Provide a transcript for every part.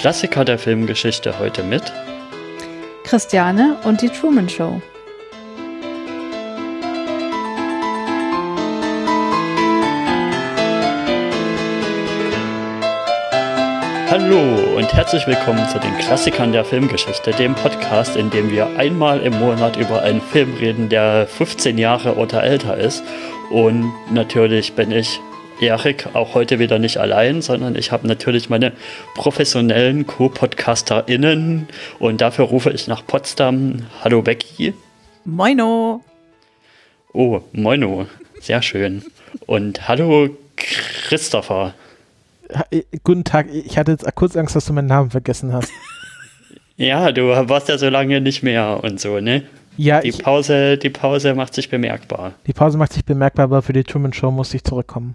Klassiker der Filmgeschichte heute mit Christiane und die Truman Show. Hallo und herzlich willkommen zu den Klassikern der Filmgeschichte, dem Podcast, in dem wir einmal im Monat über einen Film reden, der 15 Jahre oder älter ist. Und natürlich bin ich Erik auch heute wieder nicht allein, sondern ich habe natürlich meine professionellen Co-PodcasterInnen und dafür rufe ich nach Potsdam. Hallo Becky. Moino. Oh, moino. Sehr schön. Und hallo Christopher. Äh, guten Tag, ich hatte jetzt kurz Angst, dass du meinen Namen vergessen hast. Ja, du warst ja so lange nicht mehr und so, ne? Ja, die ich, Pause, die Pause macht sich bemerkbar. Die Pause macht sich bemerkbar, aber für die Truman Show musste ich zurückkommen.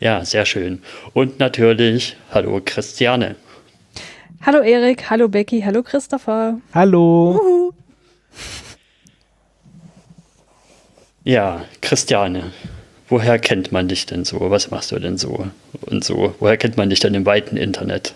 Ja, sehr schön. Und natürlich, hallo Christiane. Hallo Erik, hallo Becky, hallo Christopher. Hallo. Uhu. Ja, Christiane, woher kennt man dich denn so? Was machst du denn so? Und so, woher kennt man dich denn im weiten Internet?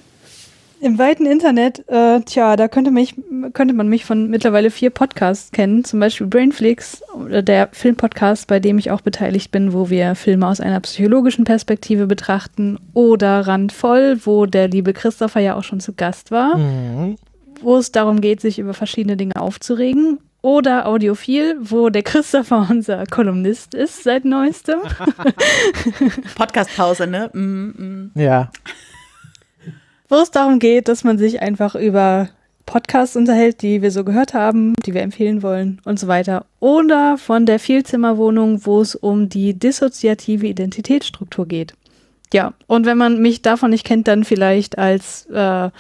Im weiten Internet, äh, tja, da könnte, mich, könnte man mich von mittlerweile vier Podcasts kennen, zum Beispiel Brainflix, der Filmpodcast, bei dem ich auch beteiligt bin, wo wir Filme aus einer psychologischen Perspektive betrachten, oder Randvoll, wo der liebe Christopher ja auch schon zu Gast war, mhm. wo es darum geht, sich über verschiedene Dinge aufzuregen. Oder Audiophil, wo der Christopher unser Kolumnist ist seit neuestem. Podcastpause, ne? Mm, mm. Ja wo es darum geht, dass man sich einfach über Podcasts unterhält, die wir so gehört haben, die wir empfehlen wollen und so weiter. Oder von der Vielzimmerwohnung, wo es um die dissoziative Identitätsstruktur geht. Ja, und wenn man mich davon nicht kennt, dann vielleicht als äh,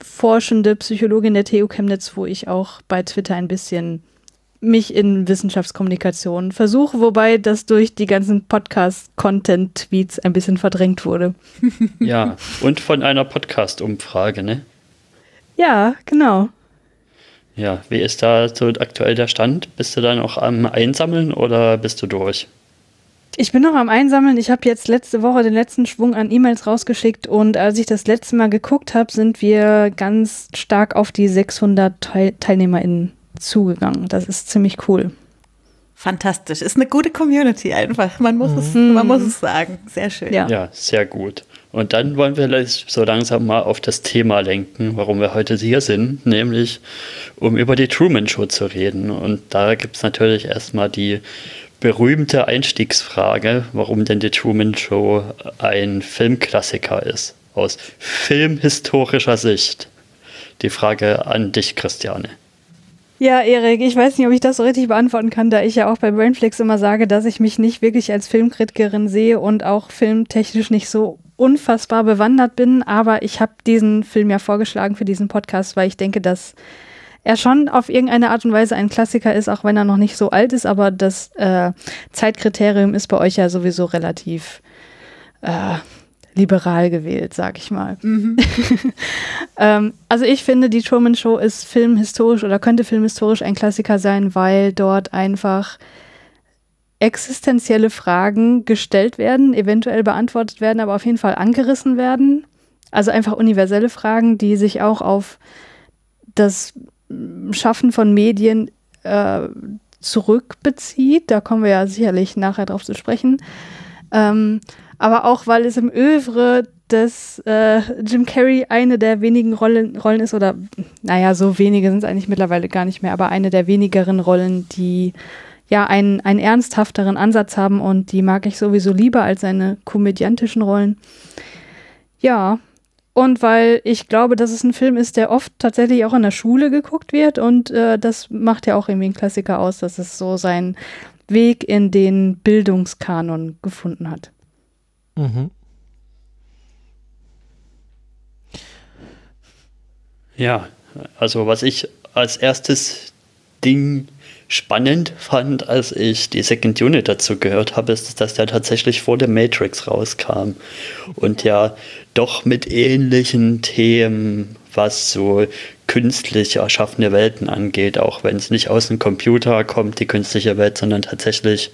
forschende Psychologin der TU Chemnitz, wo ich auch bei Twitter ein bisschen mich in Wissenschaftskommunikation versuche, wobei das durch die ganzen Podcast-Content-Tweets ein bisschen verdrängt wurde. Ja, und von einer Podcast-Umfrage, ne? Ja, genau. Ja, wie ist da so aktuell der Stand? Bist du dann auch am Einsammeln oder bist du durch? Ich bin noch am Einsammeln. Ich habe jetzt letzte Woche den letzten Schwung an E-Mails rausgeschickt und als ich das letzte Mal geguckt habe, sind wir ganz stark auf die 600 Teil TeilnehmerInnen zugegangen. Das ist ziemlich cool. Fantastisch. Ist eine gute Community einfach. Man muss, mhm. es, man muss es sagen. Sehr schön. Ja. ja, sehr gut. Und dann wollen wir so langsam mal auf das Thema lenken, warum wir heute hier sind, nämlich um über die Truman Show zu reden. Und da gibt es natürlich erstmal die berühmte Einstiegsfrage, warum denn die Truman Show ein Filmklassiker ist, aus filmhistorischer Sicht. Die Frage an dich, Christiane. Ja, Erik, ich weiß nicht, ob ich das so richtig beantworten kann, da ich ja auch bei Brainflix immer sage, dass ich mich nicht wirklich als Filmkritikerin sehe und auch filmtechnisch nicht so unfassbar bewandert bin. Aber ich habe diesen Film ja vorgeschlagen für diesen Podcast, weil ich denke, dass er schon auf irgendeine Art und Weise ein Klassiker ist, auch wenn er noch nicht so alt ist. Aber das äh, Zeitkriterium ist bei euch ja sowieso relativ äh, liberal gewählt, sag ich mal. Mhm. ähm, also ich finde, die Truman Show ist filmhistorisch oder könnte filmhistorisch ein Klassiker sein, weil dort einfach existenzielle Fragen gestellt werden, eventuell beantwortet werden, aber auf jeden Fall angerissen werden. Also einfach universelle Fragen, die sich auch auf das Schaffen von Medien äh, zurückbezieht. Da kommen wir ja sicherlich nachher drauf zu sprechen. Ähm, aber auch weil es im Övre des äh, Jim Carrey eine der wenigen Rollen, Rollen ist, oder naja, so wenige sind es eigentlich mittlerweile gar nicht mehr, aber eine der wenigeren Rollen, die ja einen, einen ernsthafteren Ansatz haben und die mag ich sowieso lieber als seine komödiantischen Rollen. Ja, und weil ich glaube, dass es ein Film ist, der oft tatsächlich auch in der Schule geguckt wird und äh, das macht ja auch irgendwie ein Klassiker aus, dass es so seinen Weg in den Bildungskanon gefunden hat. Mhm. Ja, also was ich als erstes Ding spannend fand, als ich die Second Unit dazu gehört habe, ist, dass der tatsächlich vor der Matrix rauskam und ja doch mit ähnlichen Themen, was so künstlich erschaffene Welten angeht, auch wenn es nicht aus dem Computer kommt, die künstliche Welt, sondern tatsächlich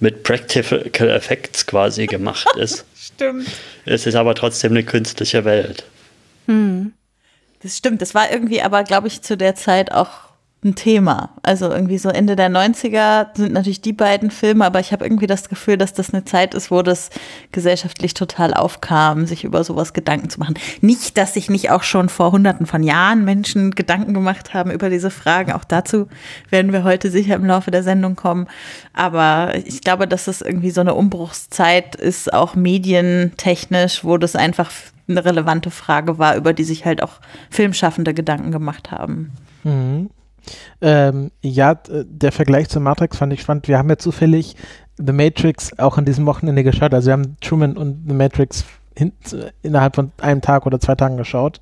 mit Practical Effects quasi gemacht ist. Stimmt. Es ist aber trotzdem eine künstliche Welt. Hm. Das stimmt. Das war irgendwie aber, glaube ich, zu der Zeit auch ein Thema. Also irgendwie so Ende der 90er sind natürlich die beiden Filme, aber ich habe irgendwie das Gefühl, dass das eine Zeit ist, wo das gesellschaftlich total aufkam, sich über sowas Gedanken zu machen. Nicht, dass sich nicht auch schon vor hunderten von Jahren Menschen Gedanken gemacht haben über diese Fragen. Auch dazu werden wir heute sicher im Laufe der Sendung kommen. Aber ich glaube, dass es irgendwie so eine Umbruchszeit ist, auch medientechnisch, wo das einfach eine relevante Frage war, über die sich halt auch Filmschaffende Gedanken gemacht haben. Mhm. Ähm, ja, der Vergleich zur Matrix fand ich spannend. Wir haben ja zufällig The Matrix auch an diesem Wochenende geschaut. Also wir haben Truman und The Matrix hin, innerhalb von einem Tag oder zwei Tagen geschaut.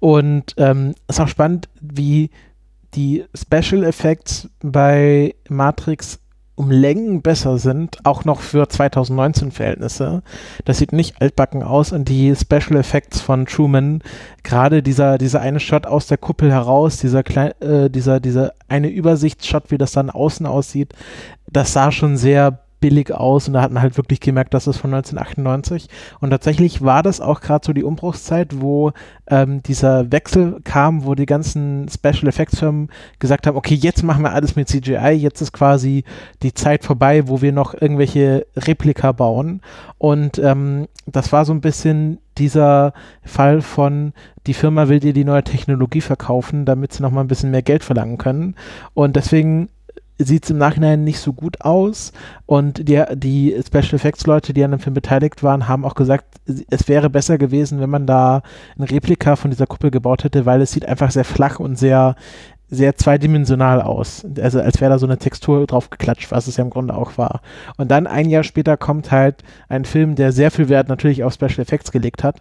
Und ähm, es ist auch spannend, wie die Special Effects bei Matrix um Längen besser sind, auch noch für 2019 Verhältnisse. Das sieht nicht altbacken aus und die Special Effects von Truman, gerade dieser, dieser eine Shot aus der Kuppel heraus, dieser kleine, äh, dieser, dieser eine Übersichtsshot, wie das dann außen aussieht, das sah schon sehr billig aus und da hat man halt wirklich gemerkt, dass es von 1998 und tatsächlich war das auch gerade so die Umbruchszeit, wo ähm, dieser Wechsel kam, wo die ganzen Special Effects Firmen gesagt haben, okay, jetzt machen wir alles mit CGI, jetzt ist quasi die Zeit vorbei, wo wir noch irgendwelche Replika bauen. Und ähm, das war so ein bisschen dieser Fall von, die Firma will dir die neue Technologie verkaufen, damit sie noch mal ein bisschen mehr Geld verlangen können. Und deswegen sieht es im Nachhinein nicht so gut aus. Und die, die Special Effects Leute, die an dem Film beteiligt waren, haben auch gesagt, es wäre besser gewesen, wenn man da ein Replika von dieser Kuppel gebaut hätte, weil es sieht einfach sehr flach und sehr, sehr zweidimensional aus. Also als wäre da so eine Textur drauf geklatscht, was es ja im Grunde auch war. Und dann ein Jahr später kommt halt ein Film, der sehr viel Wert natürlich auf Special Effects gelegt hat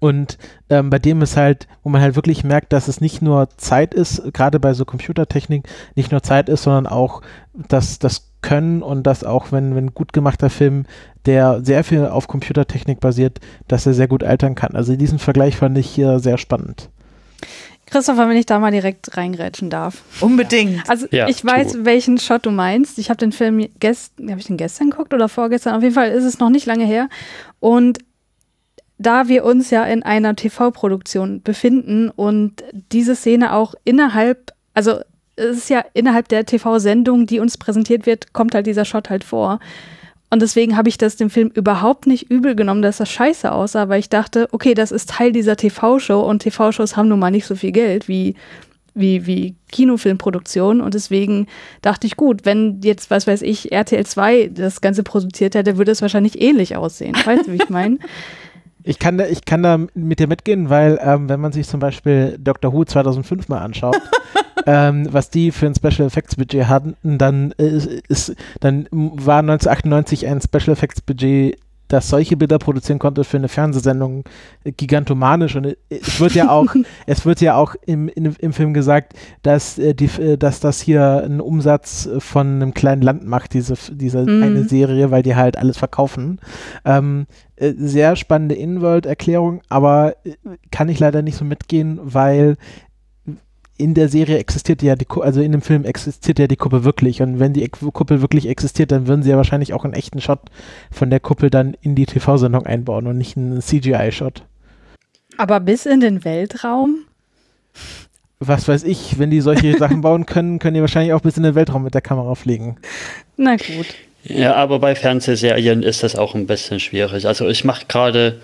und ähm, bei dem ist halt, wo man halt wirklich merkt, dass es nicht nur Zeit ist, gerade bei so Computertechnik, nicht nur Zeit ist, sondern auch dass das Können und dass auch, wenn, wenn gut gemachter Film, der sehr viel auf Computertechnik basiert, dass er sehr gut altern kann. Also diesen Vergleich fand ich hier sehr spannend. Christopher, wenn ich da mal direkt reingrätschen darf. Unbedingt. Also ja, ich weiß, tu. welchen Shot du meinst. Ich habe den Film gestern, habe ich den gestern geguckt oder vorgestern? Auf jeden Fall ist es noch nicht lange her. Und da wir uns ja in einer TV-Produktion befinden und diese Szene auch innerhalb, also es ist ja innerhalb der TV-Sendung, die uns präsentiert wird, kommt halt dieser Shot halt vor. Und deswegen habe ich das dem Film überhaupt nicht übel genommen, dass das scheiße aussah, weil ich dachte, okay, das ist Teil dieser TV-Show und TV-Shows haben nun mal nicht so viel Geld wie, wie, wie Kinofilmproduktion. Und deswegen dachte ich, gut, wenn jetzt, was weiß ich, RTL 2 das Ganze produziert hätte, würde es wahrscheinlich ähnlich aussehen. Weißt du, wie ich meine? Ich kann da, ich kann da mit dir mitgehen, weil ähm, wenn man sich zum Beispiel Doctor Who 2005 mal anschaut, ähm, was die für ein Special Effects Budget hatten, dann ist, ist, dann war 1998 ein Special Effects Budget das solche Bilder produzieren konnte für eine Fernsehsendung gigantomanisch und es wird ja auch es wird ja auch im, im, im Film gesagt, dass äh, die äh, dass das hier einen Umsatz von einem kleinen Land macht diese diese mhm. eine Serie, weil die halt alles verkaufen. Ähm, äh, sehr spannende In-World-Erklärung, aber äh, kann ich leider nicht so mitgehen, weil in der Serie existiert ja die, also in dem Film existiert ja die Kuppel wirklich. Und wenn die Kuppel wirklich existiert, dann würden sie ja wahrscheinlich auch einen echten Shot von der Kuppel dann in die TV-Sendung einbauen und nicht einen CGI-Shot. Aber bis in den Weltraum? Was weiß ich, wenn die solche Sachen bauen können, können die wahrscheinlich auch bis in den Weltraum mit der Kamera fliegen. Na gut. Ja, aber bei Fernsehserien ist das auch ein bisschen schwierig. Also ich mache gerade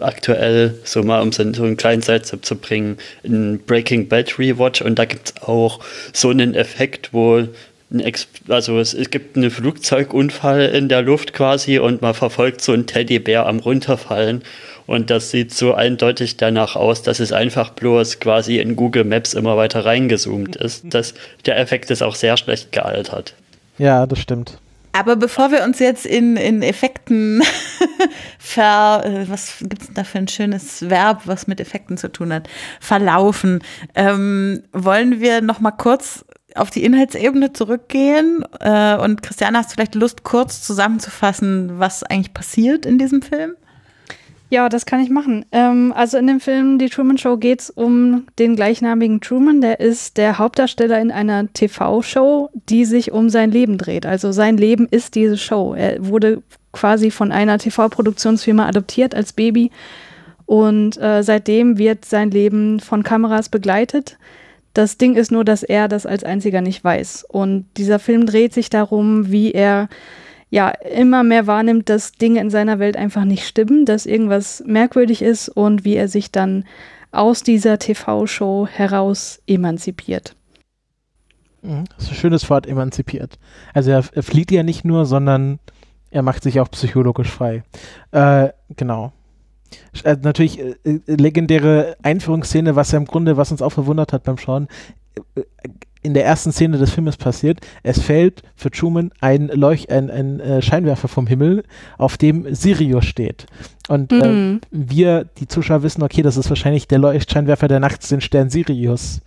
aktuell, so mal um so einen kleinen Satz zu bringen, einen Breaking Bad Rewatch und da gibt es auch so einen Effekt, wo also es, es, gibt einen Flugzeugunfall in der Luft quasi und man verfolgt so einen Teddybär am runterfallen und das sieht so eindeutig danach aus, dass es einfach bloß quasi in Google Maps immer weiter reingezoomt ist. Das, der Effekt ist auch sehr schlecht gealtert. Ja, das stimmt. Aber bevor wir uns jetzt in, in Effekten ver, äh, was gibt es da für ein schönes Verb, was mit Effekten zu tun hat, verlaufen, ähm, wollen wir noch mal kurz auf die Inhaltsebene zurückgehen. Äh, und Christiane, hast du vielleicht Lust, kurz zusammenzufassen, was eigentlich passiert in diesem Film? Ja, das kann ich machen. Ähm, also in dem Film Die Truman Show geht es um den gleichnamigen Truman. Der ist der Hauptdarsteller in einer TV-Show, die sich um sein Leben dreht. Also sein Leben ist diese Show. Er wurde quasi von einer TV-Produktionsfirma adoptiert als Baby Und äh, seitdem wird sein Leben von Kameras begleitet. Das Ding ist nur, dass er das als einziger nicht weiß. Und dieser Film dreht sich darum, wie er ja immer mehr wahrnimmt, dass Dinge in seiner Welt einfach nicht stimmen, dass irgendwas merkwürdig ist und wie er sich dann aus dieser TV-Show heraus emanzipiert. Mhm, das ist ein schönes Wort, emanzipiert. Also er, er flieht ja nicht nur, sondern er macht sich auch psychologisch frei. Äh, genau. Äh, natürlich äh, äh, legendäre Einführungsszene, was ja im Grunde, was uns auch verwundert hat beim Schauen, äh, in der ersten Szene des Filmes passiert. Es fällt für Truman ein, Leuch ein, ein äh, Scheinwerfer vom Himmel, auf dem Sirius steht. Und mhm. wir, die Zuschauer, wissen, okay, das ist wahrscheinlich der Leuchtscheinwerfer, der nachts den Stern Sirius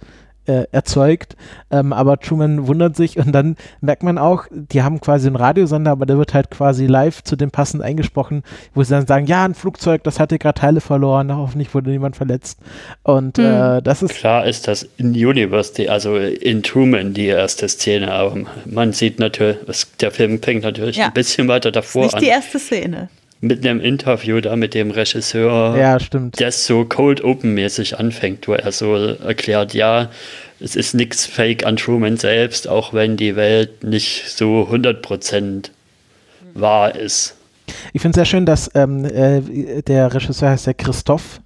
äh, erzeugt. Ähm, aber Truman wundert sich und dann merkt man auch, die haben quasi einen Radiosender, aber der wird halt quasi live zu dem passend eingesprochen, wo sie dann sagen, ja, ein Flugzeug, das hatte gerade Teile verloren, hoffentlich wurde niemand verletzt. Und mhm. äh, das ist. Klar ist das in University, also in Truman die erste Szene, aber man sieht natürlich, der Film fängt natürlich ja. ein bisschen weiter davor das ist nicht an. die erste Szene mit einem Interview da mit dem Regisseur, ja, stimmt. das so Cold Open mäßig anfängt, wo er so erklärt, ja, es ist nichts Fake an Truman selbst, auch wenn die Welt nicht so 100% wahr ist. Ich finde es sehr schön, dass ähm, äh, der Regisseur heißt ja Christoph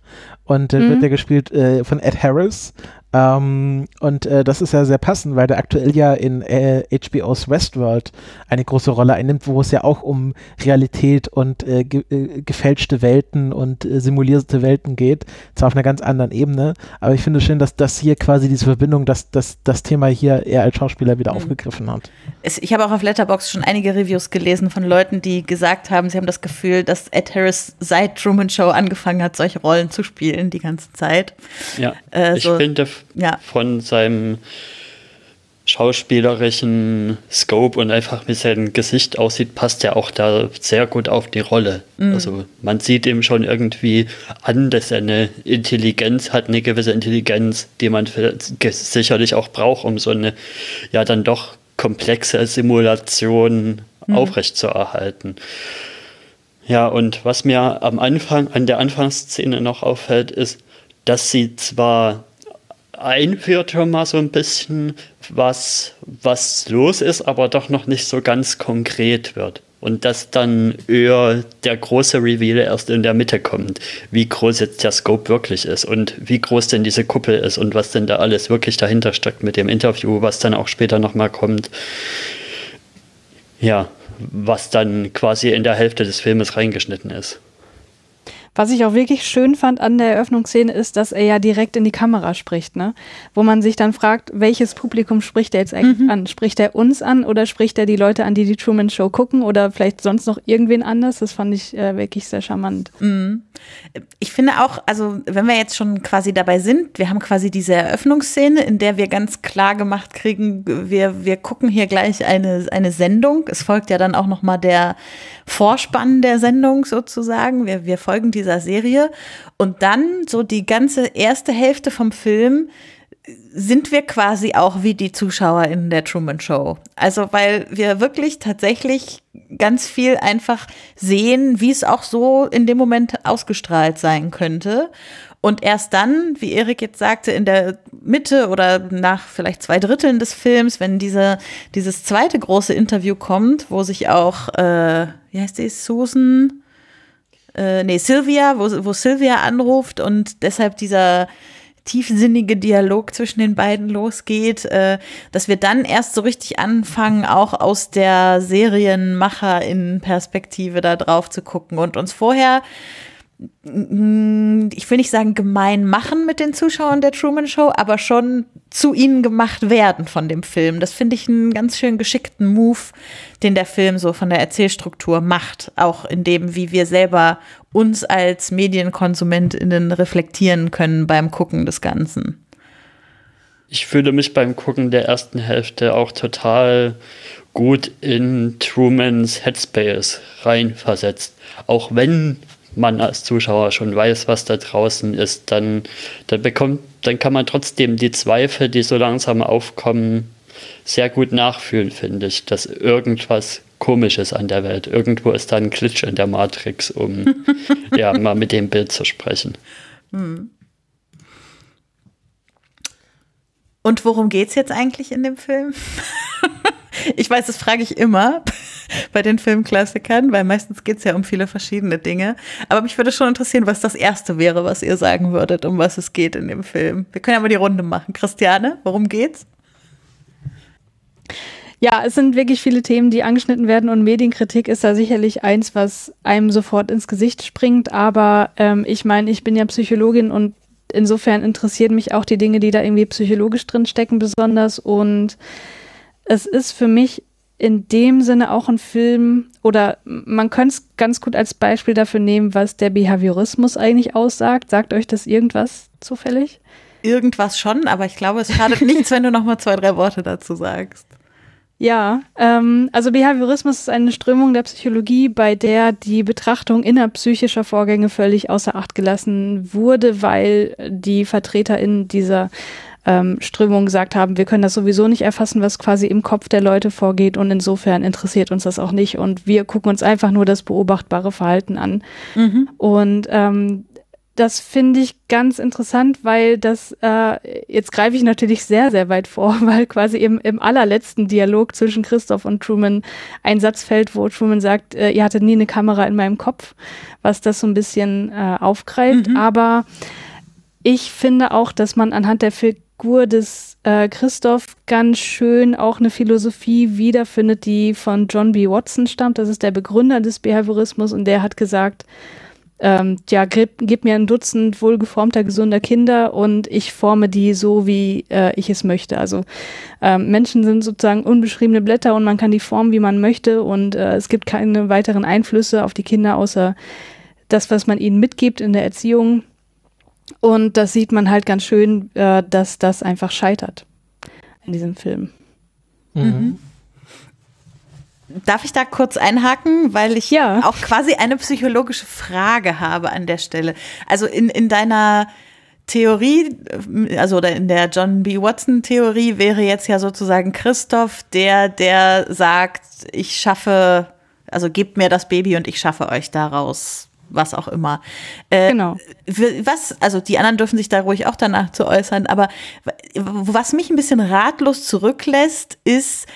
und äh, mhm. wird ja gespielt äh, von Ed Harris ähm, und äh, das ist ja sehr passend, weil der aktuell ja in äh, HBO's Westworld eine große Rolle einnimmt, wo es ja auch um Realität und äh, ge äh, gefälschte Welten und äh, simulierte Welten geht. Zwar auf einer ganz anderen Ebene, aber ich finde es schön, dass das hier quasi diese Verbindung, dass, dass das Thema hier er als Schauspieler wieder mhm. aufgegriffen hat. Es, ich habe auch auf Letterbox schon einige Reviews gelesen von Leuten, die gesagt haben, sie haben das Gefühl, dass Ed Harris seit Truman Show angefangen hat, solche Rollen zu spielen die ganze Zeit. Ja, äh, so, ich finde ja. von seinem schauspielerischen Scope und einfach wie sein Gesicht aussieht, passt er auch da sehr gut auf die Rolle. Mhm. Also man sieht ihm schon irgendwie an, dass er eine Intelligenz hat, eine gewisse Intelligenz, die man sicherlich auch braucht, um so eine ja dann doch komplexe Simulation mhm. aufrechtzuerhalten. Ja, und was mir am Anfang, an der Anfangsszene noch auffällt, ist, dass sie zwar einführt schon mal so ein bisschen, was, was los ist, aber doch noch nicht so ganz konkret wird. Und dass dann eher der große Reveal erst in der Mitte kommt, wie groß jetzt der Scope wirklich ist und wie groß denn diese Kuppel ist und was denn da alles wirklich dahinter steckt mit dem Interview, was dann auch später nochmal kommt. Ja, was dann quasi in der Hälfte des Filmes reingeschnitten ist. Was ich auch wirklich schön fand an der Eröffnungsszene ist, dass er ja direkt in die Kamera spricht, ne? Wo man sich dann fragt, welches Publikum spricht er jetzt eigentlich mhm. an? Spricht er uns an oder spricht er die Leute an, die die Truman Show gucken oder vielleicht sonst noch irgendwen anders? Das fand ich äh, wirklich sehr charmant. Mhm. Ich finde auch, also wenn wir jetzt schon quasi dabei sind, wir haben quasi diese Eröffnungsszene, in der wir ganz klar gemacht kriegen, wir, wir gucken hier gleich eine, eine Sendung. Es folgt ja dann auch nochmal der Vorspann der Sendung sozusagen. Wir, wir folgen dieser Serie. Und dann so die ganze erste Hälfte vom Film sind wir quasi auch wie die Zuschauer in der Truman Show. Also weil wir wirklich tatsächlich ganz viel einfach sehen, wie es auch so in dem Moment ausgestrahlt sein könnte. Und erst dann, wie Erik jetzt sagte, in der Mitte oder nach vielleicht zwei Dritteln des Films, wenn diese, dieses zweite große Interview kommt, wo sich auch, äh, wie heißt die, Susan, äh, nee, Sylvia, wo, wo Sylvia anruft und deshalb dieser tiefsinnige Dialog zwischen den beiden losgeht, äh, dass wir dann erst so richtig anfangen, auch aus der Serienmacher in Perspektive da drauf zu gucken und uns vorher ich will nicht sagen gemein machen mit den Zuschauern der Truman Show, aber schon zu ihnen gemacht werden von dem Film. Das finde ich einen ganz schön geschickten Move, den der Film so von der Erzählstruktur macht, auch in dem, wie wir selber uns als MedienkonsumentInnen reflektieren können beim Gucken des Ganzen. Ich fühle mich beim Gucken der ersten Hälfte auch total gut in Trumans Headspace reinversetzt. Auch wenn man als Zuschauer schon weiß, was da draußen ist, dann, dann bekommt, dann kann man trotzdem die Zweifel, die so langsam aufkommen, sehr gut nachfühlen, finde ich, dass irgendwas komisch ist an der Welt. Irgendwo ist da ein Glitch in der Matrix, um ja mal mit dem Bild zu sprechen. Hm. Und worum geht es jetzt eigentlich in dem Film? ich weiß, das frage ich immer bei den Filmklassikern, weil meistens geht es ja um viele verschiedene Dinge. Aber mich würde schon interessieren, was das Erste wäre, was ihr sagen würdet, um was es geht in dem Film. Wir können ja mal die Runde machen. Christiane, worum geht's? Ja, es sind wirklich viele Themen, die angeschnitten werden und Medienkritik ist da sicherlich eins, was einem sofort ins Gesicht springt. Aber ähm, ich meine, ich bin ja Psychologin und insofern interessieren mich auch die Dinge, die da irgendwie psychologisch drin stecken, besonders. Und es ist für mich in dem Sinne auch ein Film, oder man könnte es ganz gut als Beispiel dafür nehmen, was der Behaviorismus eigentlich aussagt. Sagt euch das irgendwas zufällig? Irgendwas schon, aber ich glaube, es schadet nichts, wenn du noch mal zwei, drei Worte dazu sagst. Ja, ähm, also Behaviorismus ist eine Strömung der Psychologie, bei der die Betrachtung innerpsychischer Vorgänge völlig außer Acht gelassen wurde, weil die Vertreter in dieser ähm, Strömung gesagt haben, wir können das sowieso nicht erfassen, was quasi im Kopf der Leute vorgeht und insofern interessiert uns das auch nicht und wir gucken uns einfach nur das beobachtbare Verhalten an. Mhm. Und ähm, das finde ich ganz interessant, weil das, äh, jetzt greife ich natürlich sehr, sehr weit vor, weil quasi im, im allerletzten Dialog zwischen Christoph und Truman ein Satz fällt, wo Truman sagt, äh, ihr hattet nie eine Kamera in meinem Kopf, was das so ein bisschen äh, aufgreift. Mhm. Aber ich finde auch, dass man anhand der Figur des äh, Christoph ganz schön auch eine Philosophie wiederfindet, die von John B. Watson stammt. Das ist der Begründer des Behaviorismus und der hat gesagt, ähm, ja, gib, gib, mir ein Dutzend wohlgeformter, gesunder Kinder und ich forme die so, wie äh, ich es möchte. Also ähm, Menschen sind sozusagen unbeschriebene Blätter und man kann die formen, wie man möchte und äh, es gibt keine weiteren Einflüsse auf die Kinder, außer das, was man ihnen mitgibt in der Erziehung. Und das sieht man halt ganz schön, äh, dass das einfach scheitert in diesem Film. Mhm. Darf ich da kurz einhaken, weil ich ja. auch quasi eine psychologische Frage habe an der Stelle. Also in, in deiner Theorie, also oder in der John B. Watson Theorie wäre jetzt ja sozusagen Christoph der, der sagt, ich schaffe, also gebt mir das Baby und ich schaffe euch daraus was auch immer. Äh, genau. Was, also die anderen dürfen sich da ruhig auch danach zu äußern, aber was mich ein bisschen ratlos zurücklässt, ist,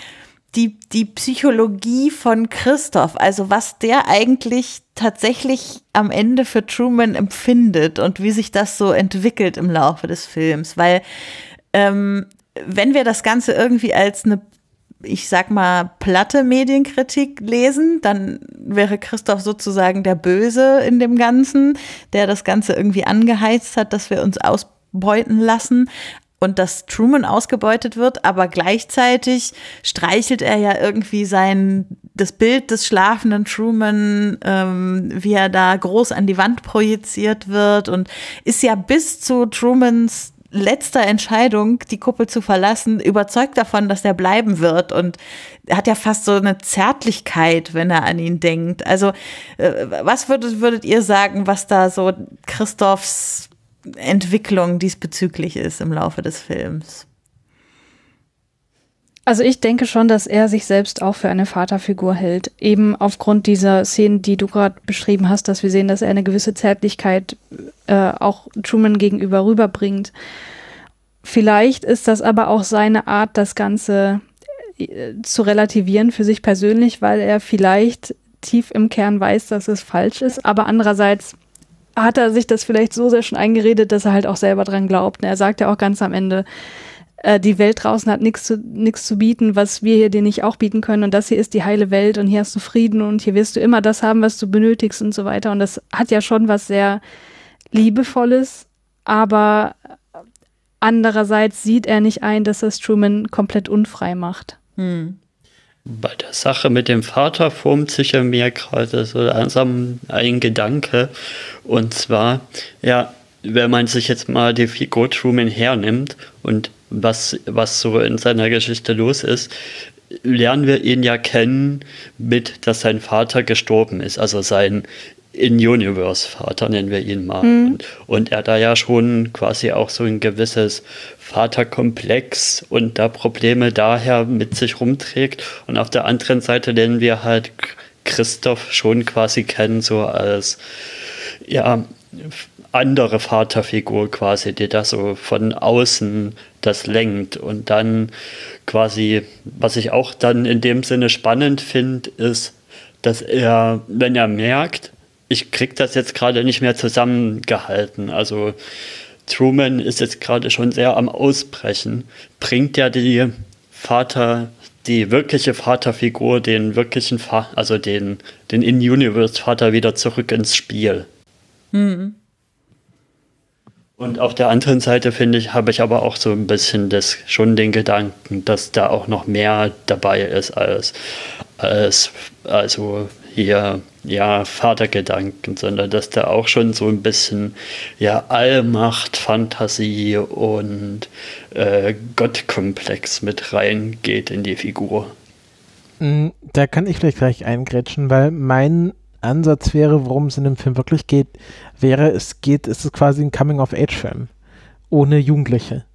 die, die Psychologie von Christoph, also was der eigentlich tatsächlich am Ende für Truman empfindet und wie sich das so entwickelt im Laufe des Films. Weil ähm, wenn wir das Ganze irgendwie als eine ich sag mal, platte Medienkritik lesen, dann wäre Christoph sozusagen der Böse in dem Ganzen, der das Ganze irgendwie angeheizt hat, dass wir uns ausbeuten lassen und dass Truman ausgebeutet wird, aber gleichzeitig streichelt er ja irgendwie sein das Bild des schlafenden Truman, ähm, wie er da groß an die Wand projiziert wird und ist ja bis zu Trumans letzter Entscheidung, die Kuppel zu verlassen, überzeugt davon, dass er bleiben wird und er hat ja fast so eine Zärtlichkeit, wenn er an ihn denkt. Also, äh, was würdet, würdet ihr sagen, was da so Christophs Entwicklung diesbezüglich ist im Laufe des Films. Also ich denke schon, dass er sich selbst auch für eine Vaterfigur hält. Eben aufgrund dieser Szenen, die du gerade beschrieben hast, dass wir sehen, dass er eine gewisse Zärtlichkeit äh, auch Truman gegenüber rüberbringt. Vielleicht ist das aber auch seine Art, das Ganze äh, zu relativieren für sich persönlich, weil er vielleicht tief im Kern weiß, dass es falsch ist, aber andererseits hat er sich das vielleicht so sehr schon eingeredet, dass er halt auch selber dran glaubt. Er sagt ja auch ganz am Ende, äh, die Welt draußen hat nichts zu, nichts zu bieten, was wir hier dir nicht auch bieten können. Und das hier ist die heile Welt und hier hast du Frieden und hier wirst du immer das haben, was du benötigst und so weiter. Und das hat ja schon was sehr Liebevolles, aber andererseits sieht er nicht ein, dass das Truman komplett unfrei macht. Hm. Bei der Sache mit dem Vater formt sich ja mir gerade so langsam ein Gedanke. Und zwar, ja, wenn man sich jetzt mal die Figur Truman hernimmt und was, was so in seiner Geschichte los ist, lernen wir ihn ja kennen mit, dass sein Vater gestorben ist. Also sein In-Universe-Vater, nennen wir ihn mal. Mhm. Und, und, er da ja schon quasi auch so ein gewisses Vaterkomplex und da Probleme daher mit sich rumträgt. Und auf der anderen Seite lernen wir halt Christoph schon quasi kennen, so als ja, andere Vaterfigur quasi, die da so von außen das lenkt. Und dann quasi, was ich auch dann in dem Sinne spannend finde, ist, dass er, wenn er merkt, ich krieg das jetzt gerade nicht mehr zusammengehalten. Also Truman ist jetzt gerade schon sehr am Ausbrechen. Bringt ja die Vater, die wirkliche Vaterfigur, den wirklichen, Fa also den, den In-Universe-Vater wieder zurück ins Spiel. Mhm. Und auf der anderen Seite finde ich, habe ich aber auch so ein bisschen das, schon den Gedanken, dass da auch noch mehr dabei ist als, als also hier ja Vatergedanken, sondern dass da auch schon so ein bisschen ja Allmacht, Fantasie und äh, Gottkomplex mit reingeht in die Figur. Mm, da kann ich vielleicht gleich eingrätschen, weil mein Ansatz wäre, worum es in dem Film wirklich geht, wäre, es geht, es ist quasi ein Coming-of-Age-Film. Ohne Jugendliche.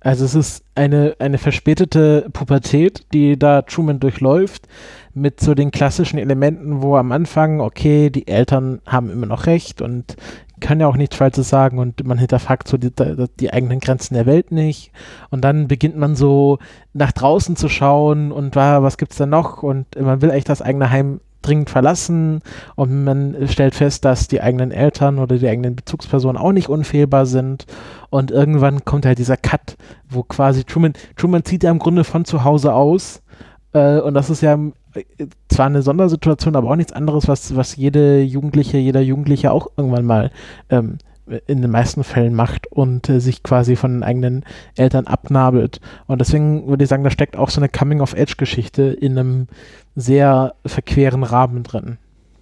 Also es ist eine, eine verspätete Pubertät, die da Truman durchläuft, mit so den klassischen Elementen, wo am Anfang, okay, die Eltern haben immer noch recht und können ja auch nichts Falsches sagen und man hinterfragt so die, die, eigenen Grenzen der Welt nicht. Und dann beginnt man so nach draußen zu schauen und was gibt's da noch und man will eigentlich das eigene Heim dringend verlassen und man stellt fest, dass die eigenen Eltern oder die eigenen Bezugspersonen auch nicht unfehlbar sind. Und irgendwann kommt halt dieser Cut, wo quasi Truman, Truman zieht ja im Grunde von zu Hause aus. Äh, und das ist ja äh, zwar eine Sondersituation, aber auch nichts anderes, was, was jede Jugendliche, jeder Jugendliche auch irgendwann mal ähm, in den meisten Fällen macht und äh, sich quasi von den eigenen Eltern abnabelt. Und deswegen würde ich sagen, da steckt auch so eine Coming-of-Age-Geschichte in einem sehr verqueren Rahmen drin.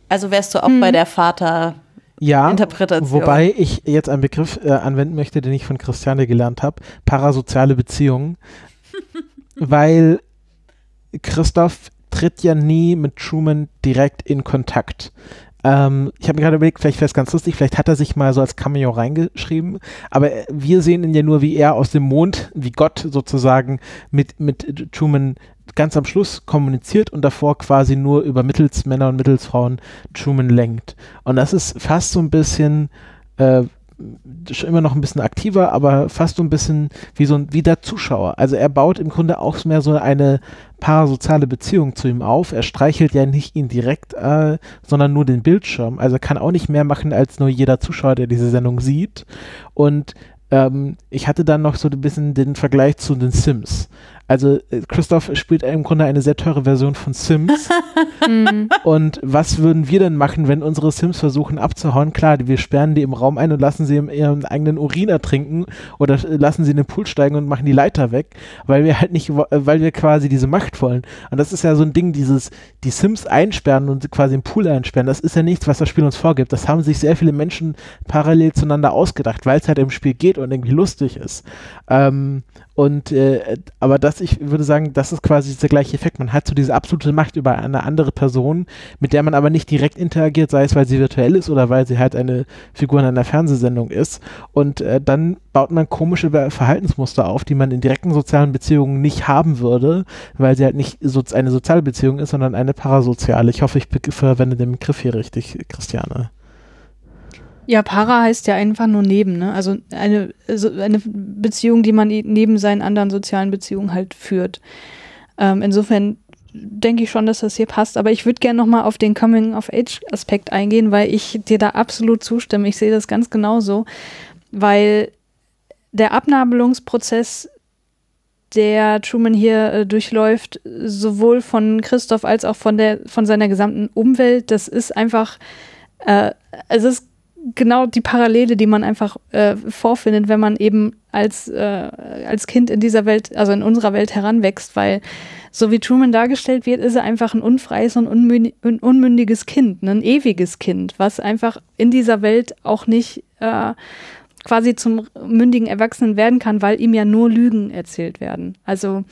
Also wärst du auch hm. bei der Vater ja, wobei ich jetzt einen Begriff äh, anwenden möchte, den ich von Christiane gelernt habe, parasoziale Beziehungen, weil Christoph tritt ja nie mit Truman direkt in Kontakt. Ähm, ich habe mir gerade überlegt, vielleicht wäre es ganz lustig, vielleicht hat er sich mal so als Cameo reingeschrieben, aber wir sehen ihn ja nur, wie er aus dem Mond, wie Gott sozusagen mit, mit Truman ganz am Schluss kommuniziert und davor quasi nur über Mittelsmänner und Mittelsfrauen Truman lenkt. Und das ist fast so ein bisschen äh, immer noch ein bisschen aktiver, aber fast so ein bisschen wie so ein wie der Zuschauer. Also er baut im Grunde auch mehr so eine parasoziale Beziehung zu ihm auf. Er streichelt ja nicht ihn direkt, äh, sondern nur den Bildschirm. Also kann auch nicht mehr machen als nur jeder Zuschauer, der diese Sendung sieht. Und ähm, ich hatte dann noch so ein bisschen den Vergleich zu den Sims. Also äh, Christoph spielt im Grunde eine sehr teure Version von Sims. Mhm. und was würden wir denn machen, wenn unsere Sims versuchen abzuhauen? Klar, wir sperren die im Raum ein und lassen sie ihren eigenen Urin ertrinken oder lassen sie in den Pool steigen und machen die Leiter weg, weil wir halt nicht, weil wir quasi diese Macht wollen. Und das ist ja so ein Ding, dieses, die Sims einsperren und quasi im Pool einsperren, das ist ja nichts, was das Spiel uns vorgibt. Das haben sich sehr viele Menschen parallel zueinander ausgedacht, weil es halt im Spiel geht und irgendwie lustig ist. Ähm, und äh, aber das, ich würde sagen, das ist quasi der gleiche Effekt. Man hat so diese absolute Macht über eine andere Person, mit der man aber nicht direkt interagiert, sei es, weil sie virtuell ist oder weil sie halt eine Figur in einer Fernsehsendung ist. Und äh, dann baut man komische Verhaltensmuster auf, die man in direkten sozialen Beziehungen nicht haben würde, weil sie halt nicht so eine soziale Beziehung ist, sondern eine parasoziale. Ich hoffe, ich verwende den Begriff hier richtig, Christiane. Ja, Para heißt ja einfach nur neben, ne? Also eine, so eine Beziehung, die man neben seinen anderen sozialen Beziehungen halt führt. Ähm, insofern denke ich schon, dass das hier passt. Aber ich würde gerne nochmal auf den Coming-of-Age-Aspekt eingehen, weil ich dir da absolut zustimme. Ich sehe das ganz genauso, weil der Abnabelungsprozess, der Truman hier äh, durchläuft, sowohl von Christoph als auch von der von seiner gesamten Umwelt, das ist einfach, äh, es ist genau die Parallele, die man einfach äh, vorfindet, wenn man eben als, äh, als Kind in dieser Welt, also in unserer Welt heranwächst, weil so wie Truman dargestellt wird, ist er einfach ein unfreies und unmündiges Kind, ne, ein ewiges Kind, was einfach in dieser Welt auch nicht äh, quasi zum mündigen Erwachsenen werden kann, weil ihm ja nur Lügen erzählt werden. Also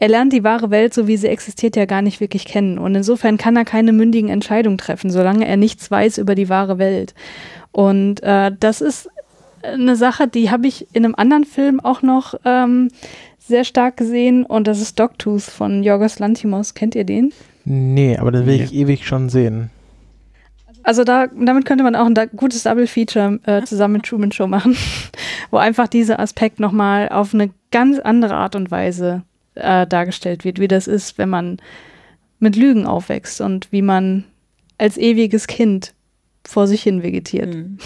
er lernt die wahre Welt, so wie sie existiert, ja gar nicht wirklich kennen. Und insofern kann er keine mündigen Entscheidungen treffen, solange er nichts weiß über die wahre Welt. Und äh, das ist eine Sache, die habe ich in einem anderen Film auch noch ähm, sehr stark gesehen. Und das ist Dogtooth von Jorgos Lantimos. Kennt ihr den? Nee, aber den will nee. ich ewig schon sehen. Also da, damit könnte man auch ein gutes Double Feature äh, zusammen mit Truman Show machen, wo einfach dieser Aspekt nochmal auf eine ganz andere Art und Weise äh, dargestellt wird, wie das ist, wenn man mit Lügen aufwächst und wie man als ewiges Kind vor sich hin vegetiert. Mhm.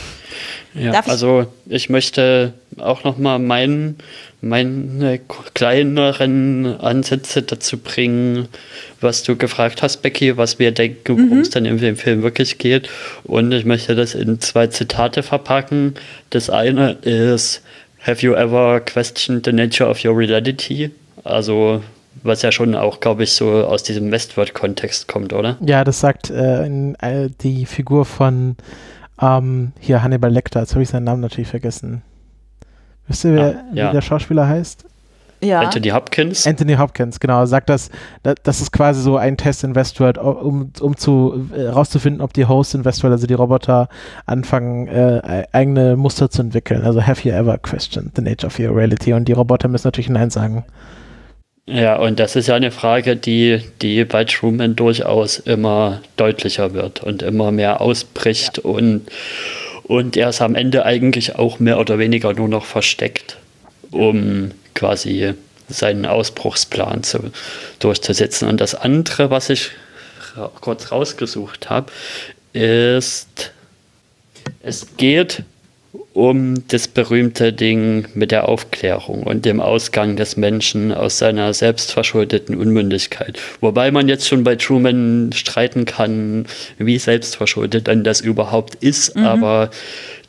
Ja, ich also ich möchte auch noch mal meinen, meine kleineren Ansätze dazu bringen, was du gefragt hast, Becky, was wir denken, worum es mhm. dann im Film wirklich geht. Und ich möchte das in zwei Zitate verpacken. Das eine ist, Have you ever questioned the nature of your reality? Also, was ja schon auch, glaube ich, so aus diesem Westworld-Kontext kommt, oder? Ja, das sagt äh, in, äh, die Figur von ähm, hier Hannibal Lecter. Jetzt habe ich seinen Namen natürlich vergessen. Wisst ihr, wer, ah, ja. wie der Schauspieler heißt? Ja. Anthony Hopkins. Anthony Hopkins, genau. Sagt das, das ist quasi so ein Test in Westworld, um, um zu äh, rauszufinden, ob die Hosts in Westworld, also die Roboter, anfangen, äh, eigene Muster zu entwickeln. Also have you ever questioned the nature of your reality? Und die Roboter müssen natürlich Nein sagen. Ja, und das ist ja eine Frage, die, die bei Truman durchaus immer deutlicher wird und immer mehr ausbricht ja. und, und er ist am Ende eigentlich auch mehr oder weniger nur noch versteckt, um quasi seinen Ausbruchsplan zu, durchzusetzen. Und das andere, was ich kurz rausgesucht habe, ist, es geht um das berühmte Ding mit der Aufklärung und dem Ausgang des Menschen aus seiner selbstverschuldeten Unmündigkeit. Wobei man jetzt schon bei Truman streiten kann, wie selbstverschuldet denn das überhaupt ist, mhm. aber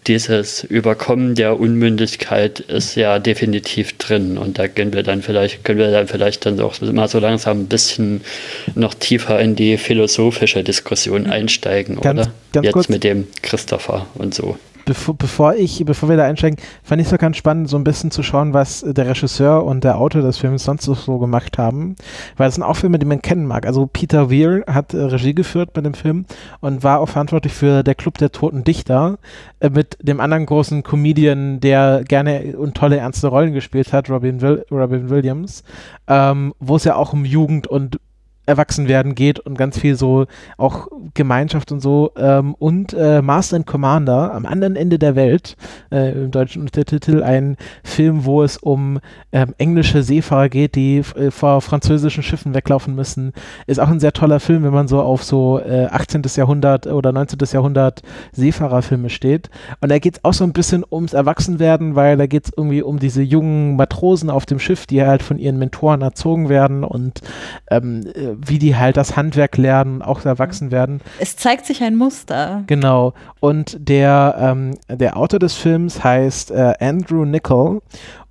dieses Überkommen der Unmündigkeit ist ja definitiv drin und da können wir dann vielleicht, können wir dann vielleicht dann auch mal so langsam ein bisschen noch tiefer in die philosophische Diskussion mhm. einsteigen, ganz, oder? Ganz Jetzt kurz. mit dem Christopher und so bevor, bevor, ich, bevor wir da einsteigen, fand ich es so ganz spannend, so ein bisschen zu schauen, was der Regisseur und der Autor des Films sonst so gemacht haben. Weil es sind auch Filme, die man kennen mag. Also Peter Weir hat äh, Regie geführt bei dem Film und war auch verantwortlich für der Club der Toten Dichter äh, mit dem anderen großen Comedian, der gerne und tolle ernste Rollen gespielt hat, Robin, Will Robin Williams, ähm, wo es ja auch um Jugend und Erwachsenwerden geht und ganz viel so auch Gemeinschaft und so ähm, und äh, Master and Commander am anderen Ende der Welt äh, im deutschen Untertitel ein Film, wo es um ähm, englische Seefahrer geht, die äh, vor französischen Schiffen weglaufen müssen, ist auch ein sehr toller Film, wenn man so auf so äh, 18. Jahrhundert oder 19. Jahrhundert Seefahrerfilme steht und da geht es auch so ein bisschen ums Erwachsenwerden, weil da geht es irgendwie um diese jungen Matrosen auf dem Schiff, die halt von ihren Mentoren erzogen werden und ähm, äh, wie die halt das Handwerk lernen, auch erwachsen werden. Es zeigt sich ein Muster. Genau. Und der, ähm, der Autor des Films heißt äh, Andrew Nichol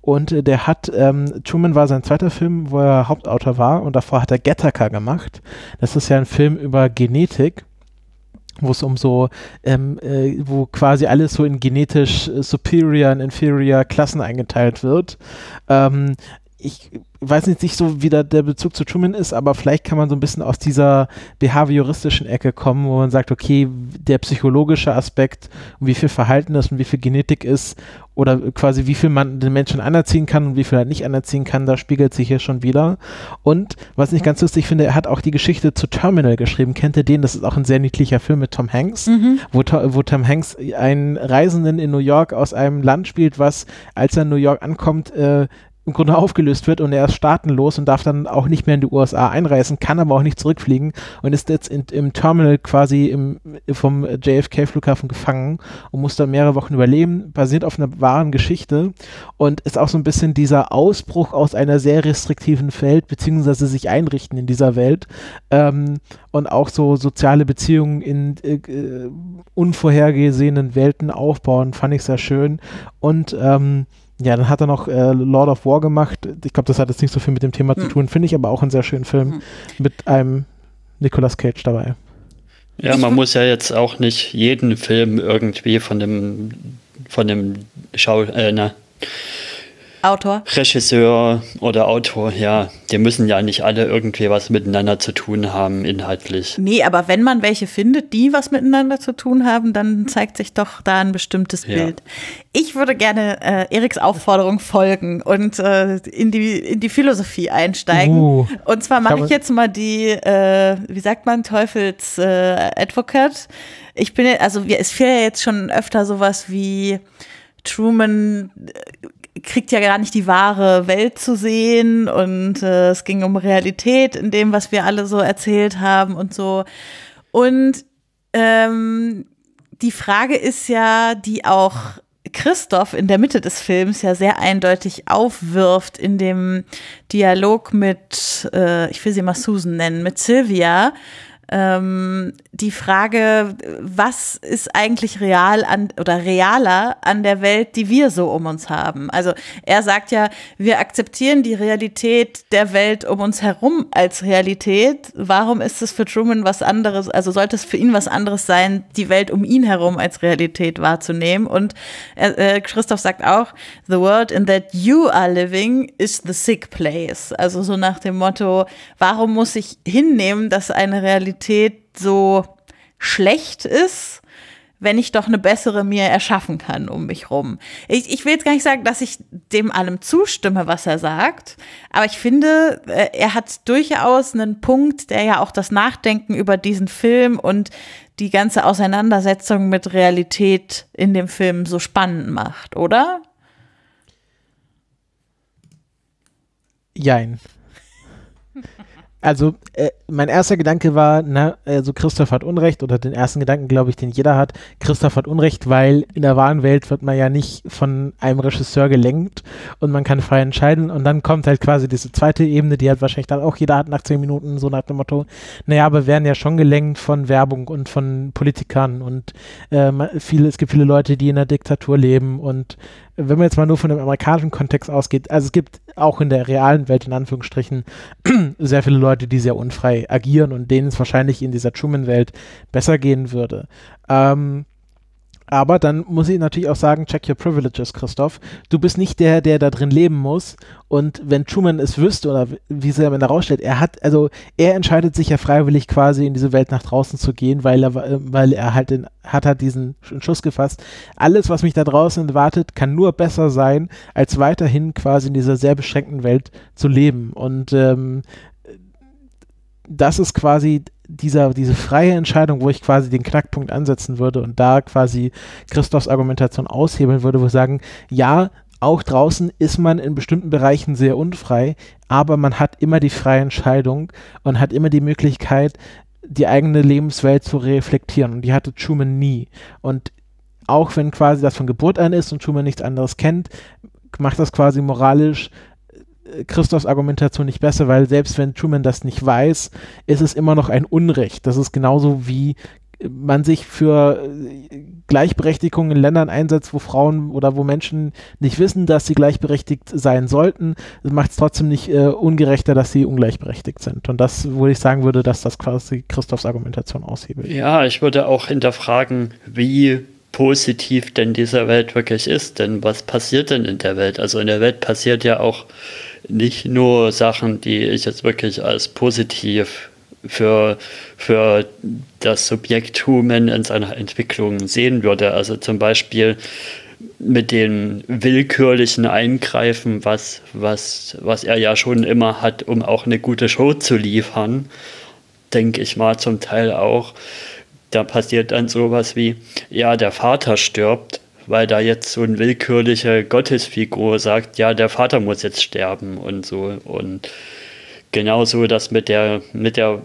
und äh, der hat, ähm, Truman war sein zweiter Film, wo er Hauptautor war und davor hat er Gattaca gemacht. Das ist ja ein Film über Genetik wo es um so, ähm, äh, wo quasi alles so in genetisch äh, superior und inferior Klassen eingeteilt wird. Ähm, ich weiß nicht, nicht so, wie da der Bezug zu Truman ist, aber vielleicht kann man so ein bisschen aus dieser behavioristischen Ecke kommen, wo man sagt, okay, der psychologische Aspekt und wie viel Verhalten ist und wie viel Genetik ist oder quasi wie viel man den Menschen anerziehen kann und wie viel er nicht anerziehen kann, da spiegelt sich hier schon wieder. Und was ich ganz lustig finde, er hat auch die Geschichte zu Terminal geschrieben. Kennt ihr den? Das ist auch ein sehr niedlicher Film mit Tom Hanks, mhm. wo, wo Tom Hanks einen Reisenden in New York aus einem Land spielt, was, als er in New York ankommt, äh, im Grunde aufgelöst wird und er ist staatenlos und darf dann auch nicht mehr in die USA einreisen, kann aber auch nicht zurückfliegen und ist jetzt in, im Terminal quasi im, vom JFK-Flughafen gefangen und muss dann mehrere Wochen überleben, basiert auf einer wahren Geschichte und ist auch so ein bisschen dieser Ausbruch aus einer sehr restriktiven Welt, beziehungsweise sich einrichten in dieser Welt ähm, und auch so soziale Beziehungen in äh, unvorhergesehenen Welten aufbauen, fand ich sehr schön und ähm, ja, dann hat er noch äh, Lord of War gemacht. Ich glaube, das hat jetzt nicht so viel mit dem Thema hm. zu tun, finde ich aber auch einen sehr schönen Film hm. mit einem Nicolas Cage dabei. Ja, man muss ja jetzt auch nicht jeden Film irgendwie von dem von dem Schau äh, na, Autor. Regisseur oder Autor, ja, die müssen ja nicht alle irgendwie was miteinander zu tun haben, inhaltlich. Nee, aber wenn man welche findet, die was miteinander zu tun haben, dann zeigt sich doch da ein bestimmtes Ja. Bild. Ich würde gerne äh, Eriks Aufforderung folgen und äh, in, die, in die Philosophie einsteigen. Uh, und zwar mache ich jetzt mal die, äh, wie sagt man, Teufels äh, Advocate. Ich bin, ja- also wir, es fiel ja jetzt schon öfter sowas wie Truman äh, kriegt ja gar nicht die wahre Welt zu sehen und äh, es ging um Realität in dem, was wir alle so erzählt haben und so. Und ähm, die Frage ist ja, die auch Christoph in der Mitte des Films ja sehr eindeutig aufwirft in dem Dialog mit, äh, ich will sie mal Susan nennen, mit Sylvia. Ähm, die Frage, was ist eigentlich real an oder realer an der Welt, die wir so um uns haben? Also er sagt ja, wir akzeptieren die Realität der Welt um uns herum als Realität. Warum ist es für Truman was anderes? Also sollte es für ihn was anderes sein, die Welt um ihn herum als Realität wahrzunehmen? Und er, äh, Christoph sagt auch, the world in that you are living is the sick place. Also so nach dem Motto, warum muss ich hinnehmen, dass eine Realität so schlecht ist, wenn ich doch eine bessere mir erschaffen kann um mich rum. Ich, ich will jetzt gar nicht sagen, dass ich dem allem zustimme, was er sagt, aber ich finde, äh, er hat durchaus einen Punkt, der ja auch das Nachdenken über diesen Film und die ganze Auseinandersetzung mit Realität in dem Film so spannend macht, oder? Jein. Also, äh, mein erster Gedanke war, na, also Christoph hat Unrecht, oder den ersten Gedanken, glaube ich, den jeder hat, Christoph hat Unrecht, weil in der wahren Welt wird man ja nicht von einem Regisseur gelenkt und man kann frei entscheiden. Und dann kommt halt quasi diese zweite Ebene, die halt wahrscheinlich dann auch jeder hat nach zehn Minuten, so nach dem Motto, naja, aber wir werden ja schon gelenkt von Werbung und von Politikern und äh, viele, es gibt viele Leute, die in der Diktatur leben und wenn man jetzt mal nur von dem amerikanischen Kontext ausgeht, also es gibt auch in der realen Welt in Anführungsstrichen sehr viele Leute, die sehr unfrei agieren und denen es wahrscheinlich in dieser Truman-Welt besser gehen würde. Ähm, aber dann muss ich natürlich auch sagen, check your privileges, Christoph. Du bist nicht der, der da drin leben muss. Und wenn Truman es wüsste oder wie es am Ende rausstellt, er hat, also er entscheidet sich ja freiwillig quasi in diese Welt nach draußen zu gehen, weil er, weil er halt den, hat halt diesen Schuss gefasst. Alles, was mich da draußen erwartet, kann nur besser sein, als weiterhin quasi in dieser sehr beschränkten Welt zu leben. Und ähm, das ist quasi dieser, diese freie Entscheidung, wo ich quasi den Knackpunkt ansetzen würde und da quasi Christophs Argumentation aushebeln würde, wo wir sagen, ja, auch draußen ist man in bestimmten Bereichen sehr unfrei, aber man hat immer die freie Entscheidung und hat immer die Möglichkeit, die eigene Lebenswelt zu reflektieren. Und die hatte Truman nie. Und auch wenn quasi das von Geburt an ist und Truman nichts anderes kennt, macht das quasi moralisch Christophs Argumentation nicht besser, weil selbst wenn Truman das nicht weiß, ist es immer noch ein Unrecht. Das ist genauso wie man sich für äh, Gleichberechtigung in Ländern einsetzt, wo Frauen oder wo Menschen nicht wissen, dass sie gleichberechtigt sein sollten, macht es trotzdem nicht äh, ungerechter, dass sie ungleichberechtigt sind. Und das, wo ich sagen würde, dass das quasi Christophs Argumentation aushebelt. Ja, ich würde auch hinterfragen, wie positiv denn diese Welt wirklich ist. Denn was passiert denn in der Welt? Also in der Welt passiert ja auch nicht nur Sachen, die ich jetzt wirklich als positiv für, für das Subjekt Human in seiner Entwicklung sehen würde. Also zum Beispiel mit den willkürlichen Eingreifen, was, was, was er ja schon immer hat, um auch eine gute Show zu liefern, denke ich mal zum Teil auch. Da passiert dann sowas wie, ja, der Vater stirbt, weil da jetzt so eine willkürliche Gottesfigur sagt, ja, der Vater muss jetzt sterben und so. Und genauso das mit der, mit der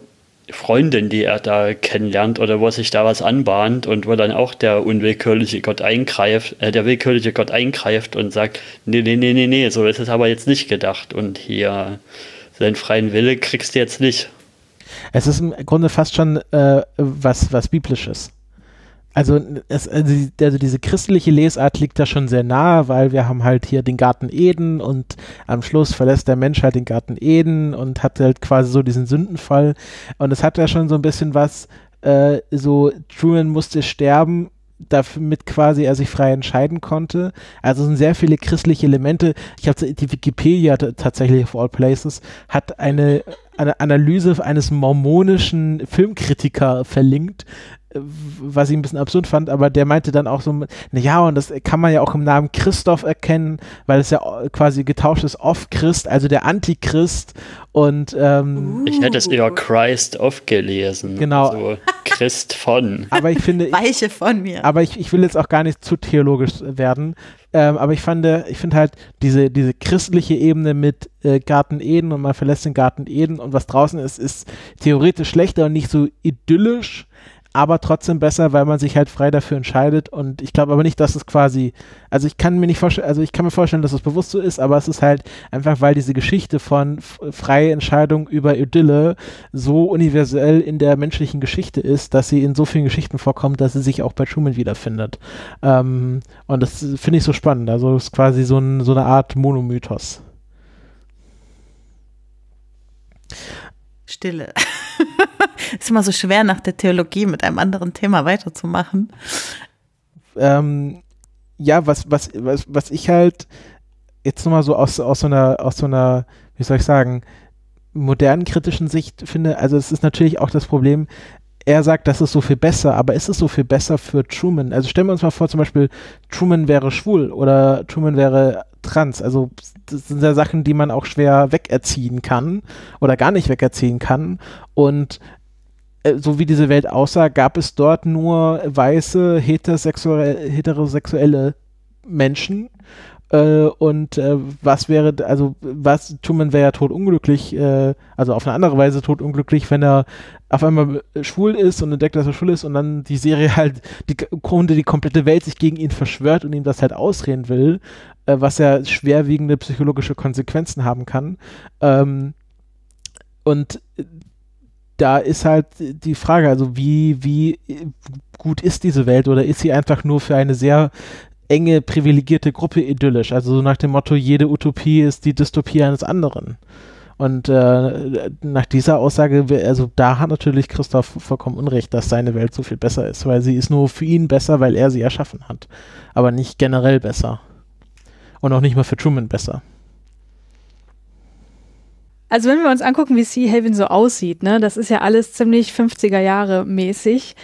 Freundin, die er da kennenlernt oder wo sich da was anbahnt und wo dann auch der unwillkürliche Gott eingreift, äh, der willkürliche Gott eingreift und sagt, nee, nee, nee, nee, nee, so ist es aber jetzt nicht gedacht und hier seinen freien Wille kriegst du jetzt nicht. Es ist im Grunde fast schon äh, was, was Biblisches. Also, es, also, also diese christliche Lesart liegt da schon sehr nahe, weil wir haben halt hier den Garten Eden und am Schluss verlässt der Mensch halt den Garten Eden und hat halt quasi so diesen Sündenfall. Und es hat ja schon so ein bisschen was, äh, so Truman musste sterben, damit quasi er sich frei entscheiden konnte. Also sind sehr viele christliche Elemente. Ich habe die Wikipedia tatsächlich of all places hat eine, eine Analyse eines mormonischen Filmkritiker verlinkt, was ich ein bisschen absurd fand, aber der meinte dann auch so, na ja, und das kann man ja auch im Namen Christoph erkennen, weil es ja quasi getauscht ist auf Christ, also der Antichrist und ähm, ich hätte es eher Christ of gelesen. Genau. Also Christ von. Aber ich finde, Weiche von mir. Aber ich, ich will jetzt auch gar nicht zu theologisch werden. Ähm, aber ich fand, ich finde halt diese, diese christliche Ebene mit äh, Garten Eden und man verlässt den Garten Eden und was draußen ist, ist theoretisch schlechter und nicht so idyllisch aber trotzdem besser, weil man sich halt frei dafür entscheidet. Und ich glaube aber nicht, dass es quasi, also ich kann mir nicht vorstellen, also ich kann mir vorstellen, dass es bewusst so ist, aber es ist halt einfach, weil diese Geschichte von freie Entscheidung über Idylle so universell in der menschlichen Geschichte ist, dass sie in so vielen Geschichten vorkommt, dass sie sich auch bei Truman wiederfindet. Ähm, und das finde ich so spannend. Also es ist quasi so, ein, so eine Art Monomythos. Stille. ist immer so schwer, nach der Theologie mit einem anderen Thema weiterzumachen. Ähm, ja, was, was, was, was ich halt jetzt nochmal so aus, aus so einer, aus so einer, wie soll ich sagen, modernen kritischen Sicht finde, also es ist natürlich auch das Problem, er sagt, das ist so viel besser, aber ist es so viel besser für Truman? Also stellen wir uns mal vor, zum Beispiel, Truman wäre schwul oder Truman wäre trans. Also das sind ja Sachen, die man auch schwer wegerziehen kann oder gar nicht wegerziehen kann. Und äh, so wie diese Welt aussah, gab es dort nur weiße, heterosexuelle, heterosexuelle Menschen. Äh, und äh, was wäre, also was, Truman wäre ja totunglücklich, äh, also auf eine andere Weise totunglücklich, wenn er auf einmal schwul ist und entdeckt, dass er schwul ist und dann die Serie halt, die Kunde, die komplette Welt sich gegen ihn verschwört und ihm das halt ausreden will, äh, was ja schwerwiegende psychologische Konsequenzen haben kann. Ähm, und da ist halt die Frage, also wie, wie gut ist diese Welt oder ist sie einfach nur für eine sehr enge, privilegierte Gruppe idyllisch? Also so nach dem Motto, jede Utopie ist die Dystopie eines anderen. Und äh, nach dieser Aussage, also da hat natürlich Christoph vollkommen Unrecht, dass seine Welt so viel besser ist, weil sie ist nur für ihn besser, weil er sie erschaffen hat. Aber nicht generell besser. Und auch nicht mal für Truman besser. Also wenn wir uns angucken, wie Sea Haven so aussieht, ne, das ist ja alles ziemlich 50er Jahre mäßig.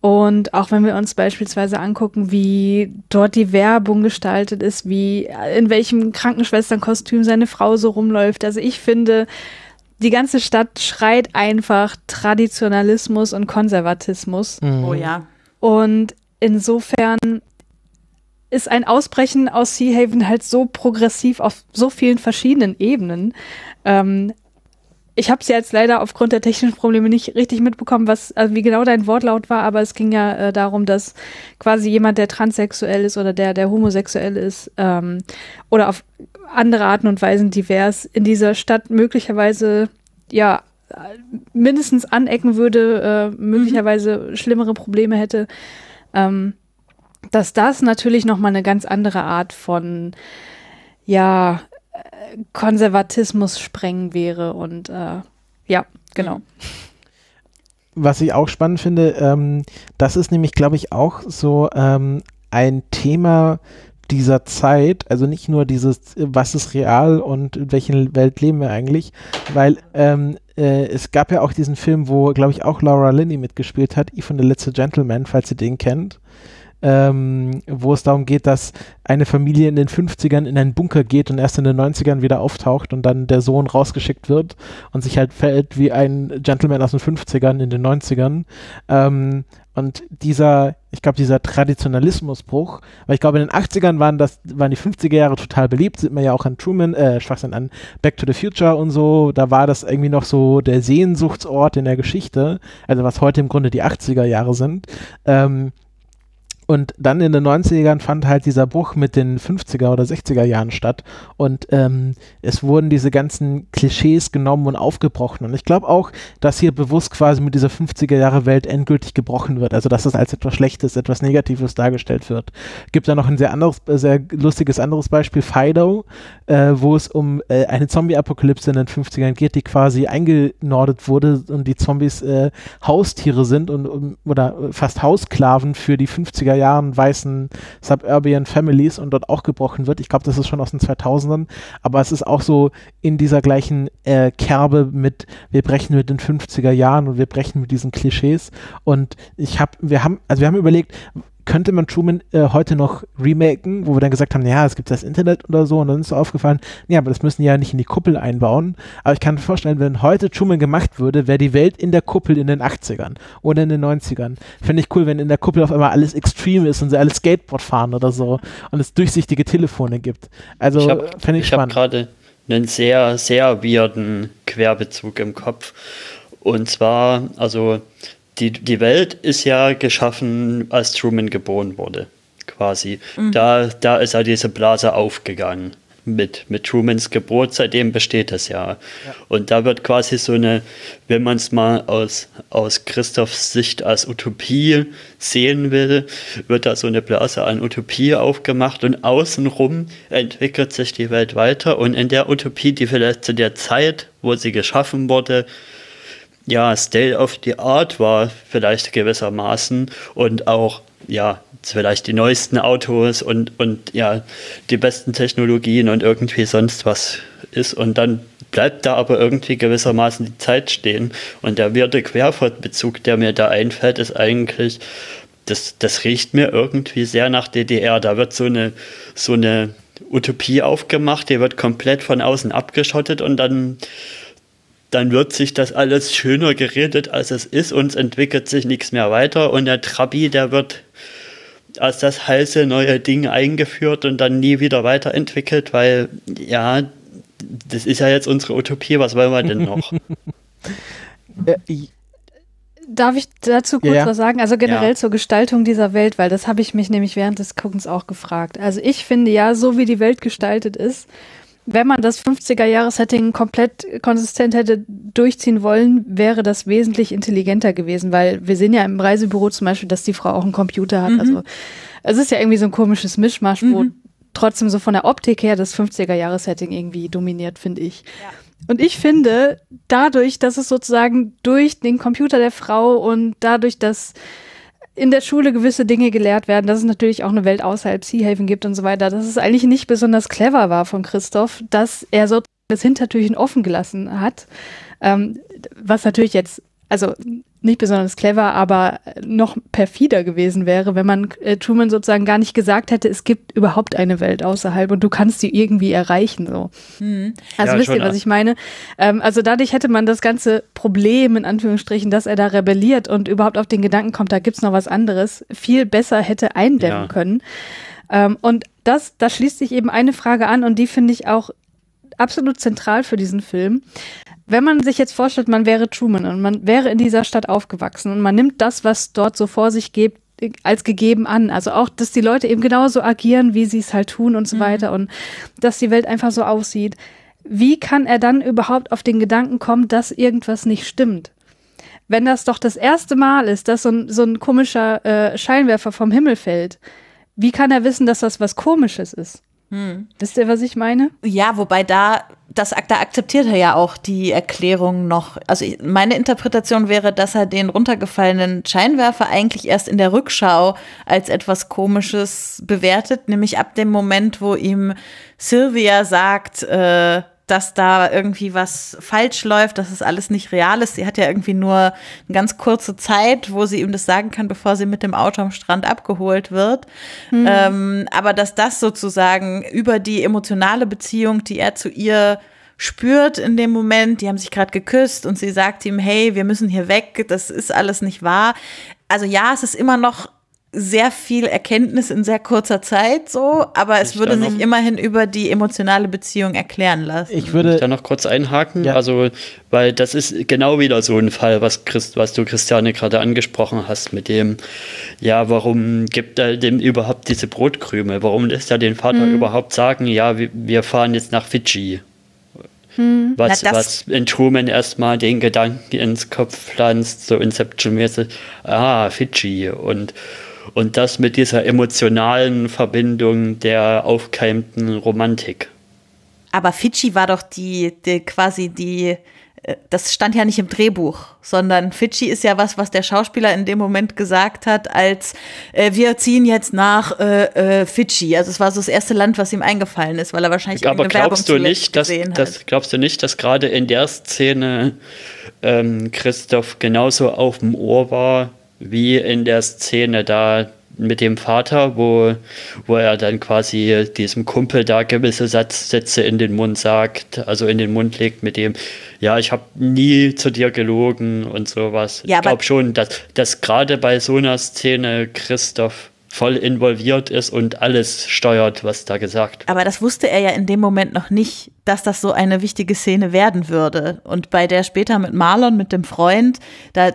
Und auch wenn wir uns beispielsweise angucken, wie dort die Werbung gestaltet ist, wie in welchem Krankenschwesternkostüm seine Frau so rumläuft. Also ich finde, die ganze Stadt schreit einfach Traditionalismus und Konservatismus. Mhm. Oh ja. Und insofern ist ein Ausbrechen aus Sea Haven halt so progressiv auf so vielen verschiedenen Ebenen. Ähm, ich habe es jetzt leider aufgrund der technischen Probleme nicht richtig mitbekommen, was, also wie genau dein Wortlaut war, aber es ging ja äh, darum, dass quasi jemand, der transsexuell ist oder der, der homosexuell ist ähm, oder auf andere Arten und Weisen divers in dieser Stadt möglicherweise ja mindestens anecken würde, äh, möglicherweise mhm. schlimmere Probleme hätte. Ähm, dass das natürlich nochmal eine ganz andere Art von ja Konservatismus sprengen wäre und äh, ja, genau. Was ich auch spannend finde, ähm, das ist nämlich, glaube ich, auch so ähm, ein Thema dieser Zeit, also nicht nur dieses, was ist real und in welcher Welt leben wir eigentlich, weil ähm, äh, es gab ja auch diesen Film, wo, glaube ich, auch Laura Linney mitgespielt hat, Eve und the Letzte Gentleman, falls ihr den kennt ähm, wo es darum geht, dass eine Familie in den 50ern in einen Bunker geht und erst in den 90ern wieder auftaucht und dann der Sohn rausgeschickt wird und sich halt verhält wie ein Gentleman aus den 50ern in den 90ern. Ähm, und dieser, ich glaube, dieser Traditionalismusbruch, weil ich glaube, in den 80ern waren das, waren die 50er Jahre total beliebt, sieht man ja auch an Truman, äh, Schwachsinn, an Back to the Future und so, da war das irgendwie noch so der Sehnsuchtsort in der Geschichte, also was heute im Grunde die 80er Jahre sind. Ähm, und dann in den 90ern fand halt dieser Bruch mit den 50er oder 60er Jahren statt. Und ähm, es wurden diese ganzen Klischees genommen und aufgebrochen. Und ich glaube auch, dass hier bewusst quasi mit dieser 50er Jahre Welt endgültig gebrochen wird. Also dass das als etwas Schlechtes, etwas Negatives dargestellt wird. Gibt da noch ein sehr anderes, äh, sehr lustiges anderes Beispiel, Fido, äh, wo es um äh, eine Zombie-Apokalypse in den 50ern geht, die quasi eingenordet wurde und die Zombies äh, Haustiere sind und um, oder fast Haussklaven für die 50er Jahren weißen Suburban Families und dort auch gebrochen wird. Ich glaube, das ist schon aus den 2000ern, aber es ist auch so in dieser gleichen äh, Kerbe mit, wir brechen mit den 50er Jahren und wir brechen mit diesen Klischees und ich habe, wir haben, also wir haben überlegt, könnte man Truman äh, heute noch remaken, wo wir dann gesagt haben, ja, es gibt das Internet oder so und dann ist so aufgefallen, ja, aber das müssen die ja nicht in die Kuppel einbauen. Aber ich kann mir vorstellen, wenn heute Truman gemacht würde, wäre die Welt in der Kuppel in den 80ern oder in den 90ern. Fände ich cool, wenn in der Kuppel auf einmal alles extrem ist und sie alle Skateboard fahren oder so und es durchsichtige Telefone gibt. Also fände ich, ich spannend. Ich habe gerade einen sehr, sehr weirden Querbezug im Kopf. Und zwar, also die, die Welt ist ja geschaffen, als Truman geboren wurde, quasi. Mhm. Da, da ist ja diese Blase aufgegangen mit, mit Trumans Geburt, seitdem besteht das ja. ja. Und da wird quasi so eine, wenn man es mal aus, aus Christophs Sicht als Utopie sehen will, wird da so eine Blase an Utopie aufgemacht und außenrum entwickelt sich die Welt weiter und in der Utopie, die vielleicht zu der Zeit, wo sie geschaffen wurde, ja, State of the Art war vielleicht gewissermaßen und auch, ja, vielleicht die neuesten Autos und, und ja, die besten Technologien und irgendwie sonst was ist und dann bleibt da aber irgendwie gewissermaßen die Zeit stehen und der weirde Querfortbezug, der mir da einfällt, ist eigentlich, das, das riecht mir irgendwie sehr nach DDR. Da wird so eine, so eine Utopie aufgemacht, die wird komplett von außen abgeschottet und dann dann wird sich das alles schöner geredet, als es ist und es entwickelt sich nichts mehr weiter und der Trabi, der wird als das heiße neue Ding eingeführt und dann nie wieder weiterentwickelt, weil ja, das ist ja jetzt unsere Utopie, was wollen wir denn noch? Darf ich dazu kurz ja, was sagen? Also generell ja. zur Gestaltung dieser Welt, weil das habe ich mich nämlich während des Guckens auch gefragt. Also ich finde ja, so wie die Welt gestaltet ist, wenn man das 50er-Jahres-Setting komplett konsistent hätte durchziehen wollen, wäre das wesentlich intelligenter gewesen, weil wir sehen ja im Reisebüro zum Beispiel, dass die Frau auch einen Computer hat. Mhm. Also es ist ja irgendwie so ein komisches Mischmasch, wo mhm. trotzdem so von der Optik her das 50er-Jahres-Setting irgendwie dominiert, finde ich. Ja. Und ich finde, dadurch, dass es sozusagen durch den Computer der Frau und dadurch, dass in der Schule gewisse Dinge gelehrt werden, dass es natürlich auch eine Welt außerhalb Seahaven gibt und so weiter, dass es eigentlich nicht besonders clever war von Christoph, dass er so das Hintertürchen offen gelassen hat, ähm, was natürlich jetzt also nicht besonders clever, aber noch perfider gewesen wäre, wenn man äh, Truman sozusagen gar nicht gesagt hätte, es gibt überhaupt eine Welt außerhalb und du kannst sie irgendwie erreichen. So. Hm. Also ja, wisst ihr, was ich meine? Ähm, also dadurch hätte man das ganze Problem, in Anführungsstrichen, dass er da rebelliert und überhaupt auf den Gedanken kommt, da gibt's noch was anderes, viel besser hätte eindämmen ja. können. Ähm, und das, da schließt sich eben eine Frage an und die finde ich auch absolut zentral für diesen Film wenn man sich jetzt vorstellt, man wäre Truman und man wäre in dieser Stadt aufgewachsen und man nimmt das, was dort so vor sich geht, als gegeben an. Also auch, dass die Leute eben genauso agieren, wie sie es halt tun und so mhm. weiter und dass die Welt einfach so aussieht. Wie kann er dann überhaupt auf den Gedanken kommen, dass irgendwas nicht stimmt? Wenn das doch das erste Mal ist, dass so ein, so ein komischer äh, Scheinwerfer vom Himmel fällt, wie kann er wissen, dass das was Komisches ist? Hm. Wisst ihr, was ich meine? Ja, wobei da, das, da akzeptiert er ja auch die Erklärung noch. Also meine Interpretation wäre, dass er den runtergefallenen Scheinwerfer eigentlich erst in der Rückschau als etwas Komisches bewertet, nämlich ab dem Moment, wo ihm Sylvia sagt, äh, dass da irgendwie was falsch läuft, dass es alles nicht real ist. Sie hat ja irgendwie nur eine ganz kurze Zeit, wo sie ihm das sagen kann, bevor sie mit dem Auto am Strand abgeholt wird. Mhm. Ähm, aber dass das sozusagen über die emotionale Beziehung, die er zu ihr spürt in dem Moment, die haben sich gerade geküsst und sie sagt ihm, hey, wir müssen hier weg, das ist alles nicht wahr. Also ja, es ist immer noch sehr viel Erkenntnis in sehr kurzer Zeit so, aber es ich würde sich immerhin über die emotionale Beziehung erklären lassen. Ich würde ich da noch kurz einhaken, ja. also weil das ist genau wieder so ein Fall, was Christ, was du Christiane gerade angesprochen hast mit dem ja, warum gibt er dem überhaupt diese Brotkrümel? Warum lässt er den Vater hm. überhaupt sagen, ja, wir fahren jetzt nach Fidschi? Hm. Was, Na, was in Truman erstmal den Gedanken ins Kopf pflanzt, so Inception-mäßig, ah, Fidschi und und das mit dieser emotionalen Verbindung der aufkeimenden Romantik. Aber Fidschi war doch die, die quasi die äh, das stand ja nicht im Drehbuch, sondern Fidschi ist ja was, was der Schauspieler in dem Moment gesagt hat, als äh, wir ziehen jetzt nach äh, äh, Fidschi. Also es war so das erste Land, was ihm eingefallen ist, weil er wahrscheinlich Aber glaubst Werbung du nicht, dass, dass, glaubst du nicht, dass gerade in der Szene ähm, Christoph genauso auf dem Ohr war wie in der Szene da mit dem Vater, wo, wo er dann quasi diesem Kumpel da gewisse Satzsätze in den Mund sagt, also in den Mund legt mit dem, ja, ich habe nie zu dir gelogen und sowas. Ja, ich glaube schon, dass, dass gerade bei so einer Szene Christoph voll involviert ist und alles steuert, was da gesagt wird. Aber das wusste er ja in dem Moment noch nicht, dass das so eine wichtige Szene werden würde. Und bei der später mit Marlon, mit dem Freund, da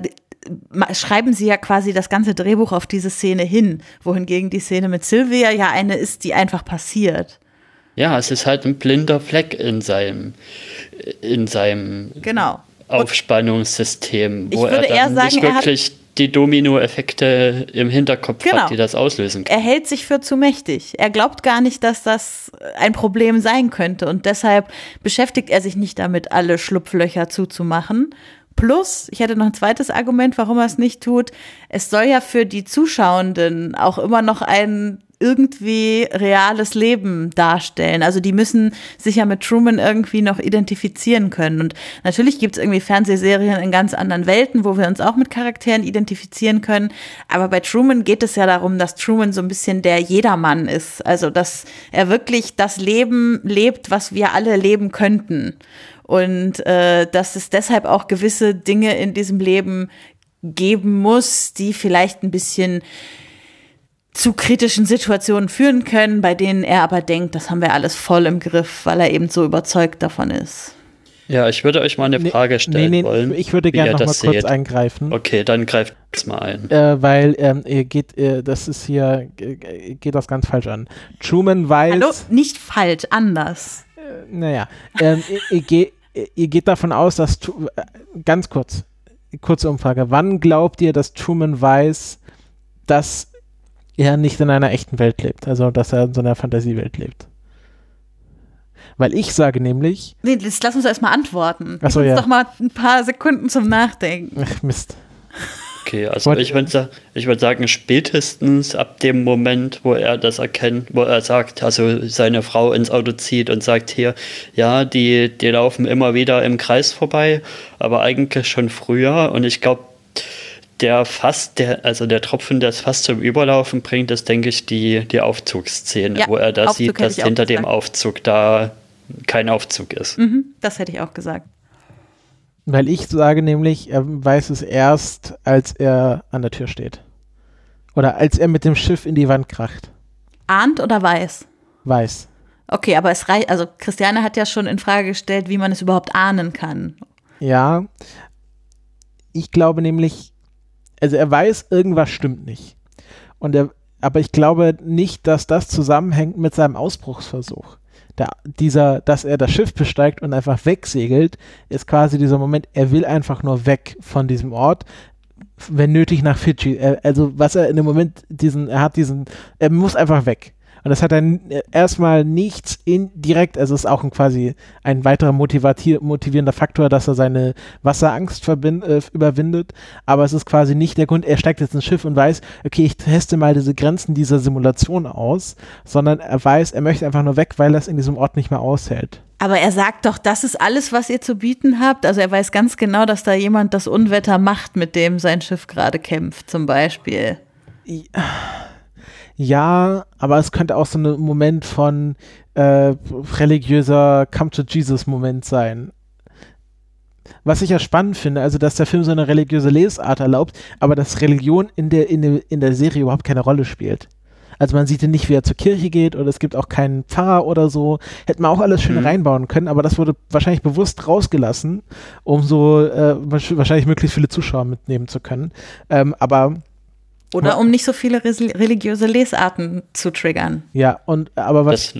schreiben sie ja quasi das ganze Drehbuch auf diese Szene hin, wohingegen die Szene mit Sylvia ja eine ist, die einfach passiert. Ja, es ist halt ein blinder Fleck in seinem, in seinem genau. Aufspannungssystem, wo er dann sagen, nicht wirklich die Dominoeffekte im Hinterkopf genau. hat, die das auslösen können. Er hält sich für zu mächtig. Er glaubt gar nicht, dass das ein Problem sein könnte und deshalb beschäftigt er sich nicht damit, alle Schlupflöcher zuzumachen Plus, ich hätte noch ein zweites Argument, warum er es nicht tut. Es soll ja für die Zuschauenden auch immer noch ein irgendwie reales Leben darstellen. Also die müssen sich ja mit Truman irgendwie noch identifizieren können. Und natürlich gibt es irgendwie Fernsehserien in ganz anderen Welten, wo wir uns auch mit Charakteren identifizieren können. Aber bei Truman geht es ja darum, dass Truman so ein bisschen der Jedermann ist. Also dass er wirklich das Leben lebt, was wir alle leben könnten. Und äh, dass es deshalb auch gewisse Dinge in diesem Leben geben muss, die vielleicht ein bisschen zu kritischen Situationen führen können, bei denen er aber denkt, das haben wir alles voll im Griff, weil er eben so überzeugt davon ist. Ja, ich würde euch mal eine Frage stellen nee, nee, wollen. Ich würde gerne noch mal seht. kurz eingreifen. Okay, dann greift es mal ein. Äh, weil ähm, ihr geht, äh, das ist hier, äh, geht das ganz falsch an. Truman weiß. Hallo, nicht falsch, anders. Äh, naja, ähm, ihr, ihr, geht davon aus, dass äh, ganz kurz, kurze Umfrage. Wann glaubt ihr, dass Truman weiß, dass er nicht in einer echten Welt lebt, also dass er in so einer Fantasiewelt lebt. Weil ich sage nämlich. Nee, lass uns erstmal antworten. Achso, ja. doch mal ein paar Sekunden zum Nachdenken. Ach, Mist. Okay, also What? ich würde ich würd sagen, spätestens ab dem Moment, wo er das erkennt, wo er sagt, also seine Frau ins Auto zieht und sagt hier, ja, die, die laufen immer wieder im Kreis vorbei, aber eigentlich schon früher und ich glaube, der fast, der, also der Tropfen, der es fast zum Überlaufen bringt, ist, denke ich, die, die Aufzugsszene, ja, wo er da Aufzug sieht, dass hinter dem Aufzug da kein Aufzug ist. Mhm, das hätte ich auch gesagt. Weil ich sage nämlich, er weiß es erst, als er an der Tür steht. Oder als er mit dem Schiff in die Wand kracht. Ahnt oder weiß? Weiß. Okay, aber es reicht, also Christiane hat ja schon in Frage gestellt, wie man es überhaupt ahnen kann. Ja. Ich glaube nämlich, also er weiß, irgendwas stimmt nicht. Und er, aber ich glaube nicht, dass das zusammenhängt mit seinem Ausbruchsversuch. Der, dieser, dass er das Schiff besteigt und einfach wegsegelt, ist quasi dieser Moment, er will einfach nur weg von diesem Ort, wenn nötig nach Fidschi. Also was er in dem Moment diesen, er hat diesen, er muss einfach weg. Und das hat dann erstmal nichts indirekt, also ist auch ein, quasi ein weiterer motivierender Faktor, dass er seine Wasserangst äh, überwindet. Aber es ist quasi nicht der Grund, er steigt jetzt ins Schiff und weiß, okay, ich teste mal diese Grenzen dieser Simulation aus, sondern er weiß, er möchte einfach nur weg, weil er es in diesem Ort nicht mehr aushält. Aber er sagt doch, das ist alles, was ihr zu bieten habt. Also er weiß ganz genau, dass da jemand das Unwetter macht, mit dem sein Schiff gerade kämpft, zum Beispiel. Ja ja, aber es könnte auch so ein Moment von äh, religiöser Come to Jesus Moment sein. Was ich ja spannend finde, also dass der Film so eine religiöse Lesart erlaubt, aber dass Religion in der, in der, in der Serie überhaupt keine Rolle spielt. Also man sieht ja nicht, wie er zur Kirche geht oder es gibt auch keinen Pfarrer oder so. Hätten wir auch alles schön mhm. reinbauen können, aber das wurde wahrscheinlich bewusst rausgelassen, um so äh, wahrscheinlich möglichst viele Zuschauer mitnehmen zu können. Ähm, aber oder um nicht so viele religiöse Lesarten zu triggern. Ja, und aber was.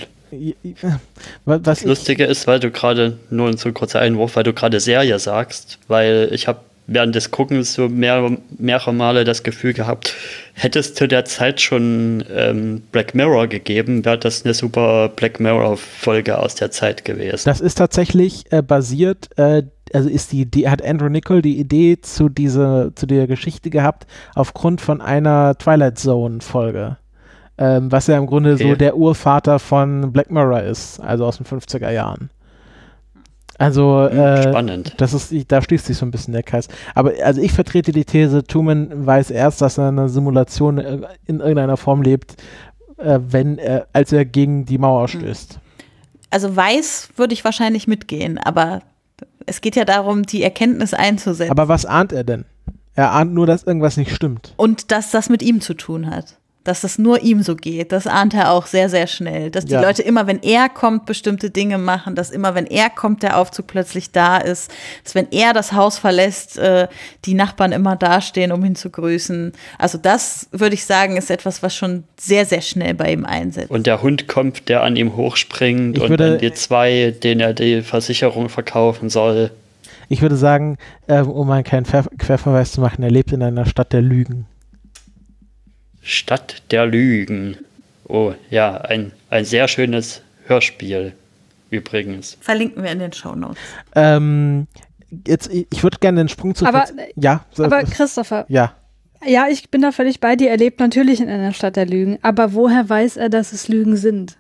Das, was Lustige ist, weil du gerade, nur ein so kurzer Einwurf, weil du gerade Serie sagst, weil ich habe während des Guckens so mehr, mehrere Male das Gefühl gehabt, hätte es zu der Zeit schon ähm, Black Mirror gegeben, wäre das eine super Black Mirror-Folge aus der Zeit gewesen. Das ist tatsächlich äh, basiert, äh, also ist die Idee, hat Andrew Nichol die Idee zu dieser, zu der Geschichte gehabt, aufgrund von einer Twilight Zone-Folge. Ähm, was ja im Grunde okay. so der Urvater von Black Mirror ist, also aus den 50er Jahren. Also hm, äh, spannend. Das ist, da schließt sich so ein bisschen der Kreis. Aber also ich vertrete die These, Truman weiß erst, dass er in einer Simulation äh, in irgendeiner Form lebt, äh, wenn er, als er gegen die Mauer hm. stößt. Also weiß würde ich wahrscheinlich mitgehen, aber es geht ja darum, die Erkenntnis einzusetzen. Aber was ahnt er denn? Er ahnt nur, dass irgendwas nicht stimmt. Und dass das mit ihm zu tun hat dass das nur ihm so geht. Das ahnt er auch sehr, sehr schnell. Dass die ja. Leute immer, wenn er kommt, bestimmte Dinge machen, dass immer, wenn er kommt, der Aufzug plötzlich da ist, dass wenn er das Haus verlässt, äh, die Nachbarn immer dastehen, um ihn zu grüßen. Also das, würde ich sagen, ist etwas, was schon sehr, sehr schnell bei ihm einsetzt. Und der Hund kommt, der an ihm hochspringt ich und dann die zwei, denen er die Versicherung verkaufen soll. Ich würde sagen, äh, um einen kleinen Querverweis zu machen, er lebt in einer Stadt der Lügen. Stadt der Lügen. Oh ja, ein, ein sehr schönes Hörspiel übrigens. Verlinken wir in den Shownotes. Ähm, jetzt, ich würde gerne den Sprung zu. Aber, ja, so, aber Christopher. Ja. Ja, ich bin da völlig bei dir. Er lebt natürlich in einer Stadt der Lügen. Aber woher weiß er, dass es Lügen sind?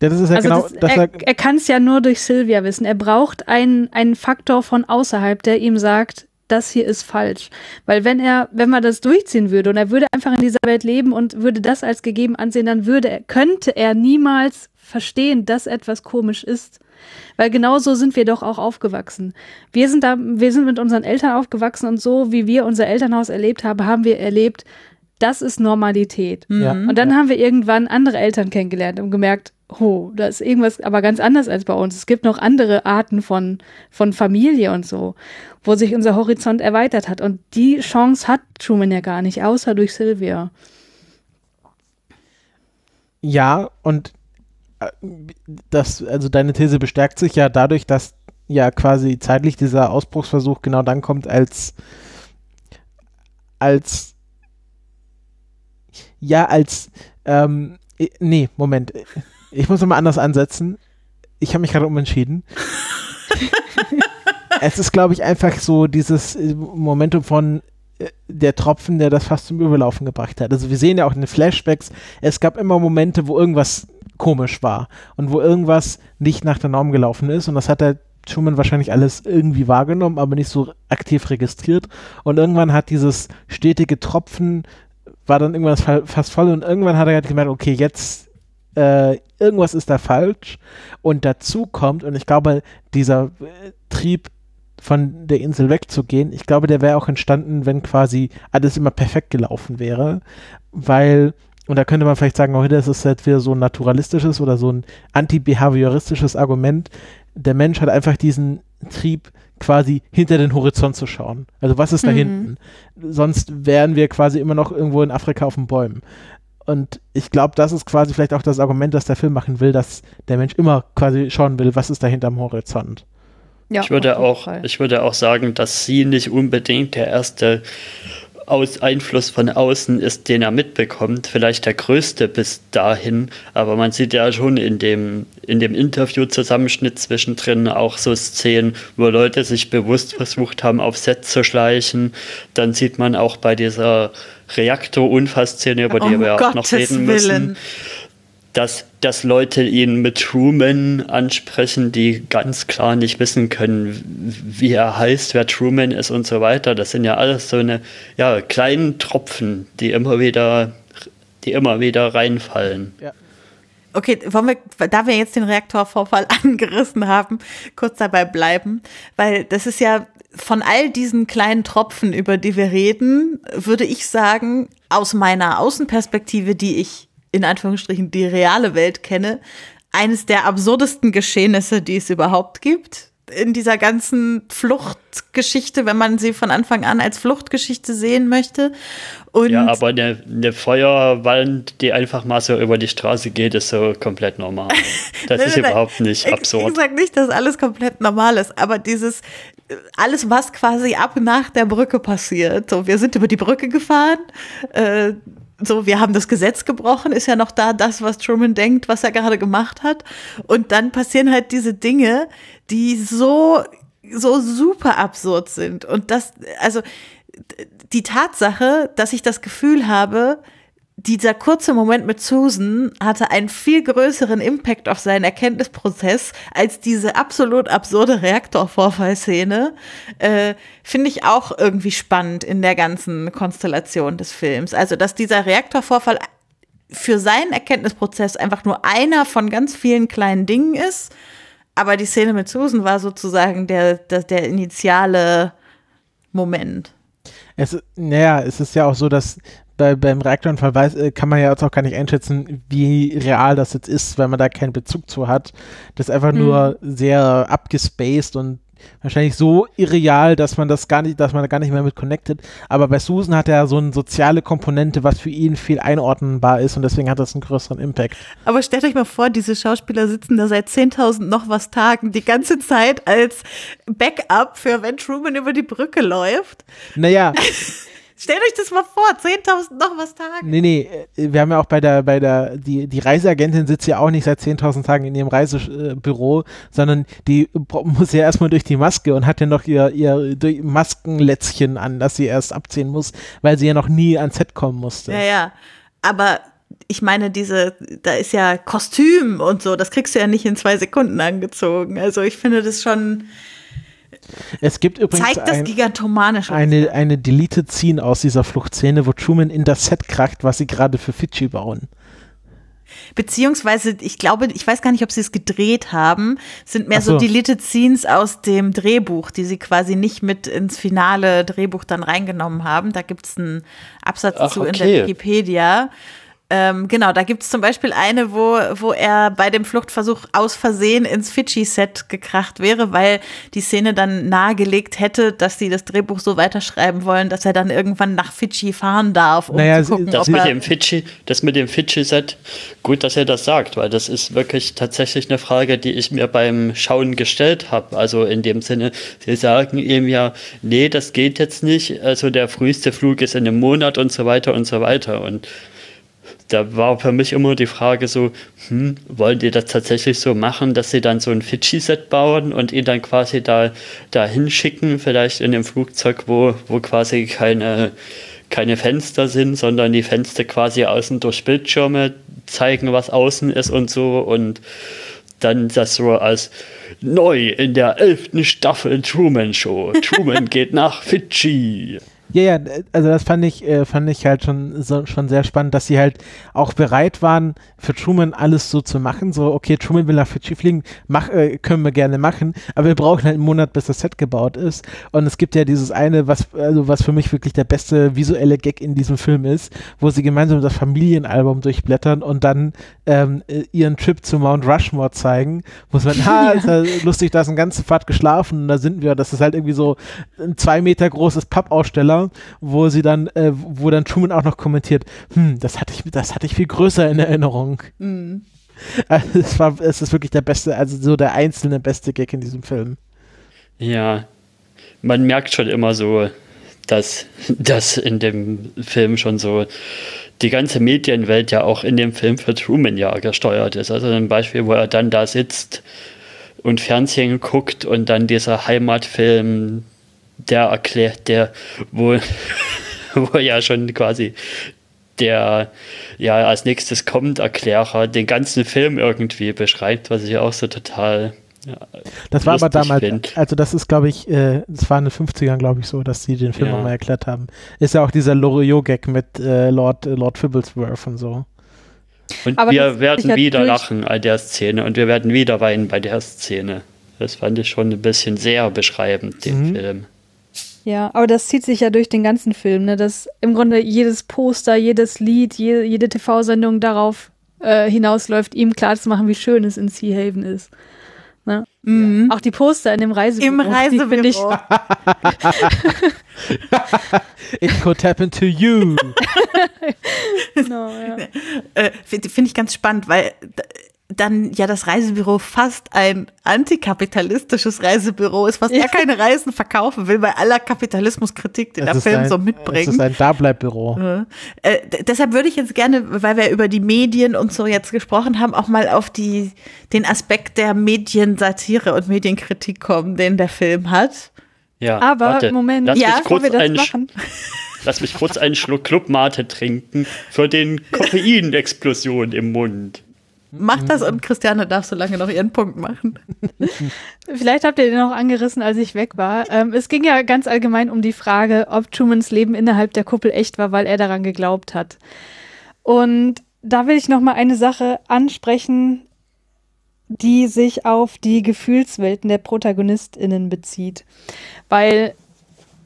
Ja, das ist ja also genau. Das, er er, er kann es ja nur durch Sylvia wissen. Er braucht einen, einen Faktor von außerhalb, der ihm sagt, das hier ist falsch. Weil wenn er, wenn man das durchziehen würde und er würde einfach in dieser Welt leben und würde das als gegeben ansehen, dann würde er, könnte er niemals verstehen, dass etwas komisch ist. Weil genauso sind wir doch auch aufgewachsen. Wir sind da, wir sind mit unseren Eltern aufgewachsen und so, wie wir unser Elternhaus erlebt haben, haben wir erlebt, das ist Normalität. Ja. Und dann haben wir irgendwann andere Eltern kennengelernt und gemerkt, oh, da ist irgendwas aber ganz anders als bei uns. Es gibt noch andere Arten von, von Familie und so, wo sich unser Horizont erweitert hat. Und die Chance hat Truman ja gar nicht, außer durch Sylvia. Ja, und äh, das, also deine These bestärkt sich ja dadurch, dass ja quasi zeitlich dieser Ausbruchsversuch genau dann kommt, als als ja, als ähm, nee, Moment. Ich muss nochmal anders ansetzen. Ich habe mich gerade umentschieden. es ist, glaube ich, einfach so dieses äh, Momentum von äh, der Tropfen, der das fast zum Überlaufen gebracht hat. Also wir sehen ja auch in den Flashbacks, es gab immer Momente, wo irgendwas komisch war und wo irgendwas nicht nach der Norm gelaufen ist und das hat der Truman wahrscheinlich alles irgendwie wahrgenommen, aber nicht so aktiv registriert und irgendwann hat dieses stetige Tropfen war dann irgendwann fast voll und irgendwann hat er halt gemerkt, okay, jetzt äh, irgendwas ist da falsch. Und dazu kommt, und ich glaube, dieser äh, Trieb von der Insel wegzugehen, ich glaube, der wäre auch entstanden, wenn quasi alles immer perfekt gelaufen wäre, weil und da könnte man vielleicht sagen, heute ist es halt wieder so ein naturalistisches oder so ein anti-behavioristisches Argument. Der Mensch hat einfach diesen Trieb, quasi hinter den Horizont zu schauen. Also was ist da mhm. hinten? Sonst wären wir quasi immer noch irgendwo in Afrika auf den Bäumen. Und ich glaube, das ist quasi vielleicht auch das Argument, das der Film machen will, dass der Mensch immer quasi schauen will, was ist da hinterm Horizont. Ja, ich würde auch, ich würde auch sagen, dass sie nicht unbedingt der erste aus Einfluss von außen ist, den er mitbekommt, vielleicht der größte bis dahin, aber man sieht ja schon in dem, in dem Interview-Zusammenschnitt zwischendrin auch so Szenen, wo Leute sich bewusst versucht haben, auf Set zu schleichen. Dann sieht man auch bei dieser Reaktor-Unfallszene, über die um wir auch noch reden müssen. Willen dass, dass Leute ihn mit Truman ansprechen, die ganz klar nicht wissen können, wie er heißt, wer Truman ist und so weiter. Das sind ja alles so eine ja, kleinen Tropfen, die immer wieder, die immer wieder reinfallen. Ja. Okay, wollen wir, da wir jetzt den Reaktorvorfall angerissen haben, kurz dabei bleiben, weil das ist ja von all diesen kleinen Tropfen, über die wir reden, würde ich sagen, aus meiner Außenperspektive, die ich in Anführungsstrichen die reale Welt kenne, eines der absurdesten Geschehnisse, die es überhaupt gibt. in dieser ganzen Fluchtgeschichte, wenn man sie von Anfang an als Fluchtgeschichte sehen möchte. Und ja, aber eine, eine Feuerwand, die einfach mal so über die Straße geht, ist so komplett normal. Das Nein, ist nein, überhaupt nicht Ich, absurd. ich sage nicht, dass alles komplett normal ist, aber dieses, alles, was quasi ab nach der Brücke passiert. So, wir sind über die Brücke gefahren, äh, so, wir haben das Gesetz gebrochen, ist ja noch da das, was Truman denkt, was er gerade gemacht hat. Und dann passieren halt diese Dinge, die so, so super absurd sind. Und das, also, die Tatsache, dass ich das Gefühl habe, dieser kurze Moment mit Susan hatte einen viel größeren Impact auf seinen Erkenntnisprozess als diese absolut absurde Reaktorvorfallszene. Äh, Finde ich auch irgendwie spannend in der ganzen Konstellation des Films. Also, dass dieser Reaktorvorfall für seinen Erkenntnisprozess einfach nur einer von ganz vielen kleinen Dingen ist. Aber die Szene mit Susan war sozusagen der, der, der initiale Moment. Es, naja, es ist ja auch so, dass bei, beim Reaktorunfall weiß, äh, kann man ja jetzt auch gar nicht einschätzen, wie real das jetzt ist, weil man da keinen Bezug zu hat. Das ist einfach nur sehr abgespaced und wahrscheinlich so irreal, dass man das gar nicht, dass man da gar nicht mehr mit connected. Aber bei Susan hat er so eine soziale Komponente, was für ihn viel einordnenbar ist und deswegen hat das einen größeren Impact. Aber stellt euch mal vor, diese Schauspieler sitzen da seit 10.000 noch was Tagen die ganze Zeit als Backup für wenn Truman über die Brücke läuft. Naja, Stellt euch das mal vor, 10.000 noch was Tagen. Nee, nee, äh, wir haben ja auch bei der, bei der, die, die Reiseagentin sitzt ja auch nicht seit 10.000 Tagen in ihrem Reisebüro, sondern die muss ja erstmal durch die Maske und hat ja noch ihr, ihr Maskenlätzchen an, das sie erst abziehen muss, weil sie ja noch nie ans Set kommen musste. Ja, ja. Aber ich meine, diese, da ist ja Kostüm und so, das kriegst du ja nicht in zwei Sekunden angezogen. Also ich finde das schon, Es gibt übrigens zeigt das ein, Gigantomanische. eine, eine Deleted Scene aus dieser Fluchtszene, wo Truman in das Set kracht, was sie gerade für Fidschi bauen. Beziehungsweise, ich glaube, ich weiß gar nicht, ob sie es gedreht haben, sind mehr so. so. Deleted Scenes aus dem Drehbuch, die sie quasi nicht mit ins finale Drehbuch dann reingenommen haben. Da gibt es einen Absatz Ach, zu in okay. der Wikipedia. Ähm, genau, da gibt es zum Beispiel eine, wo, wo er bei dem Fluchtversuch aus Versehen ins Fidschi-Set gekracht wäre, weil die Szene dann nahegelegt hätte, dass sie das Drehbuch so weiterschreiben wollen, dass er dann irgendwann nach Fidschi fahren darf, um Naja, zu gucken, sie- ob Das mit dem Fidschi, das mit dem Fidschi-Set, gut, dass er das sagt, weil das ist wirklich tatsächlich eine Frage, die ich mir beim Schauen gestellt habe. Also in dem Sinne, sie sagen ihm ja, nee, das geht jetzt nicht. Also der früheste Flug ist in einem Monat und so weiter und so weiter. Und da war für mich immer die Frage so, hm, wollen die das tatsächlich so machen, dass sie dann so ein Fidschi-Set bauen und ihn dann quasi da, da hinschicken, vielleicht in dem Flugzeug, wo, wo quasi keine, keine Fenster sind, sondern die Fenster quasi außen durch Bildschirme zeigen, was außen ist und so und dann das so als neu in der elften Staffel Truman Show. Truman geht nach Fidschi. Ja, ja, also das fand ich, äh, fand ich halt schon, so, schon sehr spannend, dass sie halt auch bereit waren, für Truman alles so zu machen. So, okay, Truman will nach Fidschi fliegen, mach, äh, können wir gerne machen, aber wir brauchen halt einen Monat, bis das Set gebaut ist. Und es gibt ja dieses eine, was, also was für mich wirklich der beste visuelle Gag in diesem Film ist, wo sie gemeinsam das Familienalbum durchblättern und dann ähm, äh, ihren Trip zu Mount Rushmore zeigen, wo es man, ha, ist ja lustig, da ist eine ganze Fahrt geschlafen und da sind wir. Das ist halt irgendwie so ein zwei Meter großes Pappaussteller, wo sie dann, äh, wo dann Truman auch noch kommentiert, hm, das hatte ich, das hatte ich viel größer in Erinnerung. Also es war, es ist wirklich der beste, also so der einzelne beste Gag in diesem Film. Ja, man merkt schon immer so, dass das in dem Film schon so die ganze Medienwelt ja auch in dem Film für Truman ja gesteuert ist. Also ein Beispiel, wo er dann da sitzt und Fernsehen guckt und dann dieser Heimatfilm, der erklärt, der, wo, wo ja schon quasi der ja als nächstes kommt, Erklärer, den ganzen Film irgendwie beschreibt, was ich auch so total ja, Das war aber lustig damals, find. also das ist, glaube ich, äh, das war in den 50ern, glaube ich, so, dass sie den Film Ja. mal erklärt haben. Ist ja auch dieser Loriot-Gag mit äh, Lord, Lord Fibblesworth und so. Und Aber wir werden wieder lachen an der Szene und wir werden wieder weinen bei der Szene. Das fand ich schon ein bisschen sehr beschreibend, den Mhm. Film. Ja, aber das zieht sich ja durch den ganzen Film, ne? Dass im Grunde jedes Poster, jedes Lied, je, jede TV-Sendung darauf äh, hinausläuft, ihm klarzumachen, wie schön es in Sea Haven ist. Ne? Mhm. Auch die Poster in dem Reisebüro. Im Reisebüro. It could happen to you. no, ja. äh, Finde find ich ganz spannend, weil dann ja das Reisebüro fast ein antikapitalistisches Reisebüro ist, was ja. gar keine Reisen verkaufen will, bei aller Kapitalismuskritik, die der Film ein, so mitbringt. Es ist ein Dableibbüro. Ja. Äh, deshalb würde ich jetzt gerne, weil wir über die Medien und so jetzt gesprochen haben, auch mal auf die, den Aspekt der Mediensatire und Medienkritik kommen, den der Film hat. Ja, aber warte, Moment, lass ja, mich kurz wir das einen, machen? Lass mich kurz einen Schluck Clubmate trinken für den Koffeinexplosion im Mund. Mach das und Christiane darf so lange noch ihren Punkt machen. Vielleicht habt ihr den noch angerissen, als ich weg war. Ähm, es ging ja ganz allgemein um die Frage, ob Trumans Leben innerhalb der Kuppel echt war, weil er daran geglaubt hat. Und da will ich noch mal eine Sache ansprechen, die sich auf die Gefühlswelten der ProtagonistInnen bezieht. Weil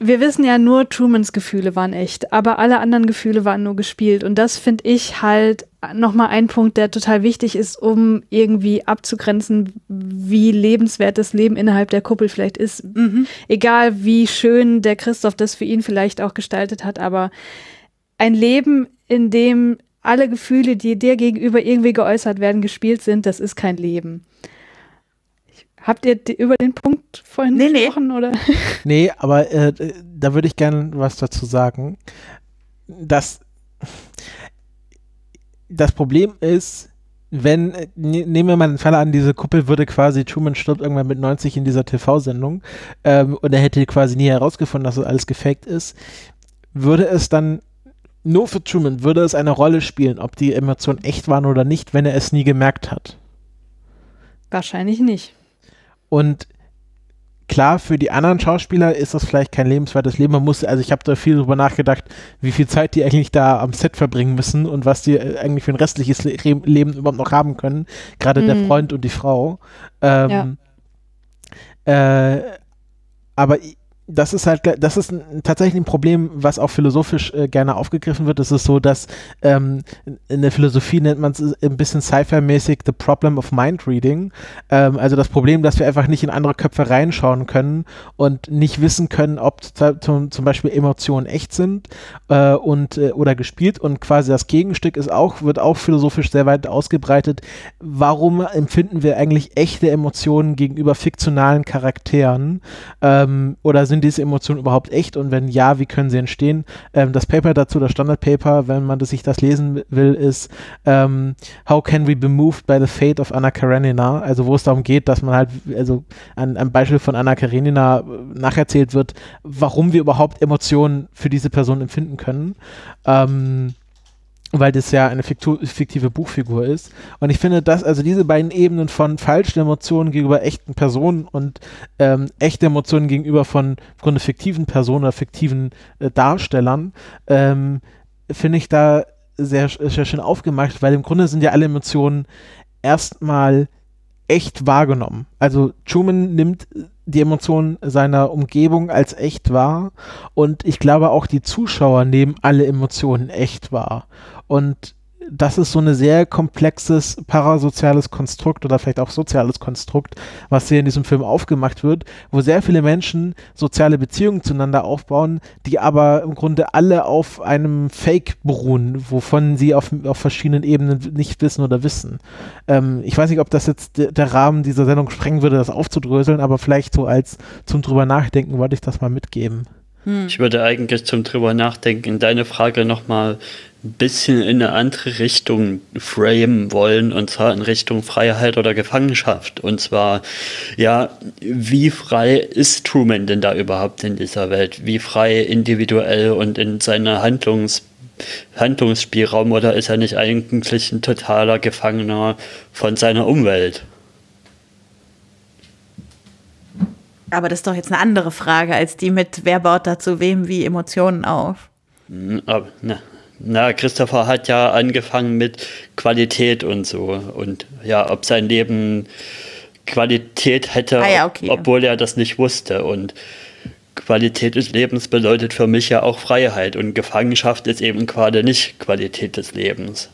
wir wissen ja nur, Trumans Gefühle waren echt, aber alle anderen Gefühle waren nur gespielt. Und das finde ich halt nochmal ein Punkt, der total wichtig ist, um irgendwie abzugrenzen, wie lebenswert das Leben innerhalb der Kuppel vielleicht ist. Mhm. Egal wie schön der Christoph das für ihn vielleicht auch gestaltet hat, aber ein Leben, in dem alle Gefühle, die dir gegenüber irgendwie geäußert werden, gespielt sind, das ist kein Leben. Habt ihr über den Punkt vorhin nee, gesprochen, nee. oder? Nee, aber äh, da würde ich gerne was dazu sagen. Das, das Problem ist, wenn, ne, nehmen wir mal den Fall an, diese Kuppel würde quasi, Truman stirbt irgendwann mit 90 in dieser TV-Sendung ähm, und er hätte quasi nie herausgefunden, dass das alles gefaked ist, würde es dann nur für Truman, würde es eine Rolle spielen, ob die Emotionen echt waren oder nicht, wenn er es nie gemerkt hat? Wahrscheinlich nicht. Und klar, für die anderen Schauspieler ist das vielleicht kein lebenswertes Leben. Man muss, also ich habe da viel drüber nachgedacht, wie viel Zeit die eigentlich da am Set verbringen müssen und was die äh, eigentlich für ein restliches Le Leben überhaupt noch haben können. Gerade mhm. der Freund und die Frau. Ähm, ja. äh, aber das ist halt, das ist ein, tatsächlich ein Problem, was auch philosophisch äh, gerne aufgegriffen wird. Es ist so, dass ähm, in der Philosophie nennt man es ein bisschen Sci-Fi-mäßig the problem of mind reading. Ähm, also das Problem, dass wir einfach nicht in andere Köpfe reinschauen können und nicht wissen können, ob zum, zum Beispiel Emotionen echt sind äh, und äh, oder gespielt. Und quasi das Gegenstück ist auch, wird auch philosophisch sehr weit ausgebreitet. Warum empfinden wir eigentlich echte Emotionen gegenüber fiktionalen Charakteren? Ähm, oder sind diese Emotionen überhaupt echt und wenn ja, wie können sie entstehen? Ähm, das Paper dazu, das Standardpaper, wenn man das, sich das lesen will, ist ähm, How can we be moved by the fate of Anna Karenina? Also wo es darum geht, dass man halt, also ein, ein Beispiel von Anna Karenina äh, nacherzählt wird, warum wir überhaupt Emotionen für diese Person empfinden können. Ähm, weil das ja eine fiktive Buchfigur ist. Und ich finde, dass also diese beiden Ebenen von falschen Emotionen gegenüber echten Personen und ähm, echte Emotionen gegenüber von im Grunde fiktiven Personen oder fiktiven äh, Darstellern, ähm, finde ich da sehr, sehr schön aufgemacht, weil im Grunde sind ja alle Emotionen erstmal echt wahrgenommen. Also Truman nimmt die Emotionen seiner Umgebung als echt wahr und ich glaube auch die Zuschauer nehmen alle Emotionen echt wahr. Und das ist so ein sehr komplexes parasoziales Konstrukt oder vielleicht auch soziales Konstrukt, was hier in diesem Film aufgemacht wird, wo sehr viele Menschen soziale Beziehungen zueinander aufbauen, die aber im Grunde alle auf einem Fake beruhen, wovon sie auf, auf verschiedenen Ebenen nicht wissen oder wissen. Ähm, ich weiß nicht, ob das jetzt de, der Rahmen dieser Sendung sprengen würde, das aufzudröseln, aber vielleicht so als zum drüber nachdenken wollte ich das mal mitgeben. Hm. Ich würde eigentlich zum drüber nachdenken, deine Frage nochmal bisschen in eine andere Richtung framen wollen, und zwar in Richtung Freiheit oder Gefangenschaft. Und zwar, ja, wie frei ist Truman denn da überhaupt in dieser Welt? Wie frei individuell und in seiner Handlungs Handlungsspielraum oder ist er nicht eigentlich ein totaler Gefangener von seiner Umwelt? Aber das ist doch jetzt eine andere Frage als die mit, wer baut dazu wem wie Emotionen auf? Hm, aber, na, na, Christopher hat ja angefangen mit Qualität und so. Und ja, ob sein Leben Qualität hätte, ah ja, okay. obwohl er das nicht wusste. Und Qualität des Lebens bedeutet für mich ja auch Freiheit. Und Gefangenschaft ist eben gerade nicht Qualität des Lebens.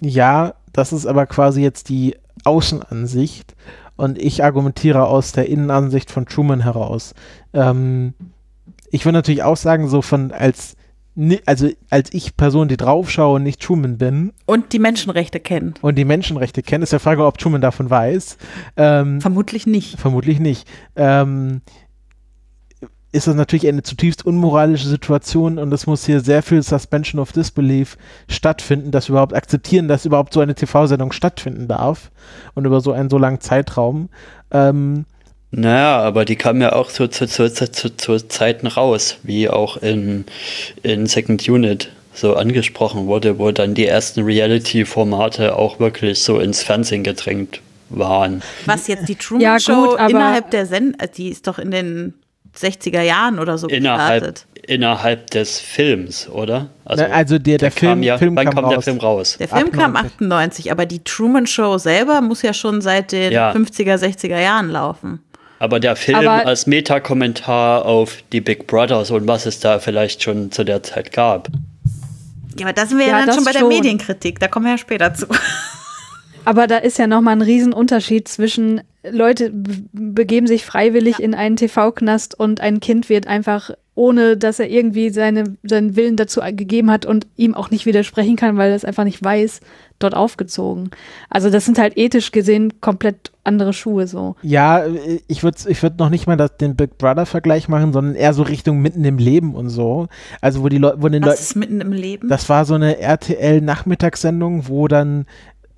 Ja, das ist aber quasi jetzt die Außenansicht. und ich argumentiere aus der Innenansicht von Truman heraus. Ähm, ich würde natürlich auch sagen, so von als also als ich Person, die draufschaue und nicht Truman bin. Und die Menschenrechte kennt. Und die Menschenrechte kennt, ist der Frage, ob Truman davon weiß. Ähm, vermutlich nicht. Vermutlich nicht. Ähm, ist das natürlich eine zutiefst unmoralische Situation und es muss hier sehr viel Suspension of Disbelief stattfinden, dass wir überhaupt akzeptieren, dass überhaupt so eine TV-Sendung stattfinden darf und über so einen so langen Zeitraum. Ähm, naja, aber die kamen ja auch zu, zu, zu, zu, zu Zeiten raus, wie auch in, in Second Unit so angesprochen wurde, wo dann die ersten Reality-Formate auch wirklich so ins Fernsehen gedrängt waren. Was jetzt die Truman ja, Show gut, innerhalb der Sendung, die ist doch in den 60er Jahren oder so innerhalb, gestartet. Innerhalb des Films, oder? Also, also der, der, der Film, ja, Film wann kam raus. der Film raus? Der Film 98. kam 98, aber die Truman Show selber muss ja schon seit den ja. 50er, 60er Jahren laufen. Aber der Film aber als Metakommentar auf die Big Brothers und was es da vielleicht schon zu der Zeit gab. Ja, aber da sind wir ja, ja dann schon bei der schon. Medienkritik, da kommen wir ja später zu. Aber da ist ja nochmal ein Riesenunterschied zwischen Leute begeben sich freiwillig ja. in einen TV-Knast und ein Kind wird einfach, ohne dass er irgendwie seine, seinen Willen dazu gegeben hat und ihm auch nicht widersprechen kann, weil er es einfach nicht weiß, dort aufgezogen. Also das sind halt ethisch gesehen komplett andere Schuhe so. Ja, ich würde ich würd noch nicht mal das, den Big Brother-Vergleich machen, sondern eher so Richtung mitten im Leben und so. Also wo die Leute, wo den Leuten. Was ist mitten im Leben? Das war so eine RTL-Nachmittagssendung, wo dann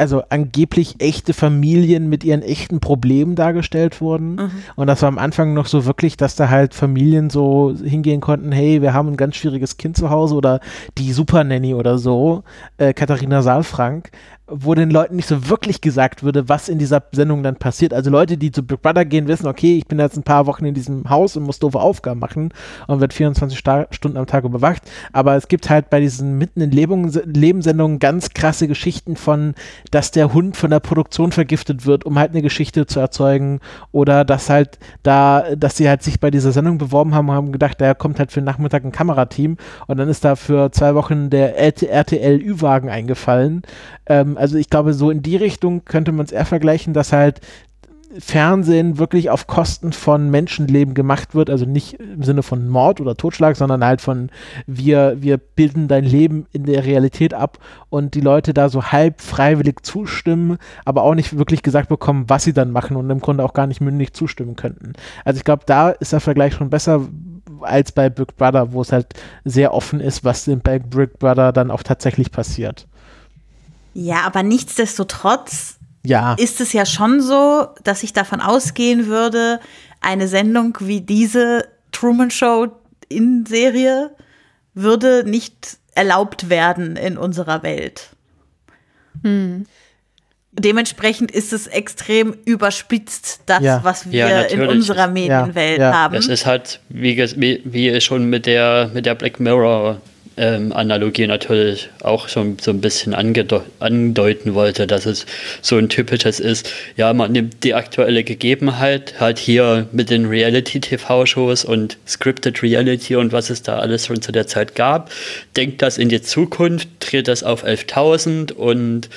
also angeblich echte Familien mit ihren echten Problemen dargestellt wurden. Mhm. Und das war am Anfang noch so wirklich, dass da halt Familien so hingehen konnten, hey, wir haben ein ganz schwieriges Kind zu Hause oder die Super Nanny oder so, äh, Katharina Saalfrank wo den Leuten nicht so wirklich gesagt würde, was in dieser Sendung dann passiert. Also Leute, die zu Big Brother gehen, wissen, okay, ich bin jetzt ein paar Wochen in diesem Haus und muss doofe Aufgaben machen und wird 24 Sta Stunden am Tag überwacht. Aber es gibt halt bei diesen mitten in Lebenssendungen ganz krasse Geschichten von, dass der Hund von der Produktion vergiftet wird, um halt eine Geschichte zu erzeugen oder dass halt da, dass sie halt sich bei dieser Sendung beworben haben und haben gedacht, da kommt halt für den Nachmittag ein Kamerateam und dann ist da für zwei Wochen der RTL Ü-Wagen eingefallen. Ähm, also ich glaube, so in die Richtung könnte man es eher vergleichen, dass halt Fernsehen wirklich auf Kosten von Menschenleben gemacht wird, also nicht im Sinne von Mord oder Totschlag, sondern halt von wir, wir bilden dein Leben in der Realität ab und die Leute da so halb freiwillig zustimmen, aber auch nicht wirklich gesagt bekommen, was sie dann machen und im Grunde auch gar nicht mündig zustimmen könnten. Also ich glaube, da ist der Vergleich schon besser als bei Big Brother, wo es halt sehr offen ist, was bei Big Brother dann auch tatsächlich passiert. Ja, aber nichtsdestotrotz ja. ist es ja schon so, dass ich davon ausgehen würde, eine Sendung wie diese Truman Show in Serie würde nicht erlaubt werden in unserer Welt. Hm. Dementsprechend ist es extrem überspitzt, das, ja. was wir ja, in unserer Medienwelt ja, haben. Es ist halt, wie, wie, wie schon mit der, mit der Black Mirror ähm, Analogie natürlich auch schon so ein bisschen andeuten wollte, dass es so ein typisches ist, ja, man nimmt die aktuelle Gegebenheit, halt hier mit den Reality-TV-Shows und Scripted Reality und was es da alles schon zu der Zeit gab, denkt das in die Zukunft, dreht das auf 11.000 und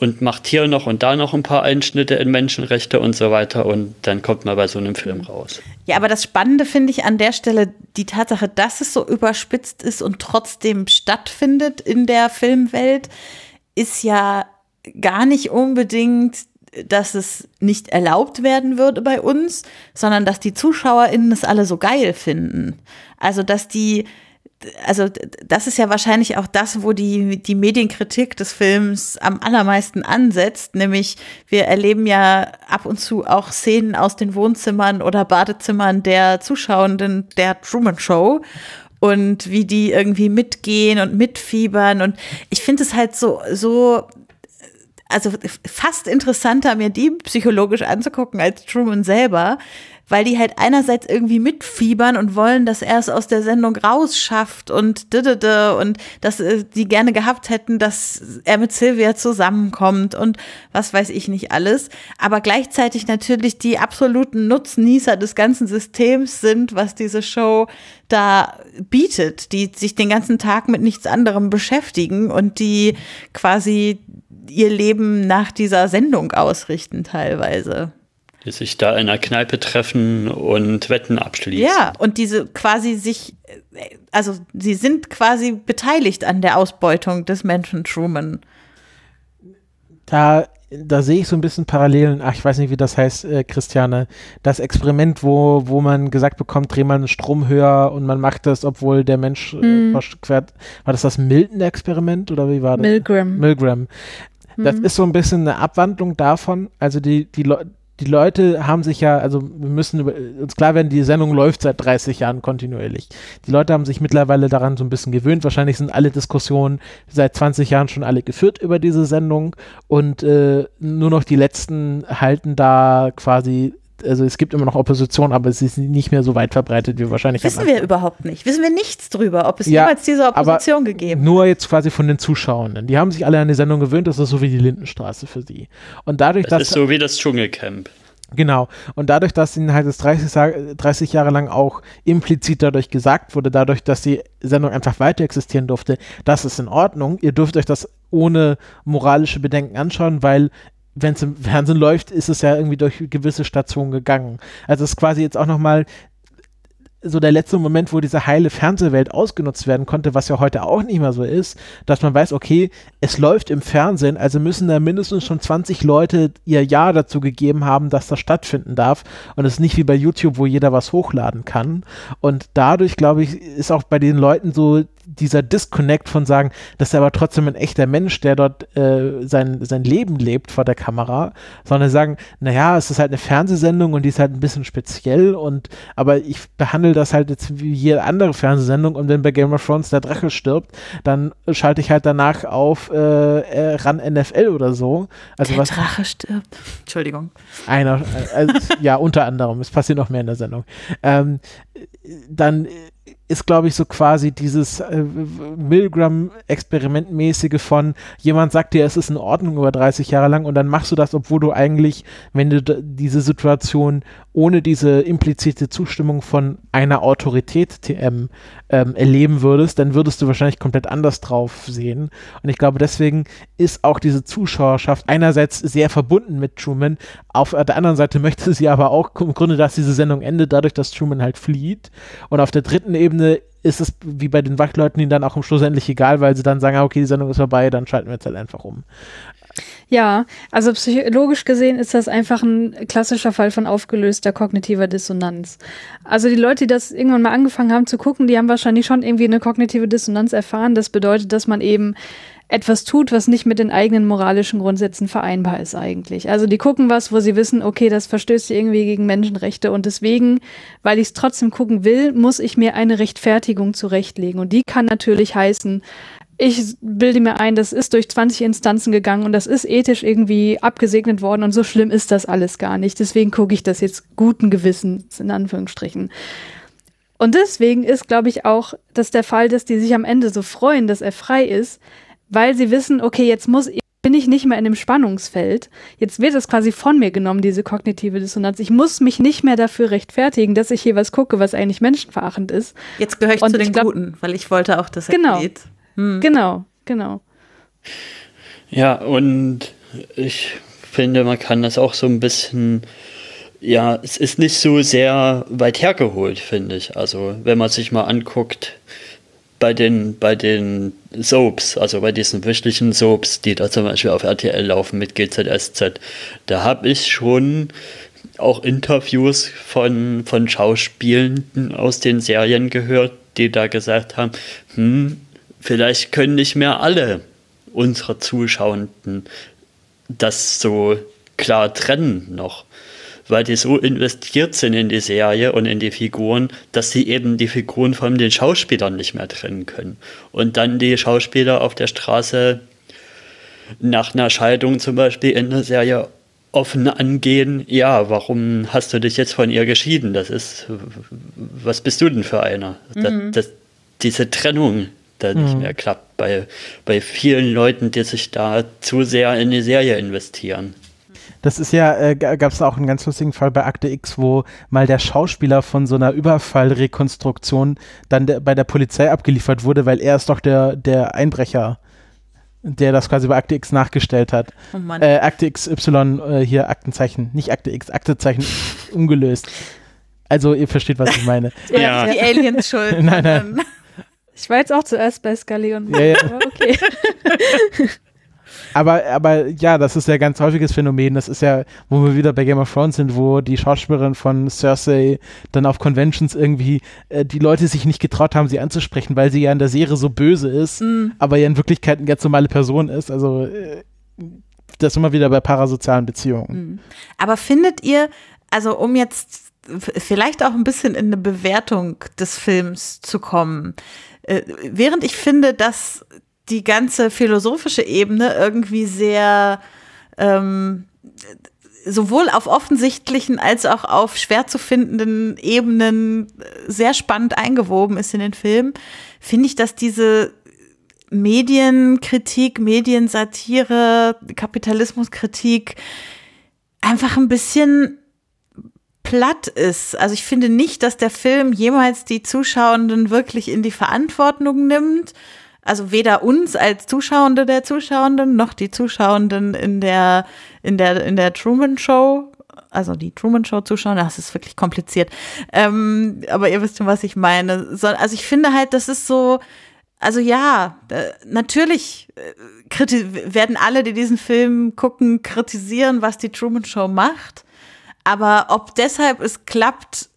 und macht hier noch und da noch ein paar Einschnitte in Menschenrechte und so weiter und dann kommt man bei so einem Film raus. Ja, aber das Spannende finde ich an der Stelle die Tatsache, dass es so überspitzt ist und trotzdem stattfindet in der Filmwelt, ist ja gar nicht unbedingt dass es nicht erlaubt werden würde bei uns, sondern dass die ZuschauerInnen es alle so geil finden. Also, dass die also das ist ja wahrscheinlich auch das, wo die, die Medienkritik des Films am allermeisten ansetzt, nämlich wir erleben ja ab und zu auch Szenen aus den Wohnzimmern oder Badezimmern der Zuschauenden der Truman Show und wie die irgendwie mitgehen und mitfiebern. Und ich finde es halt so, so also fast interessanter, mir die psychologisch anzugucken als Truman selber, weil die halt einerseits irgendwie mitfiebern und wollen, dass er es aus der Sendung rausschafft und didede und dass äh, die gerne gehabt hätten, dass er mit Sylvia zusammenkommt und was weiß ich nicht alles, aber gleichzeitig natürlich die absoluten Nutznießer des ganzen Systems sind, was diese Show da bietet, die sich den ganzen Tag mit nichts anderem beschäftigen und die quasi ihr Leben nach dieser Sendung ausrichten teilweise. Die sich da in einer Kneipe treffen und Wetten abschließen. Ja, und diese quasi sich, also sie sind quasi beteiligt an der Ausbeutung des Menschen Truman. Da da sehe ich so ein bisschen Parallelen, ach, ich weiß nicht, wie das heißt, äh, Christiane, das Experiment, wo, wo man gesagt bekommt, dreh mal den Strom höher und man macht das, obwohl der Mensch äh, Mhm. quert, war das das Milton-Experiment oder wie war das? Milgram. Milgram. Das Mhm. ist so ein bisschen eine Abwandlung davon, also die, die Leute, die Leute haben sich ja, also wir müssen uns klar werden, die Sendung läuft seit 30 Jahren kontinuierlich. Die Leute haben sich mittlerweile daran so ein bisschen gewöhnt. Wahrscheinlich sind alle Diskussionen seit 20 Jahren schon alle geführt über diese Sendung und äh, nur noch die letzten halten da quasi, also es gibt immer noch Opposition, aber es ist nicht mehr so weit verbreitet wie wahrscheinlich Wissen wir überhaupt nicht. Wissen wir nichts drüber, ob es Ja, jemals diese aber Opposition gegeben hat. Nur jetzt quasi von den Zuschauenden. Die haben sich alle an die Sendung gewöhnt, das ist so wie die Lindenstraße für sie. Und dadurch, Das dass ist so wie das Dschungelcamp. Genau. Und dadurch, dass ihnen halt das 30, Sa- 30 Jahre lang auch implizit dadurch gesagt wurde, dadurch, dass die Sendung einfach weiter existieren durfte, das ist in Ordnung. Ihr dürft euch das ohne moralische Bedenken anschauen, weil wenn es im Fernsehen läuft, ist es ja irgendwie durch gewisse Stationen gegangen. Also es ist quasi jetzt auch nochmal so der letzte Moment, wo diese heile Fernsehwelt ausgenutzt werden konnte, was ja heute auch nicht mehr so ist, dass man weiß, okay, es läuft im Fernsehen, also müssen da mindestens schon 20 Leute ihr Ja dazu gegeben haben, dass das stattfinden darf. Und es ist nicht wie bei YouTube, wo jeder was hochladen kann. Und dadurch, glaube ich, ist auch bei den Leuten so dieser Disconnect von sagen, das ist aber trotzdem ein echter Mensch, der dort äh, sein, sein Leben lebt vor der Kamera, sondern sagen, naja, es ist halt eine Fernsehsendung und die ist halt ein bisschen speziell und aber ich behandle das halt jetzt wie jede andere Fernsehsendung und wenn bei Game of Thrones der Drache stirbt, dann schalte ich halt danach auf äh, äh, ran NFL oder so. Also Der was Drache stirbt. Entschuldigung. einer, äh, also, ja, unter anderem, es passiert noch mehr in der Sendung. Ähm, dann ist, glaube ich, so quasi dieses äh, Milgram-Experimentmäßige von jemand sagt dir, es ist in Ordnung über 30 Jahre lang und dann machst du das, obwohl du eigentlich, wenn du diese Situation ohne diese implizite Zustimmung von einer Autorität TM ähm, erleben würdest, dann würdest du wahrscheinlich komplett anders drauf sehen. Und ich glaube, deswegen ist auch diese Zuschauerschaft einerseits sehr verbunden mit Truman, auf der anderen Seite möchte sie aber auch im Grunde, dass diese Sendung endet, dadurch, dass Truman halt flieht. Und auf der dritten Ebene ist es wie bei den Wachleuten ihnen dann auch im Schluss endlich egal, weil sie dann sagen, ah, okay, die Sendung ist vorbei, dann schalten wir jetzt halt einfach um. Ja, also psychologisch gesehen ist das einfach ein klassischer Fall von aufgelöster kognitiver Dissonanz. Also die Leute, die das irgendwann mal angefangen haben zu gucken, die haben wahrscheinlich schon irgendwie eine kognitive Dissonanz erfahren. Das bedeutet, dass man eben etwas tut, was nicht mit den eigenen moralischen Grundsätzen vereinbar ist eigentlich. Also die gucken was, wo sie wissen, okay, das verstößt irgendwie gegen Menschenrechte und deswegen, weil ich es trotzdem gucken will, muss ich mir eine Rechtfertigung zurechtlegen und die kann natürlich heißen, ich bilde mir ein, das ist durch 20 Instanzen gegangen und das ist ethisch irgendwie abgesegnet worden und so schlimm ist das alles gar nicht. Deswegen gucke ich das jetzt guten Gewissens in Anführungsstrichen. Und deswegen ist, glaube ich, auch das der Fall, dass die sich am Ende so freuen, dass er frei ist, weil sie wissen, okay, jetzt muss ich bin ich nicht mehr in dem Spannungsfeld. Jetzt wird es quasi von mir genommen, diese kognitive Dissonanz. Ich muss mich nicht mehr dafür rechtfertigen, dass ich hier was gucke, was eigentlich menschenverachtend ist. Jetzt gehöre ich Und zu den ich glaub- Guten, weil ich wollte auch, dass er Genau. geht. Genau, genau. Ja, und ich finde, man kann das auch so ein bisschen, ja, es ist nicht so sehr weit hergeholt, finde ich. Also, wenn man sich mal anguckt, bei den, bei den Soaps, also bei diesen wöchentlichen Soaps, die da zum Beispiel auf RTL laufen mit GZSZ, da habe ich schon auch Interviews von, von Schauspielenden aus den Serien gehört, die da gesagt haben, hm, vielleicht können nicht mehr alle unserer Zuschauenden das so klar trennen noch, weil die so investiert sind in die Serie und in die Figuren, dass sie eben die Figuren von den Schauspielern nicht mehr trennen können. Und dann die Schauspieler auf der Straße nach einer Scheidung zum Beispiel in der Serie offen angehen, ja, warum hast du dich jetzt von ihr geschieden? Das ist, was bist du denn für einer? Das, das, diese Trennung da nicht mehr klappt bei, bei vielen Leuten, die sich da zu sehr in die Serie investieren. Das ist ja, äh, gab es auch einen ganz lustigen Fall bei Akte X, wo mal der Schauspieler von so einer Überfallrekonstruktion dann der, bei der Polizei abgeliefert wurde, weil er ist doch der, der Einbrecher der das quasi bei Akte X nachgestellt hat. Oh Mann. Äh, Akte XY, äh, hier Aktenzeichen, nicht Akte X, Aktezeichen umgelöst. Also ihr versteht, was ich meine. Ja. Die Aliens schuld. Nein, nein. Ich war jetzt auch zuerst bei Scully und Ja, ja. aber okay. Aber, aber ja, das ist ja ein ganz häufiges Phänomen. Das ist ja, wo wir wieder bei Game of Thrones sind, wo die Schauspielerin von Cersei dann auf Conventions irgendwie äh, die Leute sich nicht getraut haben, sie anzusprechen, weil sie ja in der Serie so böse ist, aber ja in Wirklichkeit eine ganz normale Person ist. Also äh, das ist immer wieder bei parasozialen Beziehungen. Aber findet ihr, also um jetzt vielleicht auch ein bisschen in eine Bewertung des Films zu kommen, äh, während ich finde, dass die ganze philosophische Ebene irgendwie sehr ähm, sowohl auf offensichtlichen als auch auf schwer zu findenden Ebenen sehr spannend eingewoben ist in den Film, finde ich, dass diese Medienkritik, Mediensatire, Kapitalismuskritik einfach ein bisschen platt ist. Also ich finde nicht, dass der Film jemals die Zuschauenden wirklich in die Verantwortung nimmt. Also weder uns als Zuschauende der Zuschauenden noch die Zuschauenden in der in der in der Truman Show. Also die Truman Show Zuschauer, das ist wirklich kompliziert. Ähm, aber ihr wisst schon, was ich meine. So, also ich finde halt, das ist so, also ja, äh, natürlich äh, werden alle, die diesen Film gucken, kritisieren, was die Truman Show macht. Aber ob deshalb es klappt,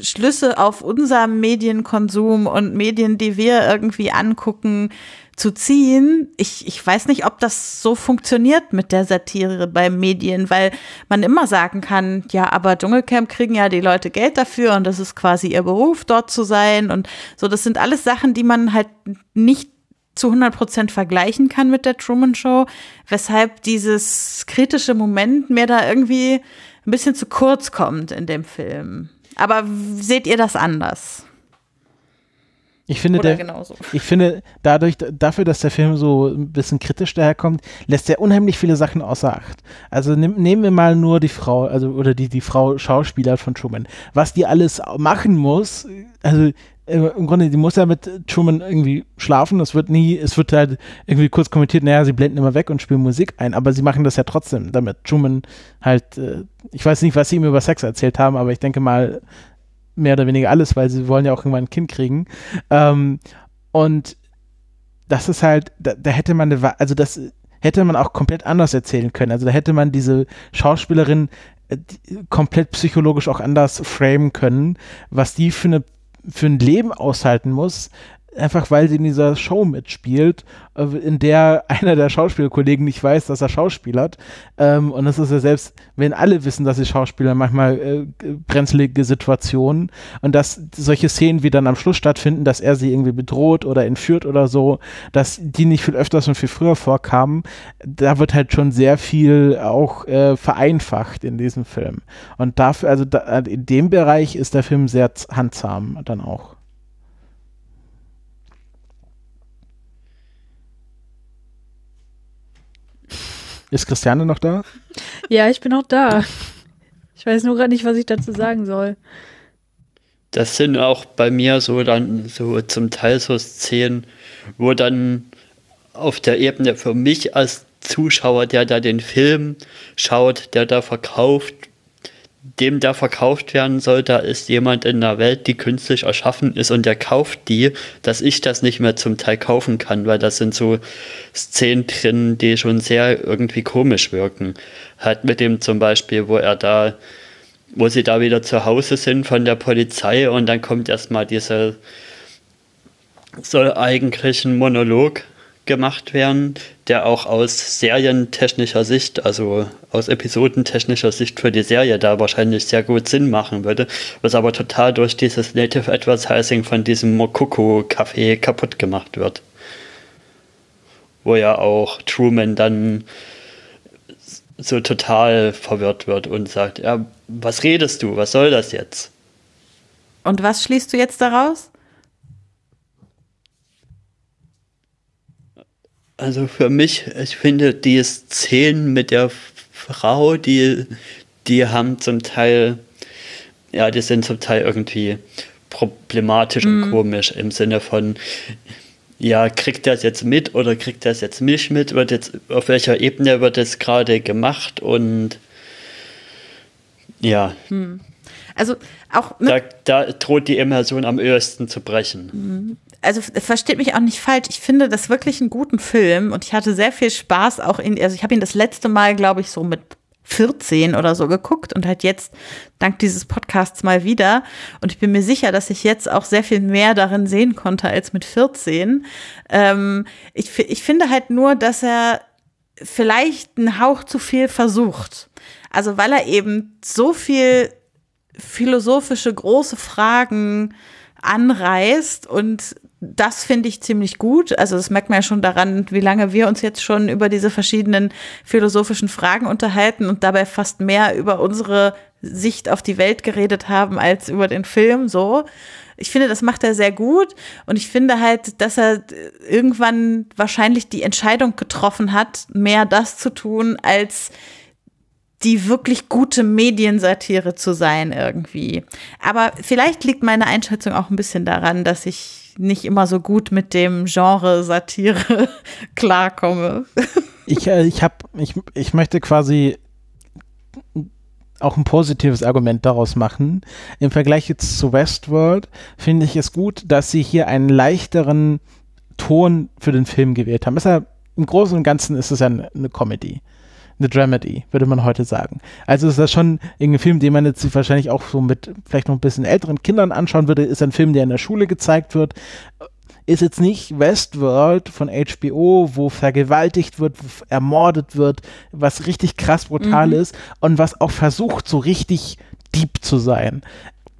Schlüsse auf unseren Medienkonsum und Medien, die wir irgendwie angucken, zu ziehen, ich, ich weiß nicht, ob das so funktioniert mit der Satire bei Medien, weil man immer sagen kann, ja, aber Dschungelcamp kriegen ja die Leute Geld dafür und das ist quasi ihr Beruf, dort zu sein und so, das sind alles Sachen, die man halt nicht zu 100 Prozent vergleichen kann mit der Truman Show, weshalb dieses kritische Moment mir da irgendwie ein bisschen zu kurz kommt in dem Film. Aber seht ihr das anders? Ich finde, Oder der, genauso? ich finde, dadurch, dafür, dass der Film so ein bisschen kritisch daherkommt, lässt er unheimlich viele Sachen außer Acht. Also nimm, nehmen wir mal nur die Frau, also oder die, die Frau Schauspieler von Truman. Was die alles machen muss, also im Grunde, die muss ja mit Truman irgendwie schlafen. Es wird nie, es wird halt irgendwie kurz kommentiert, naja, sie blenden immer weg und spielen Musik ein, aber sie machen das ja trotzdem, damit Truman halt, äh, ich weiß nicht, was sie ihm über Sex erzählt haben, aber ich denke mal, mehr oder weniger alles, weil sie wollen ja auch irgendwann ein Kind kriegen. Ähm, und das ist halt, da, da hätte man eine, also das hätte man auch komplett anders erzählen können. Also da hätte man diese Schauspielerin äh, komplett psychologisch auch anders framen können, was die für eine für ein Leben aushalten muss, einfach weil sie in dieser Show mitspielt, äh, in der einer der Schauspielkollegen nicht weiß, dass er schauspielert. Ähm, und das ist ja selbst, wenn alle wissen, dass sie Schauspieler, manchmal äh, brenzlige Situationen. Und dass solche Szenen wie dann am Schluss stattfinden, dass er sie irgendwie bedroht oder entführt oder so, dass die nicht viel öfters und viel früher vorkamen, da wird halt schon sehr viel auch äh, vereinfacht in diesem Film. Und dafür, also da, in dem Bereich ist der Film sehr handzahm dann auch. Ist Christiane noch da? Ja, ich bin auch da. Ich weiß nur gerade nicht, was ich dazu sagen soll. Das sind auch bei mir so dann so zum Teil so Szenen, wo dann auf der Ebene für mich als Zuschauer, der da den Film schaut, der da verkauft, dem da verkauft werden soll, da ist jemand in der Welt, die künstlich erschaffen ist und der kauft die, dass ich das nicht mehr zum Teil kaufen kann, weil das sind so Szenen drin, die schon sehr irgendwie komisch wirken. Halt mit dem zum Beispiel, wo er da wo sie da wieder zu Hause sind von der Polizei und dann kommt erstmal dieser soll eigentlich ein Monolog gemacht werden, der auch aus serientechnischer Sicht, also aus episodentechnischer Sicht für die Serie da wahrscheinlich sehr gut Sinn machen würde, was aber total durch dieses Native Advertising von diesem Mokoko-Café kaputt gemacht wird. Wo ja auch Truman dann so total verwirrt wird und sagt, ja, was redest du? Was soll das jetzt? Und was schließt du jetzt daraus? Also für mich, ich finde die Szenen mit der Frau, die, die haben zum Teil, ja, die sind zum Teil irgendwie problematisch und komisch im Sinne von, ja, kriegt es jetzt mit oder kriegt es jetzt nicht mit? Wird jetzt, auf welcher Ebene wird es gerade gemacht? Und ja. Hm. Also auch. Da, da, droht die Immersion am ehesten zu brechen. Also versteht mich auch nicht falsch. Ich finde das wirklich einen guten Film und ich hatte sehr viel Spaß auch in. Also ich habe ihn das letzte Mal, glaube ich, so mit 14 oder so geguckt und halt jetzt dank dieses Podcasts mal wieder. Und ich bin mir sicher, dass ich jetzt auch sehr viel mehr darin sehen konnte als mit 14. Ähm, ich, ich finde halt nur, dass er vielleicht einen Hauch zu viel versucht. Also weil er eben so viel philosophische große Fragen anreißt und das finde ich ziemlich gut. Also das merkt man ja schon daran, wie lange wir uns jetzt schon über diese verschiedenen philosophischen Fragen unterhalten und dabei fast mehr über unsere Sicht auf die Welt geredet haben als über den Film so. Ich finde, das macht er sehr gut und ich finde halt, dass er irgendwann wahrscheinlich die Entscheidung getroffen hat, mehr das zu tun, als die wirklich gute Mediensatire zu sein irgendwie. Aber vielleicht liegt meine Einschätzung auch ein bisschen daran, dass ich nicht immer so gut mit dem Genre Satire klarkomme. ich, äh, ich, hab, ich, ich möchte quasi auch ein positives Argument daraus machen. Im Vergleich jetzt zu Westworld finde ich es gut, dass sie hier einen leichteren Ton für den Film gewählt haben. Ist ja, Im Großen und Ganzen ist es ja eine, eine Comedy eine Dramedy, würde man heute sagen. Also ist das schon irgendein Film, den man jetzt wahrscheinlich auch so mit vielleicht noch ein bisschen älteren Kindern anschauen würde, ist ein Film, der in der Schule gezeigt wird. Ist jetzt nicht Westworld von HBO, wo vergewaltigt wird, wo ermordet wird, was richtig krass brutal mhm. ist und was auch versucht, so richtig deep zu sein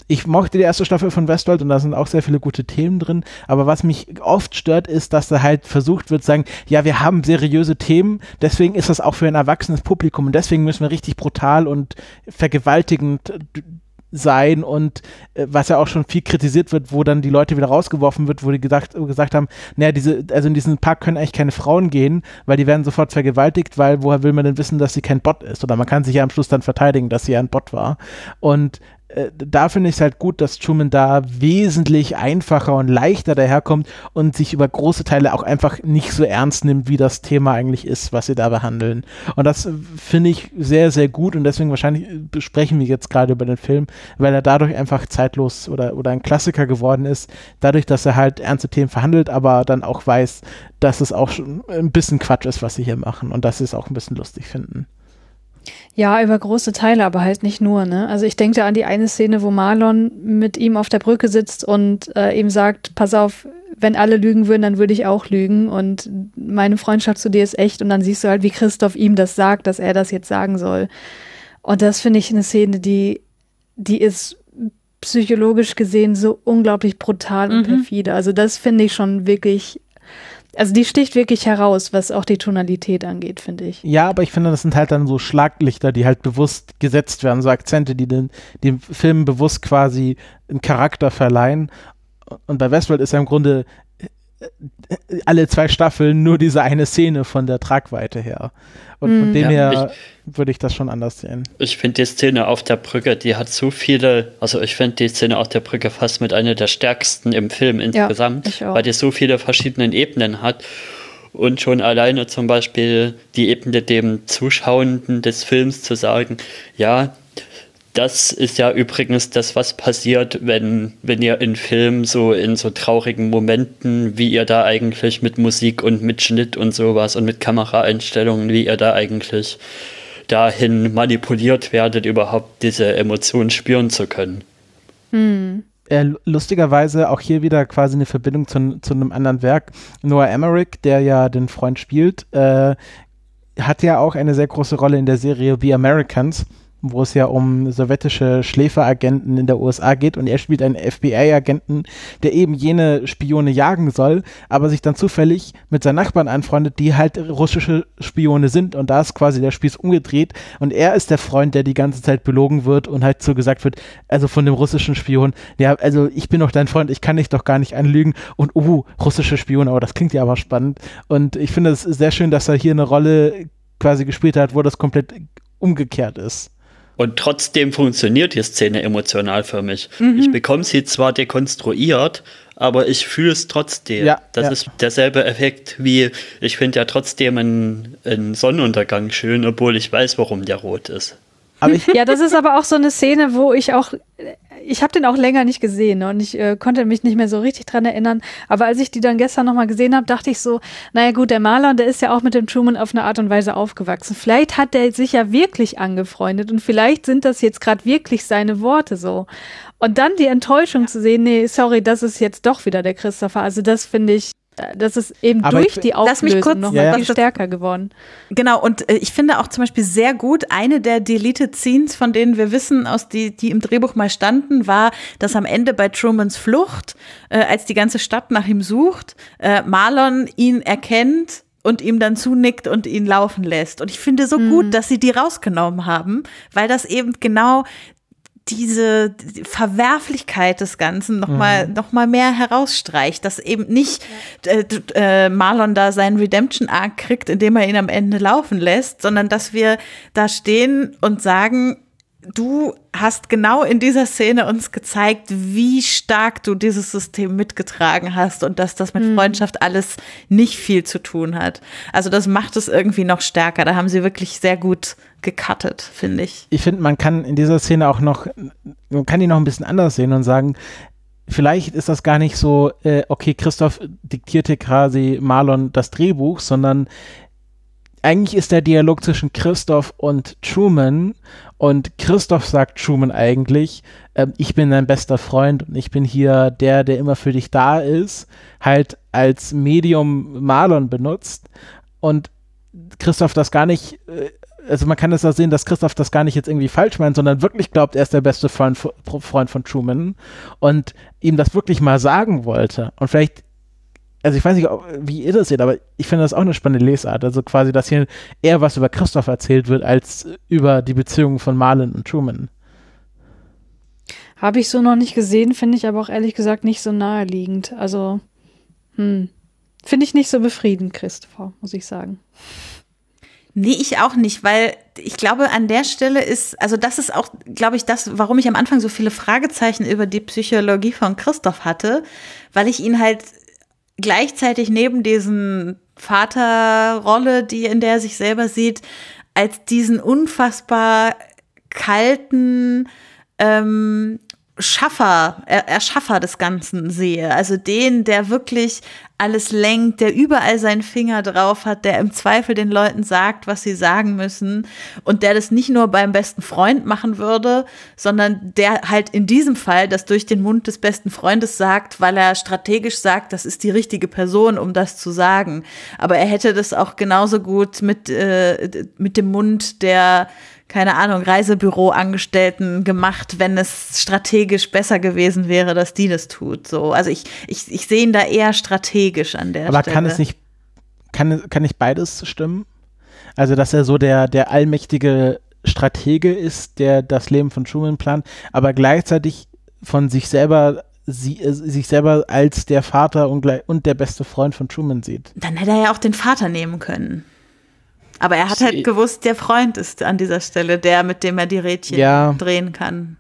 ich mochte die erste Staffel von Westworld und da sind auch sehr viele gute Themen drin. Aber was mich oft stört, ist, dass da halt versucht wird, sagen, ja, wir haben seriöse Themen, deswegen ist das auch für ein erwachsenes Publikum und deswegen müssen wir richtig brutal und vergewaltigend sein und äh, was ja auch schon viel kritisiert wird, wo dann die Leute wieder rausgeworfen wird, wo die gesagt, gesagt haben, naja, diese, also in diesen Park können eigentlich keine Frauen gehen, weil die werden sofort vergewaltigt, weil woher will man denn wissen, dass sie kein Bot ist? Oder man kann sich ja am Schluss dann verteidigen, dass sie ein Bot war. Und da finde ich es halt gut, dass Truman da wesentlich einfacher und leichter daherkommt und sich über große Teile auch einfach nicht so ernst nimmt, wie das Thema eigentlich ist, was sie da behandeln. Und das äh, finde ich sehr, sehr gut und deswegen wahrscheinlich äh, besprechen wir jetzt gerade über den Film, weil er dadurch einfach zeitlos oder, oder ein Klassiker geworden ist, dadurch, dass er halt ernste Themen verhandelt, aber dann auch weiß, dass es auch schon ein bisschen Quatsch ist, was sie hier machen und dass sie es auch ein bisschen lustig finden. Ja, über große Teile, aber halt nicht nur. Ne? Also ich denke an die eine Szene, wo Marlon mit ihm auf der Brücke sitzt und äh, ihm sagt, pass auf, wenn alle lügen würden, dann würde ich auch lügen und meine Freundschaft zu dir ist echt und dann siehst du halt, wie Christoph ihm das sagt, dass er das jetzt sagen soll. Und das finde ich eine Szene, die, die ist psychologisch gesehen so unglaublich brutal und mhm. perfide. Also das finde ich schon wirklich also die sticht wirklich heraus, was auch die Tonalität angeht, finde ich. Ja, aber ich finde, das sind halt dann so Schlaglichter, die halt bewusst gesetzt werden, so Akzente, die den, dem Film bewusst quasi einen Charakter verleihen. Und bei Westworld ist ja im Grunde alle zwei Staffeln nur diese eine Szene von der Tragweite her. Und von mm. dem ja, her würde ich das schon anders sehen. Ich finde die Szene auf der Brücke, die hat so viele, also ich finde die Szene auf der Brücke fast mit einer der stärksten im Film insgesamt, ja, weil die so viele verschiedene Ebenen hat. Und schon alleine zum Beispiel die Ebene dem Zuschauenden des Films zu sagen, ja, das ist ja übrigens das, was passiert, wenn, wenn ihr in Filmen so in so traurigen Momenten, wie ihr da eigentlich mit Musik und mit Schnitt und sowas und mit Kameraeinstellungen, wie ihr da eigentlich dahin manipuliert werdet, überhaupt diese Emotionen spüren zu können. Hm. Äh, lustigerweise auch hier wieder quasi eine Verbindung zu, zu einem anderen Werk. Noah Emmerich, der ja den Freund spielt, äh, hat ja auch eine sehr große Rolle in der Serie The Americans wo es ja um sowjetische Schläferagenten in der USA geht und er spielt einen FBI-Agenten, der eben jene Spione jagen soll, aber sich dann zufällig mit seinen Nachbarn anfreundet, die halt russische Spione sind und da ist quasi der Spieß umgedreht und er ist der Freund, der die ganze Zeit belogen wird und halt so gesagt wird, also von dem russischen Spion, ja, also ich bin doch dein Freund, ich kann dich doch gar nicht anlügen und uh, russische Spione, aber das klingt ja aber spannend und ich finde es sehr schön, dass er hier eine Rolle quasi gespielt hat, wo das komplett umgekehrt ist. Und trotzdem funktioniert die Szene emotional für mich. Mhm. Ich bekomme sie zwar dekonstruiert, aber ich fühle es trotzdem. Ja, das ja. ist derselbe Effekt wie, ich finde ja trotzdem einen, einen Sonnenuntergang schön, obwohl ich weiß, warum der rot ist. Ja, das ist aber auch so eine Szene, wo ich auch, ich habe den auch länger nicht gesehen ne, und ich äh, konnte mich nicht mehr so richtig dran erinnern. Aber als ich die dann gestern nochmal gesehen habe, dachte ich so, naja gut, der Maler, der ist ja auch mit dem Truman auf eine Art und Weise aufgewachsen. Vielleicht hat der sich ja wirklich angefreundet und vielleicht sind das jetzt gerade wirklich seine Worte so. Und dann die Enttäuschung zu sehen, nee, sorry, das ist jetzt doch wieder der Christopher. Also das finde ich, das ist eben Aber durch ich- die Lass mich Auflösung kurz- nochmal Ja, ja. viel stärker geworden. Genau, und äh, ich finde auch zum Beispiel sehr gut, eine der Deleted Scenes, von denen wir wissen, aus die, die im Drehbuch mal standen, war, dass am Ende bei Trumans Flucht, äh, als die ganze Stadt nach ihm sucht, äh, Marlon ihn erkennt und ihm dann zunickt und ihn laufen lässt. Und ich finde so gut, dass sie die rausgenommen haben, weil das eben genau diese die Verwerflichkeit des Ganzen noch mal noch mal mehr herausstreicht, dass eben nicht äh, äh, Marlon da seinen Redemption Arc kriegt, indem er ihn am Ende laufen lässt, sondern dass wir da stehen und sagen, du hast genau in dieser Szene uns gezeigt, wie stark du dieses System mitgetragen hast und dass das mit Freundschaft alles nicht viel zu tun hat. Also das macht es irgendwie noch stärker. Da haben sie wirklich sehr gut gecuttet, finde ich. ich finde, man kann in dieser Szene auch noch, man kann die noch ein bisschen anders sehen und sagen, vielleicht ist das gar nicht so, äh, okay, Christoph diktierte quasi Marlon das Drehbuch, sondern eigentlich ist der Dialog zwischen Christoph und Truman und Christoph sagt Truman eigentlich, ähm, ich bin dein bester Freund und ich bin hier der, der immer für dich da ist, halt als Medium Marlon benutzt und Christoph das gar nicht, äh, also man kann das auch sehen, dass Christoph das gar nicht jetzt irgendwie falsch meint, sondern wirklich glaubt, er ist der beste Freund, Freund von Truman und ihm das wirklich mal sagen wollte. Und vielleicht, also ich weiß nicht, ob, wie ihr das seht, aber ich finde das auch eine spannende Lesart. Also quasi, dass hier eher was über Christoph erzählt wird, als über die Beziehung von Marlon und Truman. Habe ich so noch nicht gesehen, finde ich aber auch ehrlich gesagt nicht so naheliegend. Also, hm. Finde ich nicht so befriedigend, Christopher, muss ich sagen. Nee, ich auch nicht, weil ich glaube, an der Stelle ist, also das ist auch, glaube ich, das, warum ich am Anfang so viele Fragezeichen über die Psychologie von Christoph hatte, weil ich ihn halt gleichzeitig neben diesen Vaterrolle, die in der er sich selber sieht, als diesen unfassbar kalten ähm, Schaffer, er, Erschaffer des Ganzen sehe. Also den, der wirklich alles lenkt, der überall seinen Finger drauf hat, der im Zweifel den Leuten sagt, was sie sagen müssen und der das nicht nur beim besten Freund machen würde, sondern der halt in diesem Fall das durch den Mund des besten Freundes sagt, weil er strategisch sagt, das ist die richtige Person, um das zu sagen. Aber er hätte das auch genauso gut mit, äh, mit dem Mund der keine Ahnung, Reisebüro-Angestellten gemacht, wenn es strategisch besser gewesen wäre, dass die das tut. So, also ich, ich, ich sehe ihn da eher strategisch an der Aber Stelle. kann es nicht, kann, kann nicht beides stimmen? Also, dass er so der, der allmächtige Stratege ist, der das Leben von Truman plant, aber gleichzeitig von sich selber sie, äh, sich selber als der Vater und, gleich- und der beste Freund von Truman sieht. Dann hätte er ja auch den Vater nehmen können. Aber er hat halt gewusst, der Freund ist an dieser Stelle der, mit dem er die Rädchen Ja. drehen kann.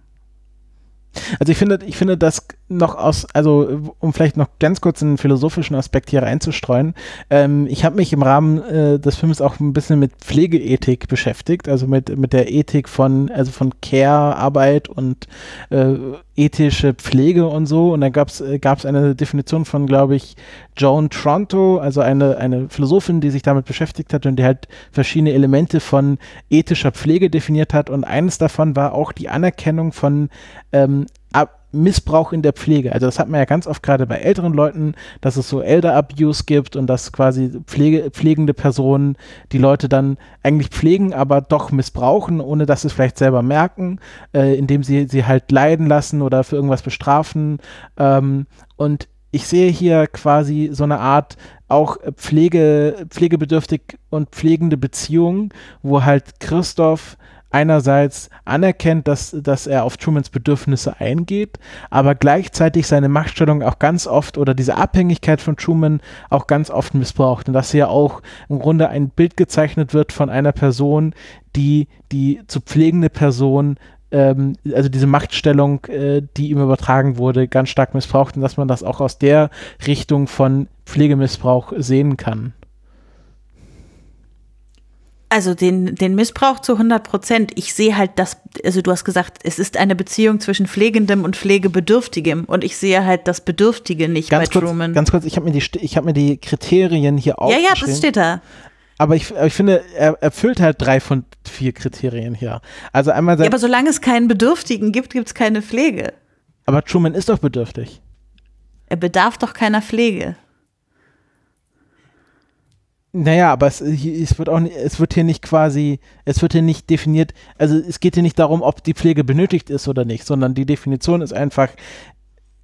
Also ich finde, ich finde das noch aus, also um vielleicht noch ganz kurz einen philosophischen Aspekt hier reinzustreuen. Ähm, ich habe mich im Rahmen äh, des Films auch ein bisschen mit Pflegeethik beschäftigt, also mit, mit der Ethik von, also von Care-Arbeit und äh, ethische Pflege und so. Und da gab es äh, gab's eine Definition von, glaube ich, Joan Tronto, also eine, eine Philosophin, die sich damit beschäftigt hat und die halt verschiedene Elemente von ethischer Pflege definiert hat. Und eines davon war auch die Anerkennung von ähm, Missbrauch in der Pflege. Also das hat man ja ganz oft gerade bei älteren Leuten, dass es so Elder Abuse gibt und dass quasi Pflege, pflegende Personen die Leute dann eigentlich pflegen, aber doch missbrauchen, ohne dass sie es vielleicht selber merken, äh, indem sie sie halt leiden lassen oder für irgendwas bestrafen. Ähm, und ich sehe hier quasi so eine Art auch Pflege, pflegebedürftig und pflegende Beziehung, wo halt Christoph einerseits anerkennt, dass, dass er auf Trumans Bedürfnisse eingeht, aber gleichzeitig seine Machtstellung auch ganz oft oder diese Abhängigkeit von Truman auch ganz oft missbraucht und dass hier auch im Grunde ein Bild gezeichnet wird von einer Person, die die zu pflegende Person ähm, also diese Machtstellung, äh, die ihm übertragen wurde, ganz stark missbraucht und dass man das auch aus der Richtung von Pflegemissbrauch sehen kann. Also den, den Missbrauch zu 100 Prozent. Ich sehe halt das, also du hast gesagt, es ist eine Beziehung zwischen Pflegendem und Pflegebedürftigem und ich sehe halt das Bedürftige nicht ganz bei kurz, Truman. Ganz kurz, ich habe mir, die, hab mir die Kriterien hier ja, aufgeschrieben. ja, das steht da. Aber ich, ich finde, er erfüllt halt drei von vier Kriterien hier. Also einmal Ja, aber solange es keinen Bedürftigen gibt, gibt es keine Pflege. aber Truman ist doch bedürftig. Er bedarf doch keiner Pflege. Naja, aber es, es wird auch es wird hier nicht quasi, es wird hier nicht definiert, also es geht hier nicht darum, ob die Pflege benötigt ist oder nicht, sondern die Definition ist einfach,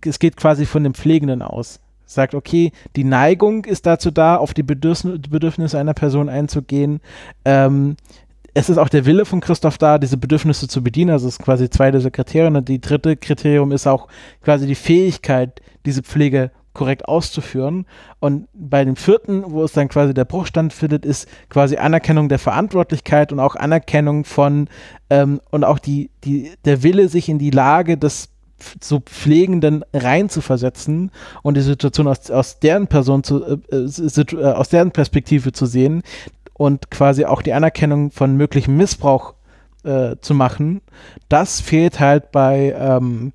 es geht quasi von dem Pflegenden aus. Sagt, okay, die Neigung ist dazu da, auf die Bedürfnisse, Bedürfnisse einer Person einzugehen. Ähm, es ist auch der Wille von Christoph da, diese Bedürfnisse zu bedienen. Also es ist quasi zwei dieser Kriterien. Und die dritte Kriterium ist auch quasi die Fähigkeit, diese Pflege korrekt auszuführen. Und bei dem vierten, wo es dann quasi der Bruch stattfindet, ist quasi Anerkennung der Verantwortlichkeit und auch Anerkennung von ähm, und auch die, die, der Wille, sich in die Lage des so Pflegenden reinzuversetzen und die Situation aus, aus deren Person zu, äh, äh, äh, aus deren Perspektive zu sehen und quasi auch die Anerkennung von möglichem Missbrauch äh, zu machen, das fehlt halt bei, ähm,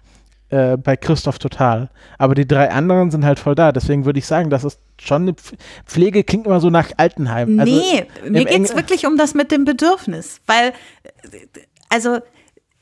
äh, bei Christoph total. Aber die drei anderen sind halt voll da. Deswegen würde ich sagen, das ist schon eine Pflege klingt immer so nach Altenheim. Also nee, mir geht es wirklich um das mit dem Bedürfnis, weil also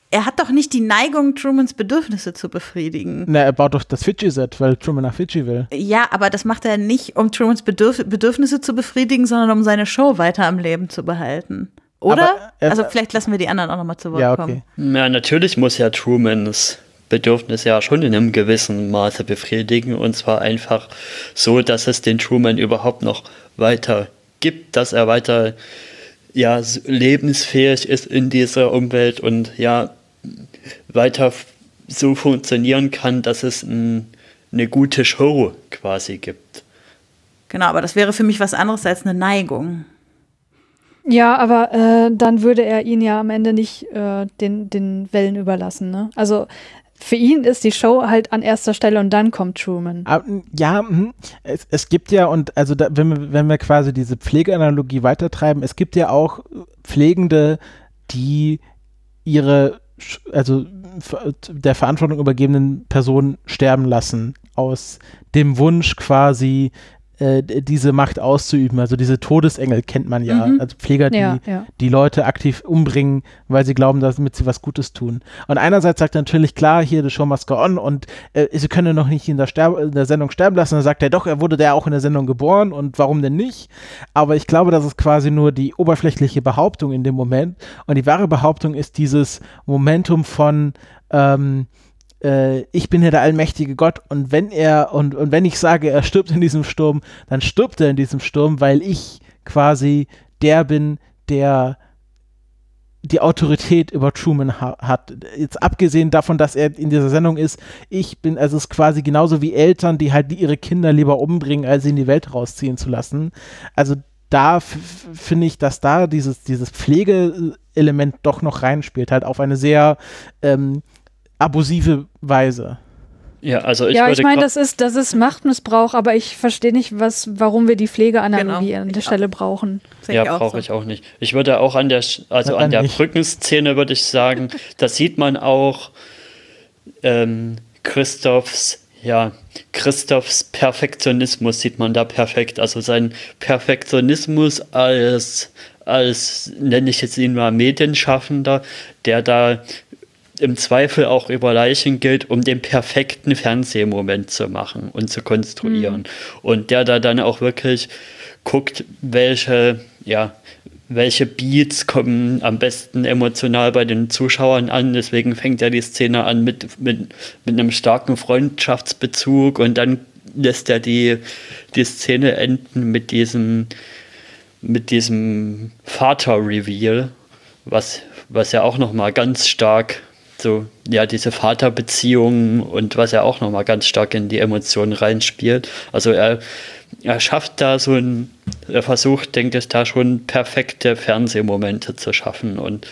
er hat doch nicht die Neigung, Trumans Bedürfnisse zu befriedigen. Na, er baut doch das Fidschi-Set, weil Truman nach Fidschi will. Ja, aber das macht er nicht, um Trumans Bedürf Bedürfnisse zu befriedigen, sondern um seine Show weiter am Leben zu behalten. Oder? Er, also vielleicht lassen wir die anderen auch nochmal zu Wort ja, okay. kommen. Ja, natürlich muss ja Trumans Bedürfnis ja schon in einem gewissen Maße befriedigen. Und zwar einfach so, dass es den Truman überhaupt noch weiter gibt, dass er weiter ja, lebensfähig ist in dieser Umwelt und ja, weiter so funktionieren kann, dass es ein, eine gute Show quasi gibt. Genau, aber das wäre für mich was anderes als eine Neigung. Ja, aber äh, dann würde er ihn ja am Ende nicht äh, den, den Wellen überlassen. Ne? Also für ihn ist die Show halt an erster Stelle und dann kommt Truman. Ah, ja, hm, es, es gibt ja, und also da, wenn, wir, wenn wir quasi diese Pflegeanalogie weitertreiben, es gibt ja auch Pflegende, die ihre also der Verantwortung übergebenen Person sterben lassen, aus dem Wunsch quasi äh, diese Macht auszuüben. Also diese Todesengel kennt man ja, mhm. also Pfleger, die ja, ja. die Leute aktiv umbringen, weil sie glauben, damit sie was Gutes tun. Und einerseits sagt er natürlich, klar, hier, the show must go on und äh, sie können noch nicht in der, Sterb in der Sendung sterben lassen. Dann sagt er, doch, er wurde da auch in der Sendung geboren und warum denn nicht? Aber ich glaube, das ist quasi nur die oberflächliche Behauptung in dem Moment. Und die wahre Behauptung ist dieses Momentum von ähm, äh, ich bin ja der allmächtige Gott und wenn er und, und wenn ich sage, er stirbt in diesem Sturm, dann stirbt er in diesem Sturm, weil ich quasi der bin, der die Autorität über Truman ha hat. Jetzt abgesehen davon, dass er in dieser Sendung ist, ich bin, also es ist quasi genauso wie Eltern, die halt ihre Kinder lieber umbringen, als sie in die Welt rausziehen zu lassen. Also da finde ich, dass da dieses, dieses Pflegeelement doch noch reinspielt, halt auf eine sehr ähm, abusive Weise. Ja, also ich, ja, ich meine, das ist, das ist Machtmissbrauch, aber ich verstehe nicht, was, warum wir die Pflegeanalogie genau. an der Stelle brauchen. Ja, brauche so. ich auch nicht. Ich würde auch an der, also an der nicht. Brückenszene würde ich sagen, da sieht man auch ähm, Christophs, ja, Christophs Perfektionismus sieht man da perfekt. Also sein Perfektionismus als, als nenne ich jetzt ihn mal Medienschaffender, der da im Zweifel auch über Leichen gilt, um den perfekten Fernsehmoment zu machen und zu konstruieren. Mhm. Und der da dann auch wirklich guckt, welche, ja, welche Beats kommen am besten emotional bei den Zuschauern an. Deswegen fängt er die Szene an mit, mit, mit einem starken Freundschaftsbezug und dann lässt er die, die Szene enden mit diesem, mit diesem Vater-Reveal was, was ja auch nochmal ganz stark so, ja, diese Vaterbeziehungen und was ja auch nochmal ganz stark in die Emotionen reinspielt. Also er, er schafft da so ein, er versucht, denke ich, da schon perfekte Fernsehmomente zu schaffen und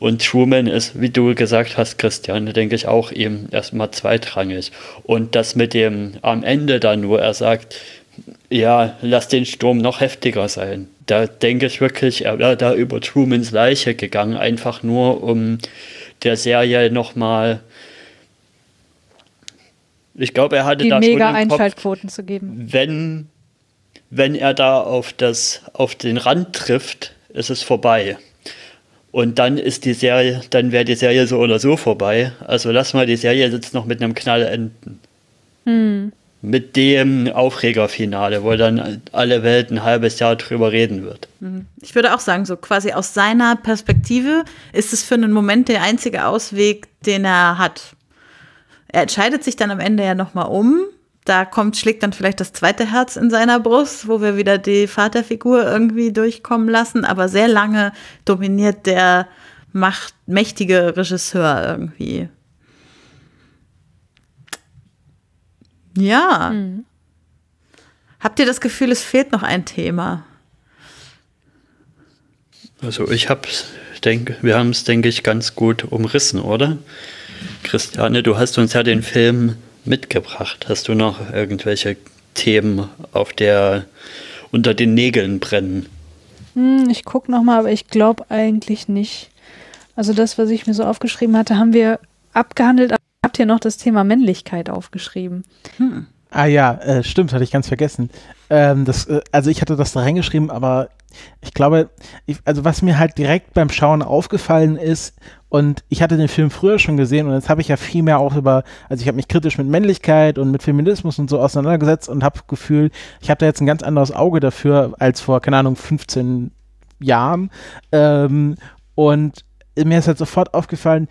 und Truman ist, wie du gesagt hast, Christian, denke ich auch eben erstmal zweitrangig. Und das mit dem am Ende dann, wo er sagt, ja, lass den Sturm noch heftiger sein. Da denke ich wirklich, er wäre da über Trumans Leiche gegangen, einfach nur um der Serie nochmal. Ich glaube, er hatte die da mega schon Einschaltquoten zu geben. Wenn, wenn er da auf, das, auf den Rand trifft, ist es vorbei. Und dann ist die Serie, dann wäre die Serie so oder so vorbei. Also lass mal die Serie jetzt noch mit einem Knall enden. Hm mit dem Aufregerfinale, wo dann alle Welt ein halbes Jahr drüber reden wird. Mhm. Ich würde auch sagen, so quasi aus seiner Perspektive ist es für einen Moment der einzige Ausweg, den er hat. Er entscheidet sich dann am Ende ja nochmal um. Da kommt, schlägt dann vielleicht das zweite Herz in seiner Brust, wo wir wieder die Vaterfigur irgendwie durchkommen lassen. Aber sehr lange dominiert der macht, mächtige Regisseur irgendwie. Ja. Mhm. Habt ihr das Gefühl, es fehlt noch ein Thema? Also ich habe denke, wir haben es, denke ich, ganz gut umrissen, oder? Christiane, du hast uns ja den Film mitgebracht. Hast du noch irgendwelche Themen, auf der unter den Nägeln brennen? Hm, ich gucke nochmal, aber ich glaube eigentlich nicht. Also das, was ich mir so aufgeschrieben hatte, haben wir abgehandelt habt ihr noch das Thema Männlichkeit aufgeschrieben. Hm. Ah ja, äh, stimmt, hatte ich ganz vergessen. Ähm, das, äh, also ich hatte das da reingeschrieben, aber ich glaube, ich, also was mir halt direkt beim Schauen aufgefallen ist, und ich hatte den Film früher schon gesehen und jetzt habe ich ja viel mehr auch über, also ich habe mich kritisch mit Männlichkeit und mit Feminismus und so auseinandergesetzt und habe Gefühl, ich habe da jetzt ein ganz anderes Auge dafür als vor, keine Ahnung, 15 Jahren. Ähm, und mir ist halt sofort aufgefallen,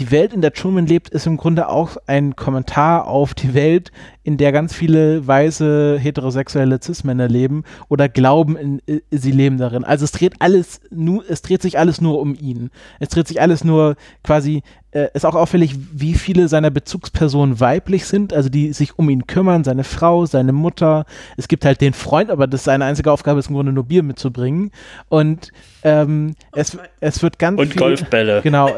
die Welt, in der Truman lebt, ist im Grunde auch ein Kommentar auf die Welt, in der ganz viele weiße heterosexuelle Cis-Männer leben oder glauben, in, in, äh, sie leben darin. Also es dreht alles nur, es dreht sich alles nur um ihn. Es dreht sich alles nur quasi, äh, ist auch auffällig, wie viele seiner Bezugspersonen weiblich sind, also die sich um ihn kümmern, seine Frau, seine Mutter. Es gibt halt den Freund, aber das seine einzige Aufgabe ist im Grunde nur Bier mitzubringen. Und ähm, es, es wird ganz Und viel, Golfbälle. Genau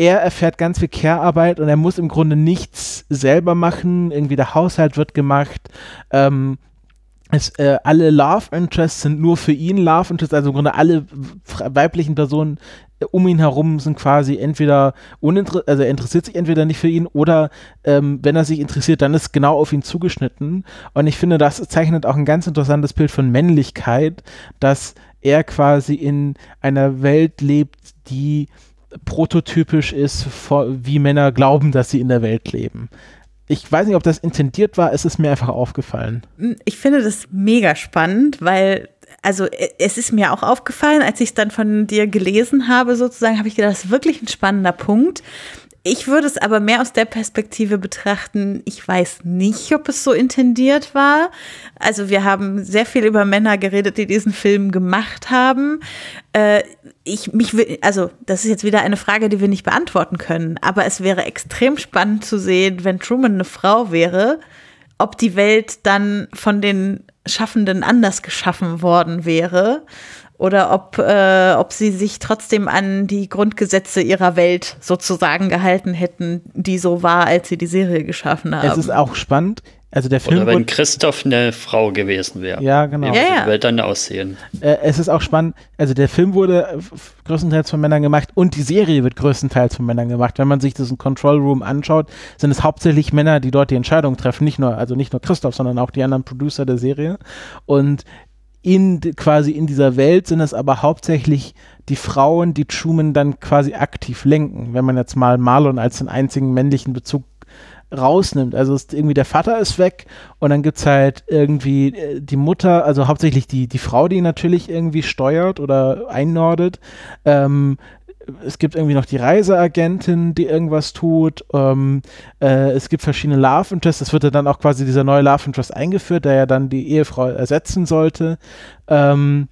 er erfährt ganz viel Care-Arbeit und er muss im Grunde nichts selber machen. Irgendwie der Haushalt wird gemacht. Ähm, es, äh, alle Love Interests sind nur für ihn Love Interests, also im Grunde alle weiblichen Personen äh, um ihn herum sind quasi entweder uninteressiert, also er interessiert sich entweder nicht für ihn oder ähm, wenn er sich interessiert, dann ist genau auf ihn zugeschnitten. Und ich finde, das zeichnet auch ein ganz interessantes Bild von Männlichkeit, dass er quasi in einer Welt lebt, die prototypisch ist, wie Männer glauben, dass sie in der Welt leben. Ich weiß nicht, ob das intendiert war, es ist mir einfach aufgefallen. Ich finde das mega spannend, weil also es ist mir auch aufgefallen, als ich es dann von dir gelesen habe, sozusagen, habe ich gedacht, das ist wirklich ein spannender Punkt. Ich würde es aber mehr aus der Perspektive betrachten. Ich weiß nicht, ob es so intendiert war. Also wir haben sehr viel über Männer geredet, die diesen Film gemacht haben. Äh, ich mich also das ist jetzt wieder eine Frage, die wir nicht beantworten können. Aber es wäre extrem spannend zu sehen, wenn Truman eine Frau wäre, ob die Welt dann von den Schaffenden anders geschaffen worden wäre oder ob, äh, ob sie sich trotzdem an die Grundgesetze ihrer Welt sozusagen gehalten hätten, die so war, als sie die Serie geschaffen haben. Es ist auch spannend. Also der Film. Oder wenn Christoph eine Frau gewesen wäre. Ja, genau. Wie ja, ja. Welt dann aussehen. Äh, es ist auch spannend. Also der Film wurde größtenteils von Männern gemacht und die Serie wird größtenteils von Männern gemacht. Wenn man sich das in Control Room anschaut, sind es hauptsächlich Männer, die dort die Entscheidung treffen. Nicht nur, also nicht nur Christoph, sondern auch die anderen Producer der Serie. Und in quasi in dieser Welt sind es aber hauptsächlich die Frauen, die Truman dann quasi aktiv lenken, wenn man jetzt mal Marlon als den einzigen männlichen Bezug rausnimmt. Also ist irgendwie der Vater ist weg und dann gibt es halt irgendwie äh, die Mutter, also hauptsächlich die, die Frau, die natürlich irgendwie steuert oder einnordet. Ähm, es gibt irgendwie noch die Reiseagentin, die irgendwas tut. Ähm, äh, es gibt verschiedene Love Interests. Es wird ja dann auch quasi dieser neue Love Interest eingeführt, der ja dann die Ehefrau ersetzen sollte. Ähm,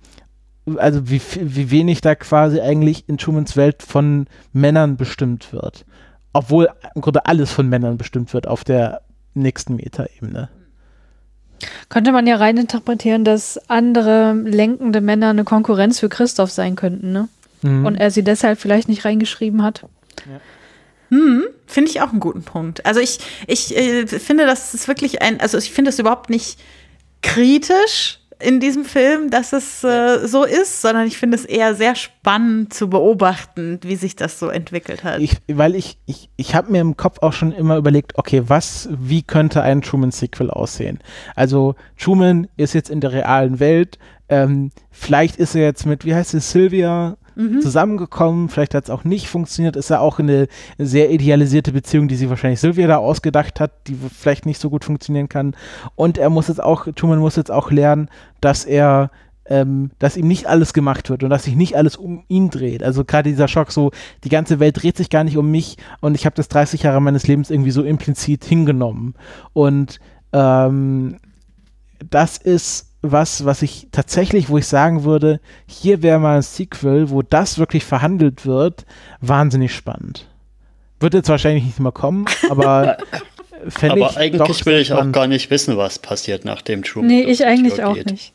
also wie, wie wenig da quasi eigentlich in Schumans Welt von Männern bestimmt wird. Obwohl im Grunde alles von Männern bestimmt wird auf der nächsten Metaebene. Könnte man ja rein interpretieren, dass andere lenkende Männer eine Konkurrenz für Christoph sein könnten, ne? Mhm. Und er sie deshalb vielleicht nicht reingeschrieben hat. Ja. Hm, finde ich auch einen guten Punkt. Also ich, ich äh, finde, das ist wirklich ein, also ich finde es überhaupt nicht kritisch, in diesem Film, dass es äh, so ist, sondern ich finde es eher sehr spannend zu beobachten, wie sich das so entwickelt hat. Ich, weil ich, ich, ich habe mir im Kopf auch schon immer überlegt, okay, was, wie könnte ein Truman-Sequel aussehen? Also Truman ist jetzt in der realen Welt, ähm, vielleicht ist er jetzt mit, wie heißt es, Sylvia mhm. zusammengekommen. Vielleicht hat es auch nicht funktioniert. Ist ja auch eine sehr idealisierte Beziehung, die sich wahrscheinlich Sylvia da ausgedacht hat, die vielleicht nicht so gut funktionieren kann. Und er muss jetzt auch, Truman muss jetzt auch lernen, dass er ähm, dass ihm nicht alles gemacht wird und dass sich nicht alles um ihn dreht. Also gerade dieser Schock, so die ganze Welt dreht sich gar nicht um mich und ich habe das 30 Jahre meines Lebens irgendwie so implizit hingenommen. Und ähm, das ist was, was ich tatsächlich, wo ich sagen würde, hier wäre mal ein Sequel, wo das wirklich verhandelt wird, wahnsinnig spannend. Wird jetzt wahrscheinlich nicht mehr kommen, aber Aber eigentlich will ich spannend. auch gar nicht wissen, was passiert nach dem True. Nee, ich eigentlich auch geht. nicht.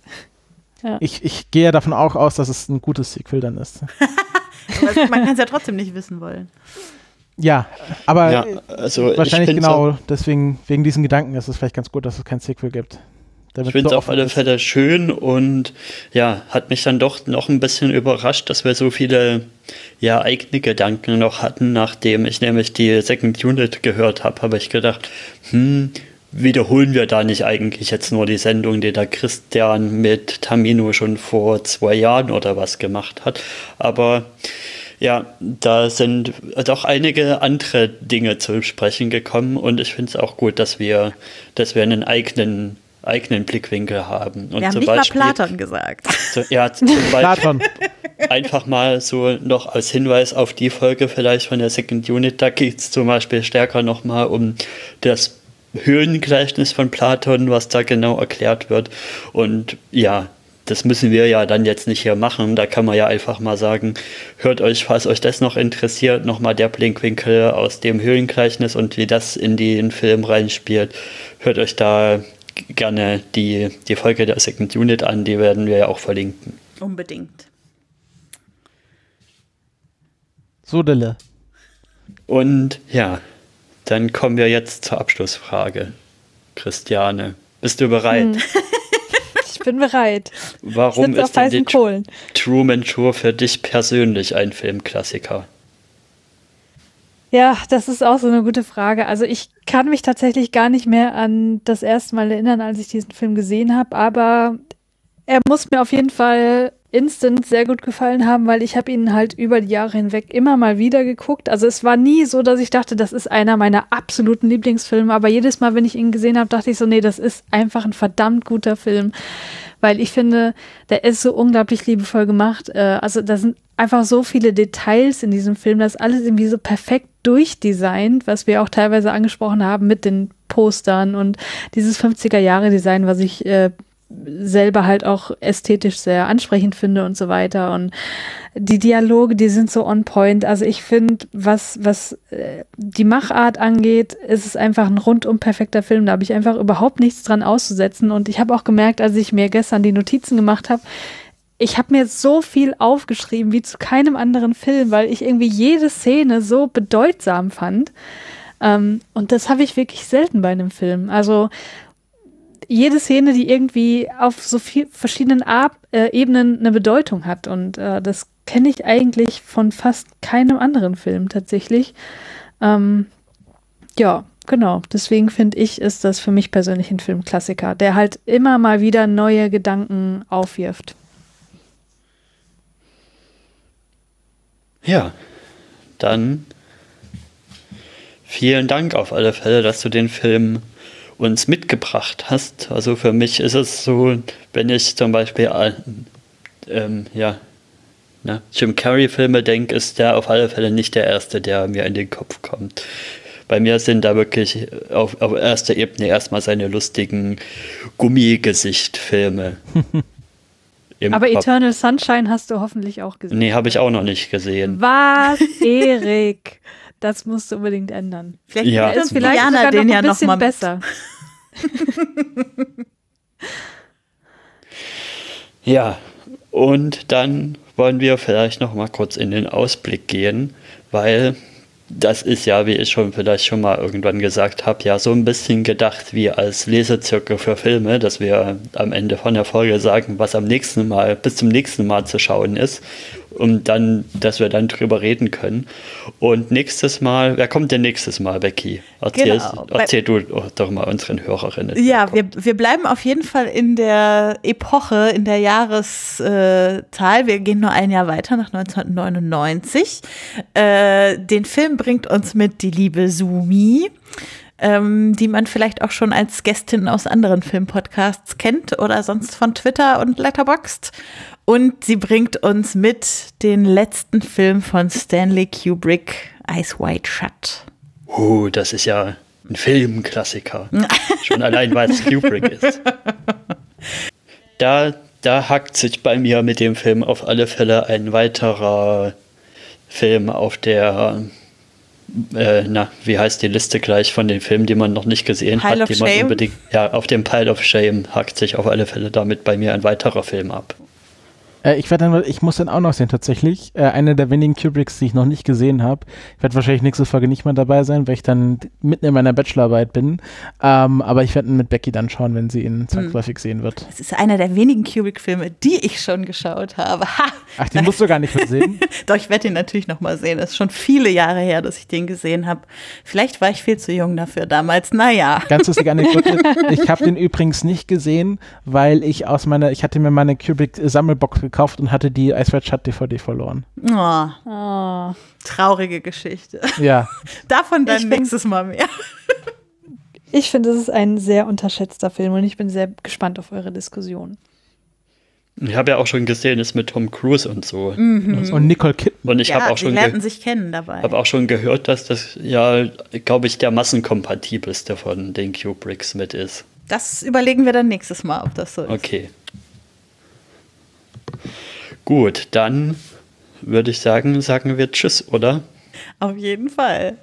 Ja. Ich, ich gehe davon auch aus, dass es ein gutes Sequel dann ist. man kann es ja trotzdem nicht wissen wollen. Ja, aber ja, also wahrscheinlich genau deswegen, wegen diesen Gedanken ist es vielleicht ganz gut, dass es kein Sequel gibt. Ich finde es auf alle Fälle schön und ja, hat mich dann doch noch ein bisschen überrascht, dass wir so viele ja, eigene Gedanken noch hatten, nachdem ich nämlich die Second Unit gehört habe, habe ich gedacht, hm, wiederholen wir da nicht eigentlich jetzt nur die Sendung, die da Christian mit Tamino schon vor zwei Jahren oder was gemacht hat. Aber ja, da sind doch einige andere Dinge zu sprechen gekommen und ich finde es auch gut, dass wir, dass wir einen eigenen eigenen Blickwinkel haben. Und Wir haben nicht Beispiel, mal Platon gesagt. So, ja, zum Beispiel einfach mal so noch als Hinweis auf die Folge vielleicht von der Second Unit, da geht es zum Beispiel stärker nochmal um das Höhlengleichnis von Platon, was da genau erklärt wird. Und ja, das müssen wir ja dann jetzt nicht hier machen. Da kann man ja einfach mal sagen, hört euch, falls euch das noch interessiert, nochmal der Blinkwinkel aus dem Höhlengleichnis und wie das in den Film reinspielt. Hört euch da gerne die, die Folge der Second Unit an, die werden wir ja auch verlinken. Unbedingt. So, Dille. Und ja, dann kommen wir jetzt zur Abschlussfrage. Christiane, bist du bereit? Hm. ich bin bereit. Warum ist denn die Kohlen. Truman Show für dich persönlich ein Filmklassiker? Ja, das ist auch so eine gute Frage. Also ich kann mich tatsächlich gar nicht mehr an das erste Mal erinnern, als ich diesen Film gesehen habe, aber er muss mir auf jeden Fall instant sehr gut gefallen haben, weil ich habe ihn halt über die Jahre hinweg immer mal wieder geguckt. Also es war nie so, dass ich dachte, das ist einer meiner absoluten Lieblingsfilme, aber jedes Mal, wenn ich ihn gesehen habe, dachte ich so, nee, das ist einfach ein verdammt guter Film weil ich finde, der ist so unglaublich liebevoll gemacht. Äh, also da sind einfach so viele Details in diesem Film, das alles irgendwie so perfekt durchdesignt, was wir auch teilweise angesprochen haben mit den Postern und dieses 50er Jahre Design, was ich äh, selber halt auch ästhetisch sehr ansprechend finde und so weiter. Und die Dialoge, die sind so on point. Also ich finde, was, was äh, die Machart angeht, ist es einfach ein rundum perfekter Film. Da habe ich einfach überhaupt nichts dran auszusetzen. Und ich habe auch gemerkt, als ich mir gestern die Notizen gemacht habe, ich habe mir so viel aufgeschrieben wie zu keinem anderen Film, weil ich irgendwie jede Szene so bedeutsam fand. Ähm, und das habe ich wirklich selten bei einem Film. Also jede Szene, die irgendwie auf so viel verschiedenen Ab äh, Ebenen eine Bedeutung hat. Und äh, das kenne ich eigentlich von fast keinem anderen Film tatsächlich. Ähm, ja, genau. Deswegen finde ich, ist das für mich persönlich ein Filmklassiker, der halt immer mal wieder neue Gedanken aufwirft. Ja, dann vielen Dank auf alle Fälle, dass du den Film uns mitgebracht hast. Also für mich ist es so, wenn ich zum Beispiel an ähm, ja, ne, Jim Carrey-Filme denke, ist der auf alle Fälle nicht der erste, der mir in den Kopf kommt. Bei mir sind da wirklich auf, auf erster Ebene erstmal seine lustigen Gummigesicht-Filme. im Aber. Eternal Sunshine hast du hoffentlich auch gesehen. Nee, habe ich auch noch nicht gesehen. Was, Erik? Das musst du unbedingt ändern. Vielleicht Ja. ja. Ist vielleicht Diana sogar den noch ja ein noch bisschen mal besser. Ja, und dann wollen wir vielleicht noch mal kurz in den Ausblick gehen, weil das ist ja, wie ich schon vielleicht schon mal irgendwann gesagt habe, ja so ein bisschen gedacht wie als Lesezirkel für Filme, dass wir am Ende von der Folge sagen, was am nächsten Mal, bis zum nächsten Mal zu schauen ist und dann, dass wir dann drüber reden können. Und nächstes Mal, wer kommt denn nächstes Mal, Becky? Erzähl, Genau. erzähl du doch mal unseren Hörerinnen. Ja, wir, wir bleiben auf jeden Fall in der Epoche, in der Jahreszahl. Wir gehen nur ein Jahr weiter, nach 1999. Äh, den Film bringt uns mit die liebe Sumi, ähm, die man vielleicht auch schon als Gästin aus anderen Filmpodcasts kennt oder sonst von Twitter und Letterboxd. Und sie bringt uns mit den letzten Film von Stanley Kubrick, Eyes Wide Shut. Oh, das ist ja ein Filmklassiker. Schon allein, weil es Kubrick ist. Da, da hackt sich bei mir mit dem Film auf alle Fälle ein weiterer Film auf der, äh, na, wie heißt die Liste gleich von den Filmen, die man noch nicht gesehen Pile hat, die man Shame? unbedingt, ja, auf dem Pile of Shame hackt sich auf alle Fälle damit bei mir ein weiterer Film ab. Äh, ich werde dann, ich muss den auch noch sehen tatsächlich. Äh, einer der wenigen Kubricks, die ich noch nicht gesehen habe. Ich werde wahrscheinlich nächste Folge nicht mehr dabei sein, weil ich dann mitten in meiner Bachelorarbeit bin. Ähm, aber ich werde ihn mit Becky dann schauen, wenn sie ihn zwangsläufig sehen wird. Es ist einer der wenigen Kubrick-Filme, die ich schon geschaut habe. Ha! Ach, den musst du gar nicht mehr sehen. Doch, ich werde ihn natürlich noch mal sehen. Es ist schon viele Jahre her, dass ich den gesehen habe. Vielleicht war ich viel zu jung dafür damals. Naja. Ganz lustige Anekdote. Ich habe den übrigens nicht gesehen, weil ich aus meiner, ich hatte mir meine Kubrick-Sammelbox gekauft und hatte die Ice Red Shut DVD verloren. Oh, Oh. traurige Geschichte. Ja. Davon dann Ich nächstes Mal mehr. Ich finde, es ist ein sehr unterschätzter Film und ich bin sehr gespannt auf eure Diskussion. Ich habe ja auch schon gesehen, ist mit Tom Cruise und so. Und Nicole Kidman. Und ich ja, habe auch sie schon lernten ge sich kennen dabei. habe auch schon gehört, dass das ja, glaube ich, der massenkompatibelste von den Kubricks mit ist. Das überlegen wir dann nächstes Mal, ob das so ist. Okay. Gut, dann würde ich sagen, sagen wir Tschüss, oder? Auf jeden Fall.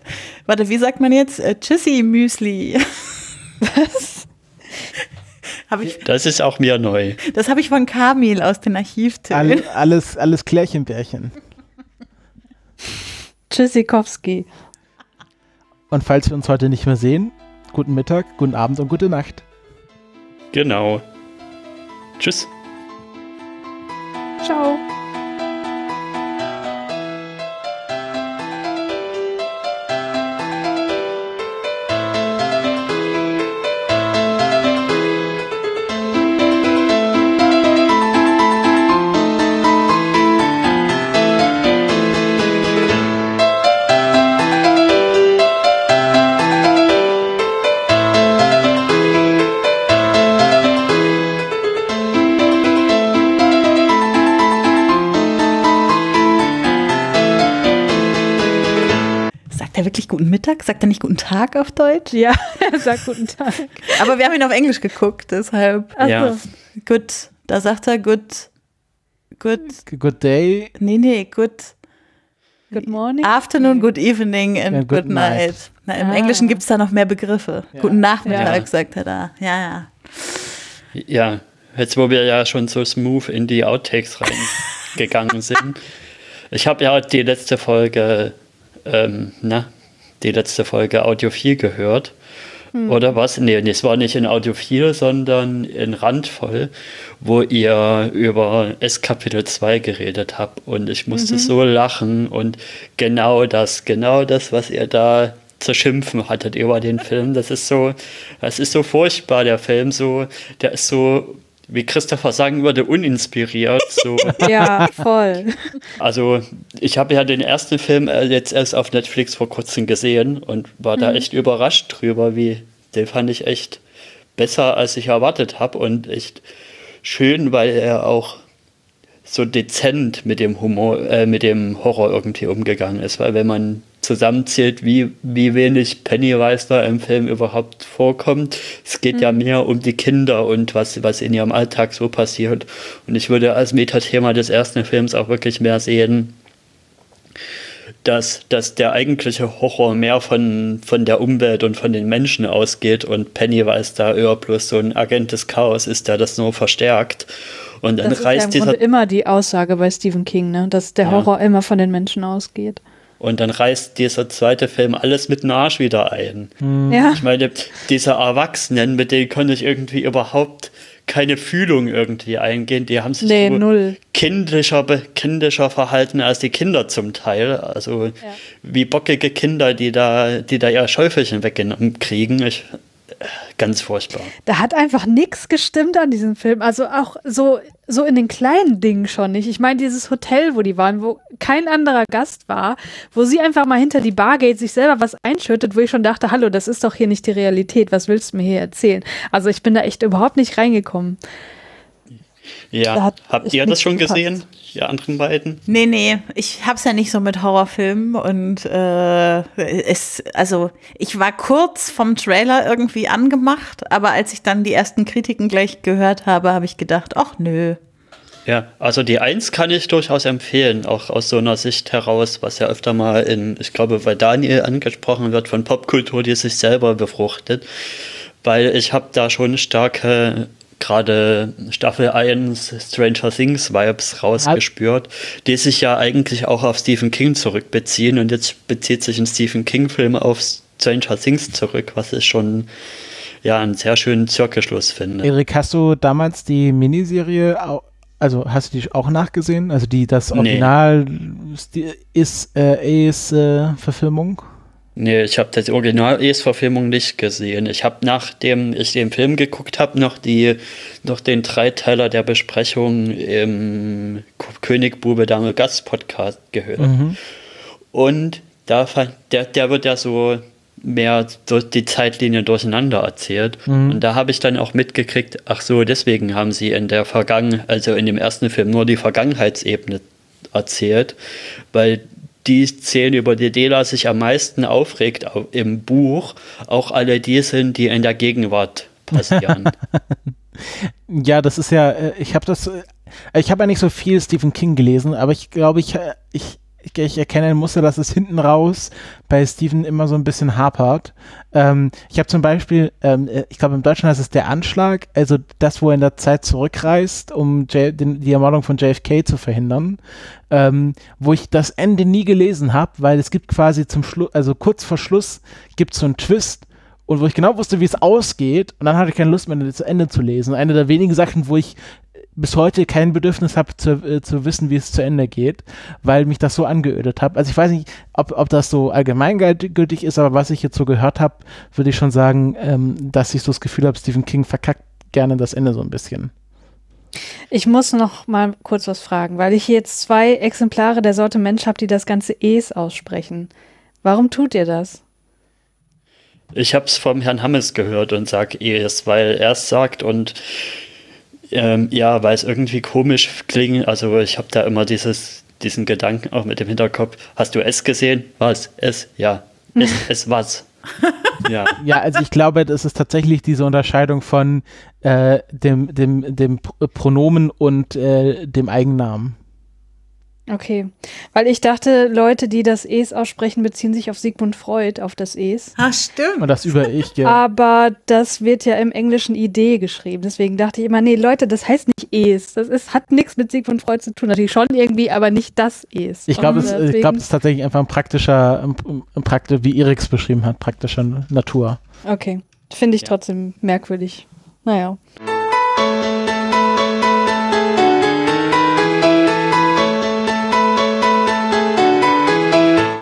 Warte, wie sagt man jetzt? Äh, Tschüssi, Müsli. Was? Ich, Das ist auch mir neu. das habe ich von Kamil aus den Archivtönen. All, alles, alles Klärchenbärchen. Tschüssikowski. Und falls wir uns heute nicht mehr sehen, guten Mittag, guten Abend und gute Nacht. Genau. Tschüss. Ciao. Sagt Mittag? Sagt er nicht guten Tag auf Deutsch? Ja, sag guten Tag. Aber wir haben ihn auf Englisch geguckt, deshalb. Ach Ja. Good. Da sagt er good. Good. Good day. Nee, nee, good. Good morning. Afternoon, good evening and And good, good night. night. Na, Im Ah. Englischen gibt es da noch mehr Begriffe. Guten Nachmittag, Ja. sagt er da. Ja, ja. Ja, jetzt wo wir ja schon so smooth in die Outtakes reingegangen sind. Ich habe ja die letzte Folge, ähm, na, die letzte Folge Audiophil gehört. Oder was? Nee, es war nicht in Audiophil, sondern in Randvoll, wo ihr über S Kapitel 2 geredet habt. Und ich musste so lachen und genau das, genau das, was ihr da zu schimpfen hattet über den Film, das ist so, das ist so furchtbar, der Film, so, der ist so, wie Christopher sagen würde, uninspiriert, so. Ja, voll. Also, ich habe ja den ersten Film äh, jetzt erst auf Netflix vor kurzem gesehen und war da echt überrascht drüber, wie den fand ich echt besser, als ich erwartet habe und echt schön, weil er auch so dezent mit dem Humor, äh, mit dem Horror irgendwie umgegangen ist, weil wenn man zusammenzählt, wie, wie wenig Pennywise da im Film überhaupt vorkommt. Es geht mhm. ja mehr um die Kinder und was, was in ihrem Alltag so passiert. Und ich würde als Metathema des ersten Films auch wirklich mehr sehen, dass, dass der eigentliche Horror mehr von, von der Umwelt und von den Menschen ausgeht und Pennywise da eher bloß so ein Agent des Chaos ist, der das nur verstärkt. Und dann das reißt ist ja im Grunde immer die Aussage bei Stephen King, ne? dass der ja. Horror immer von den Menschen ausgeht. Und dann reißt dieser zweite Film alles mit dem Arsch wieder ein. Mhm. Ja. Ich meine, diese Erwachsenen, mit denen konnte ich irgendwie überhaupt keine Fühlung irgendwie eingehen. Die haben sich nee, so null. kindischer, kindischer verhalten als die Kinder zum Teil. Also ja. wie bockige Kinder, die da, die da ihr Schäufelchen weggenommen kriegen. Ich, ganz furchtbar. Da hat einfach nichts gestimmt an diesem Film. Also auch so, so in den kleinen Dingen schon nicht. Ich meine, dieses Hotel, wo die waren, wo kein anderer Gast war, wo sie einfach mal hinter die Bar geht, sich selber was einschüttet, wo ich schon dachte, hallo, das ist doch hier nicht die Realität. Was willst du mir hier erzählen? Also ich bin da echt überhaupt nicht reingekommen. Ja, habt ihr das schon gesehen? die anderen beiden? Nee, nee, ich hab's ja nicht so mit Horrorfilmen und äh, es, also ich war kurz vom Trailer irgendwie angemacht, aber als ich dann die ersten Kritiken gleich gehört habe, habe ich gedacht, ach nö. Ja, also die Eins kann ich durchaus empfehlen, auch aus so einer Sicht heraus, was ja öfter mal in, ich glaube, bei Daniel angesprochen wird, von Popkultur, die sich selber befruchtet. Weil ich habe da schon starke gerade Staffel 1 Stranger Things Vibes rausgespürt, die sich ja eigentlich auch auf Stephen King zurückbeziehen und jetzt bezieht sich ein Stephen King Film auf Stranger Things zurück, was ich schon ja einen sehr schönen Zirkelschluss finde. Erik, hast du damals die Miniserie also hast du die auch nachgesehen? Also die das Original nee. ist äh, ist äh, Verfilmung? Nee, ich habe das Original-Es-Verfilmung nicht gesehen. Ich habe, nachdem ich den Film geguckt habe, noch, noch den Dreiteiler der Besprechung im König Bube Dame Gast Podcast gehört. Mhm. Und da der, der wird ja so mehr durch die Zeitlinien durcheinander erzählt. Mhm. Und da habe ich dann auch mitgekriegt, ach so, deswegen haben sie in der Vergangenheit, also in dem ersten Film nur die Vergangenheitsebene erzählt, weil die Szene, über die Dela sich am meisten aufregt im Buch, auch alle die sind, die in der Gegenwart passieren. ja, das ist ja, äh, ich habe das, äh, ich habe ja nicht so viel Stephen King gelesen, aber ich glaube, ich, äh, ich ich, ich erkenne ein Muster, dass es hinten raus bei Steven immer so ein bisschen hapert. Ähm, ich habe zum Beispiel, ähm, äh, ich glaube im Deutschen heißt es der Anschlag, also das, wo er in der Zeit zurückreist, um J den, die Ermordung von JFK zu verhindern, ähm, wo ich das Ende nie gelesen habe, weil es gibt quasi zum Schluss, also kurz vor Schluss gibt es so einen Twist, und wo ich genau wusste, wie es ausgeht, und dann hatte ich keine Lust mehr, das Ende zu lesen. Eine der wenigen Sachen, wo ich bis heute kein Bedürfnis habe zu, äh, zu wissen, wie es zu Ende geht, weil mich das so angeödet hat. Also ich weiß nicht, ob, ob das so allgemeingültig ist, aber was ich jetzt so gehört habe, würde ich schon sagen, ähm, dass ich so das Gefühl habe, Stephen King verkackt gerne das Ende so ein bisschen. Ich muss noch mal kurz was fragen, weil ich hier jetzt zwei Exemplare der Sorte Mensch habe, die das ganze Es aussprechen. Warum tut ihr das? Ich habe es vom Herrn Hammes gehört und sage Es, weil er es sagt und ähm, ja, weil es irgendwie komisch klingt. Also ich habe da immer dieses, diesen Gedanken auch mit dem Hinterkopf. Hast du es gesehen? Was? Es? Ja. Es, es was? ja. ja, also ich glaube, das ist tatsächlich diese Unterscheidung von äh, dem, dem, dem Pronomen und äh, dem Eigennamen. Okay, weil ich dachte, Leute, die das Es aussprechen, beziehen sich auf Sigmund Freud, auf das Es. Ah, stimmt. Und das über Ich, ja. Aber das wird ja im Englischen Idee geschrieben. Deswegen dachte ich immer, nee, Leute, das heißt nicht Es. Das ist, hat nichts mit Sigmund Freud zu tun. Natürlich schon irgendwie, aber nicht das Es. Ich glaube, es, ich glaub, es ist tatsächlich einfach ein praktischer, ein, ein praktisch, wie Eriks beschrieben hat, praktischer Natur. Okay, finde ich ja. trotzdem merkwürdig. Naja.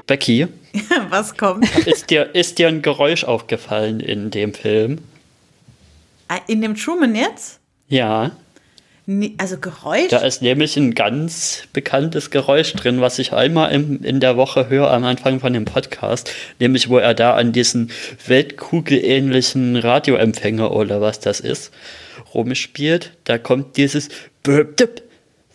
Becky. Was kommt? Ist dir, ist dir ein Geräusch aufgefallen in dem Film? Ah, in dem Truman jetzt? Ja. Also Geräusch? Da ist nämlich ein ganz bekanntes Geräusch drin, was ich einmal im, in der Woche höre am Anfang von dem Podcast, nämlich wo er da an diesen Weltkugelähnlichen Radioempfänger oder was das ist, rumspielt. Da kommt dieses Böp,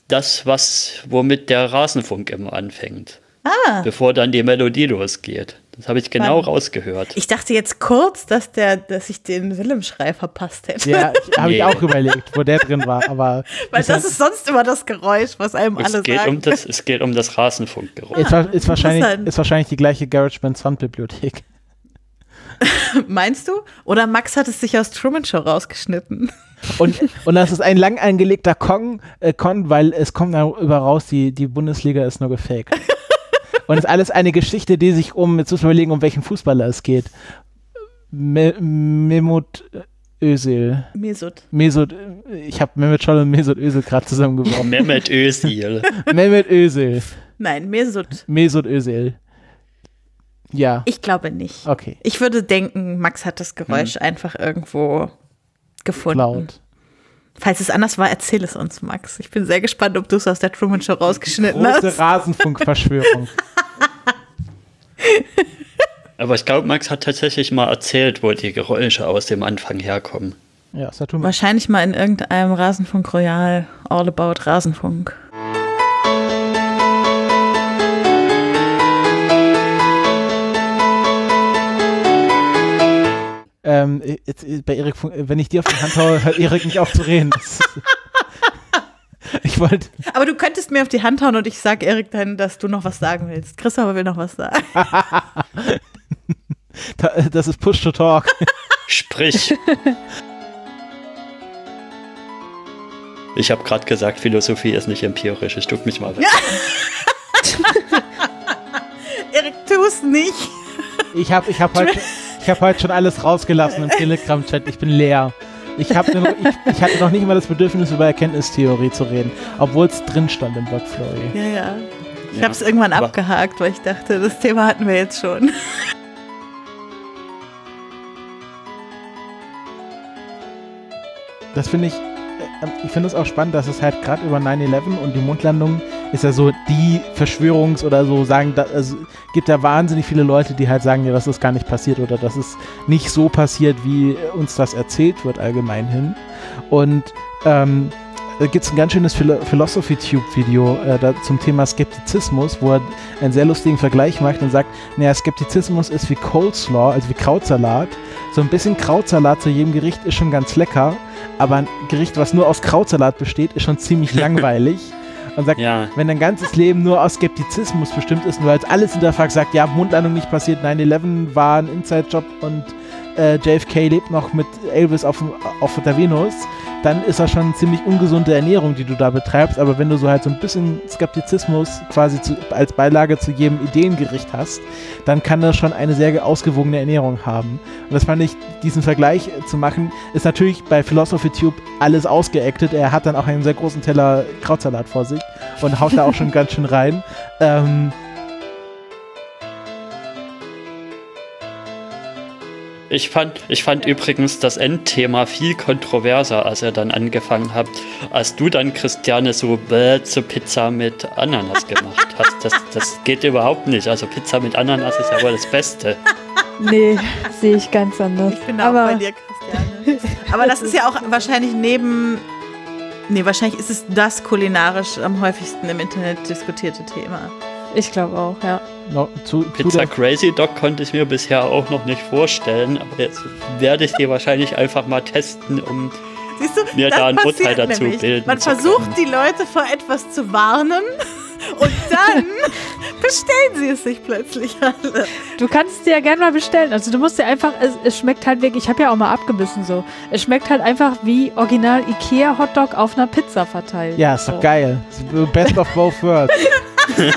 das, was, womit der Rasenfunk immer anfängt. Ah. Bevor dann die Melodie losgeht. Das habe ich genau Wann? rausgehört. Ich dachte jetzt kurz, dass der, dass ich den Willemschrei verpasst hätte. Ja, habe Nee. ich auch überlegt, wo der drin war, aber Weil das ist sonst immer das Geräusch, was einem es, alle geht sagen. um das, es geht um das Rasenfunkgeräusch. ist, wa- ist, wahrscheinlich, ist wahrscheinlich die gleiche GarageBand Soundbibliothek. Meinst du? Oder Max hat es sich aus Truman Show rausgeschnitten. Und, und das ist ein lang angelegter Con, äh, Con weil es kommt darüber raus, die, die Bundesliga ist nur gefaked. Und es ist alles eine Geschichte, die sich um, jetzt müssen wir überlegen, um welchen Fußballer es geht. Me Memut Özil. Mesut. Mesut, ich habe Mehmet Scholl und Mesut Özil gerade zusammengeworfen. Mehmet Özil. Mehmet Özil. Nein, Mesut. Mesut Özil. Ja, Ich glaube nicht. okay. Ich würde denken, Max hat das Geräusch einfach irgendwo gefunden. Laut. Falls es anders war, erzähl es uns, Max. Ich bin sehr gespannt, ob du es aus der Truman Show rausgeschnitten Große hast. Rasenfunkverschwörung. Aber ich glaube, Max hat tatsächlich mal erzählt, wo die Geräusche aus dem Anfang herkommen. Ja, Saturn. Wahrscheinlich mal in irgendeinem Rasenfunk Royal All About Rasenfunk. Ähm, jetzt, bei Erik, wenn ich dir auf die Hand haue, hört Erik nicht auf zu reden. Ich wollte, Aber du könntest mir auf die Hand hauen und ich sag Erik dann, dass du noch was sagen willst. Christopher will noch was sagen. da- das ist Push to Talk. Sprich. Ich habe gerade gesagt, Philosophie ist nicht empirisch. Ich duck mich mal weg. Erik, tu es nicht. Ich habe ich hab heute, ich hab heute schon alles rausgelassen im Telegram-Chat. Ich bin leer. Ich, hab ich, ich hatte noch nicht mal das Bedürfnis, über Erkenntnistheorie zu reden, obwohl es drin stand im Workflow. Ja, ja. Ich Ja, habe es irgendwann aber- abgehakt, weil ich dachte, das Thema hatten wir jetzt schon. Das finde ich, ich finde es auch spannend, dass es halt gerade über 9-11 und die Mondlandung ist ja so die Verschwörungs- oder so sagen, da, also gibt ja wahnsinnig viele Leute, die halt sagen, ja, das ist gar nicht passiert oder das ist nicht so passiert, wie uns das erzählt wird allgemein hin. Und ähm, da gibt es ein ganz schönes Philo Philosophy-Tube-Video äh, da zum Thema Skeptizismus, wo er einen sehr lustigen Vergleich macht und sagt, naja, Skeptizismus ist wie Coleslaw, also wie Krautsalat. So ein bisschen Krautsalat zu jedem Gericht ist schon ganz lecker, aber ein Gericht, was nur aus Krautsalat besteht, ist schon ziemlich langweilig. Und sagt, Ja, wenn dein ganzes Leben nur aus Skeptizismus bestimmt ist, nur als alles hinterfragt, sagt, ja, Mondlandung nicht passiert, 9-11 war ein Inside-Job und äh, JFK lebt noch mit Elvis auf, auf der Venus, dann ist das schon eine ziemlich ungesunde Ernährung, die du da betreibst. Aber wenn du so halt so ein bisschen Skeptizismus quasi zu, als Beilage zu jedem Ideengericht hast, dann kann das schon eine sehr ausgewogene Ernährung haben. Und das fand ich, diesen Vergleich zu machen, ist natürlich bei Philosophy Tube alles ausgeactet. Er hat dann auch einen sehr großen Teller Krautsalat vor sich und haut da auch schon ganz schön rein. Ähm, ich fand, ich fand übrigens das Endthema viel kontroverser, als er dann angefangen hat, als du dann, Christiane, so bäh zur Pizza mit Ananas gemacht hast. Das, das geht überhaupt nicht. Also Pizza mit Ananas ist ja wohl das Beste. Nee, sehe ich ganz anders. Ich bin da auch Aber bei dir, Christiane. Aber das ist ja auch wahrscheinlich neben. Nee, wahrscheinlich ist es das kulinarisch am häufigsten im Internet diskutierte Thema. ich glaube auch, ja. Noch zu, zu Pizza der, Crazy Dog konnte ich mir bisher auch noch nicht vorstellen, aber jetzt werde ich die wahrscheinlich einfach mal testen, um Siehst du, Mir da ein Urteil dazu nämlich. bilden Man zu versucht, können. die Leute vor etwas zu warnen und dann bestellen sie es sich plötzlich alle. Du kannst es dir ja gerne mal bestellen. Also du musst dir einfach, es, es schmeckt halt wirklich, ich habe ja auch mal abgebissen so. Es schmeckt halt einfach wie original Ikea Hotdog auf einer Pizza verteilt. ja, ist doch so. geil. Best of both worlds.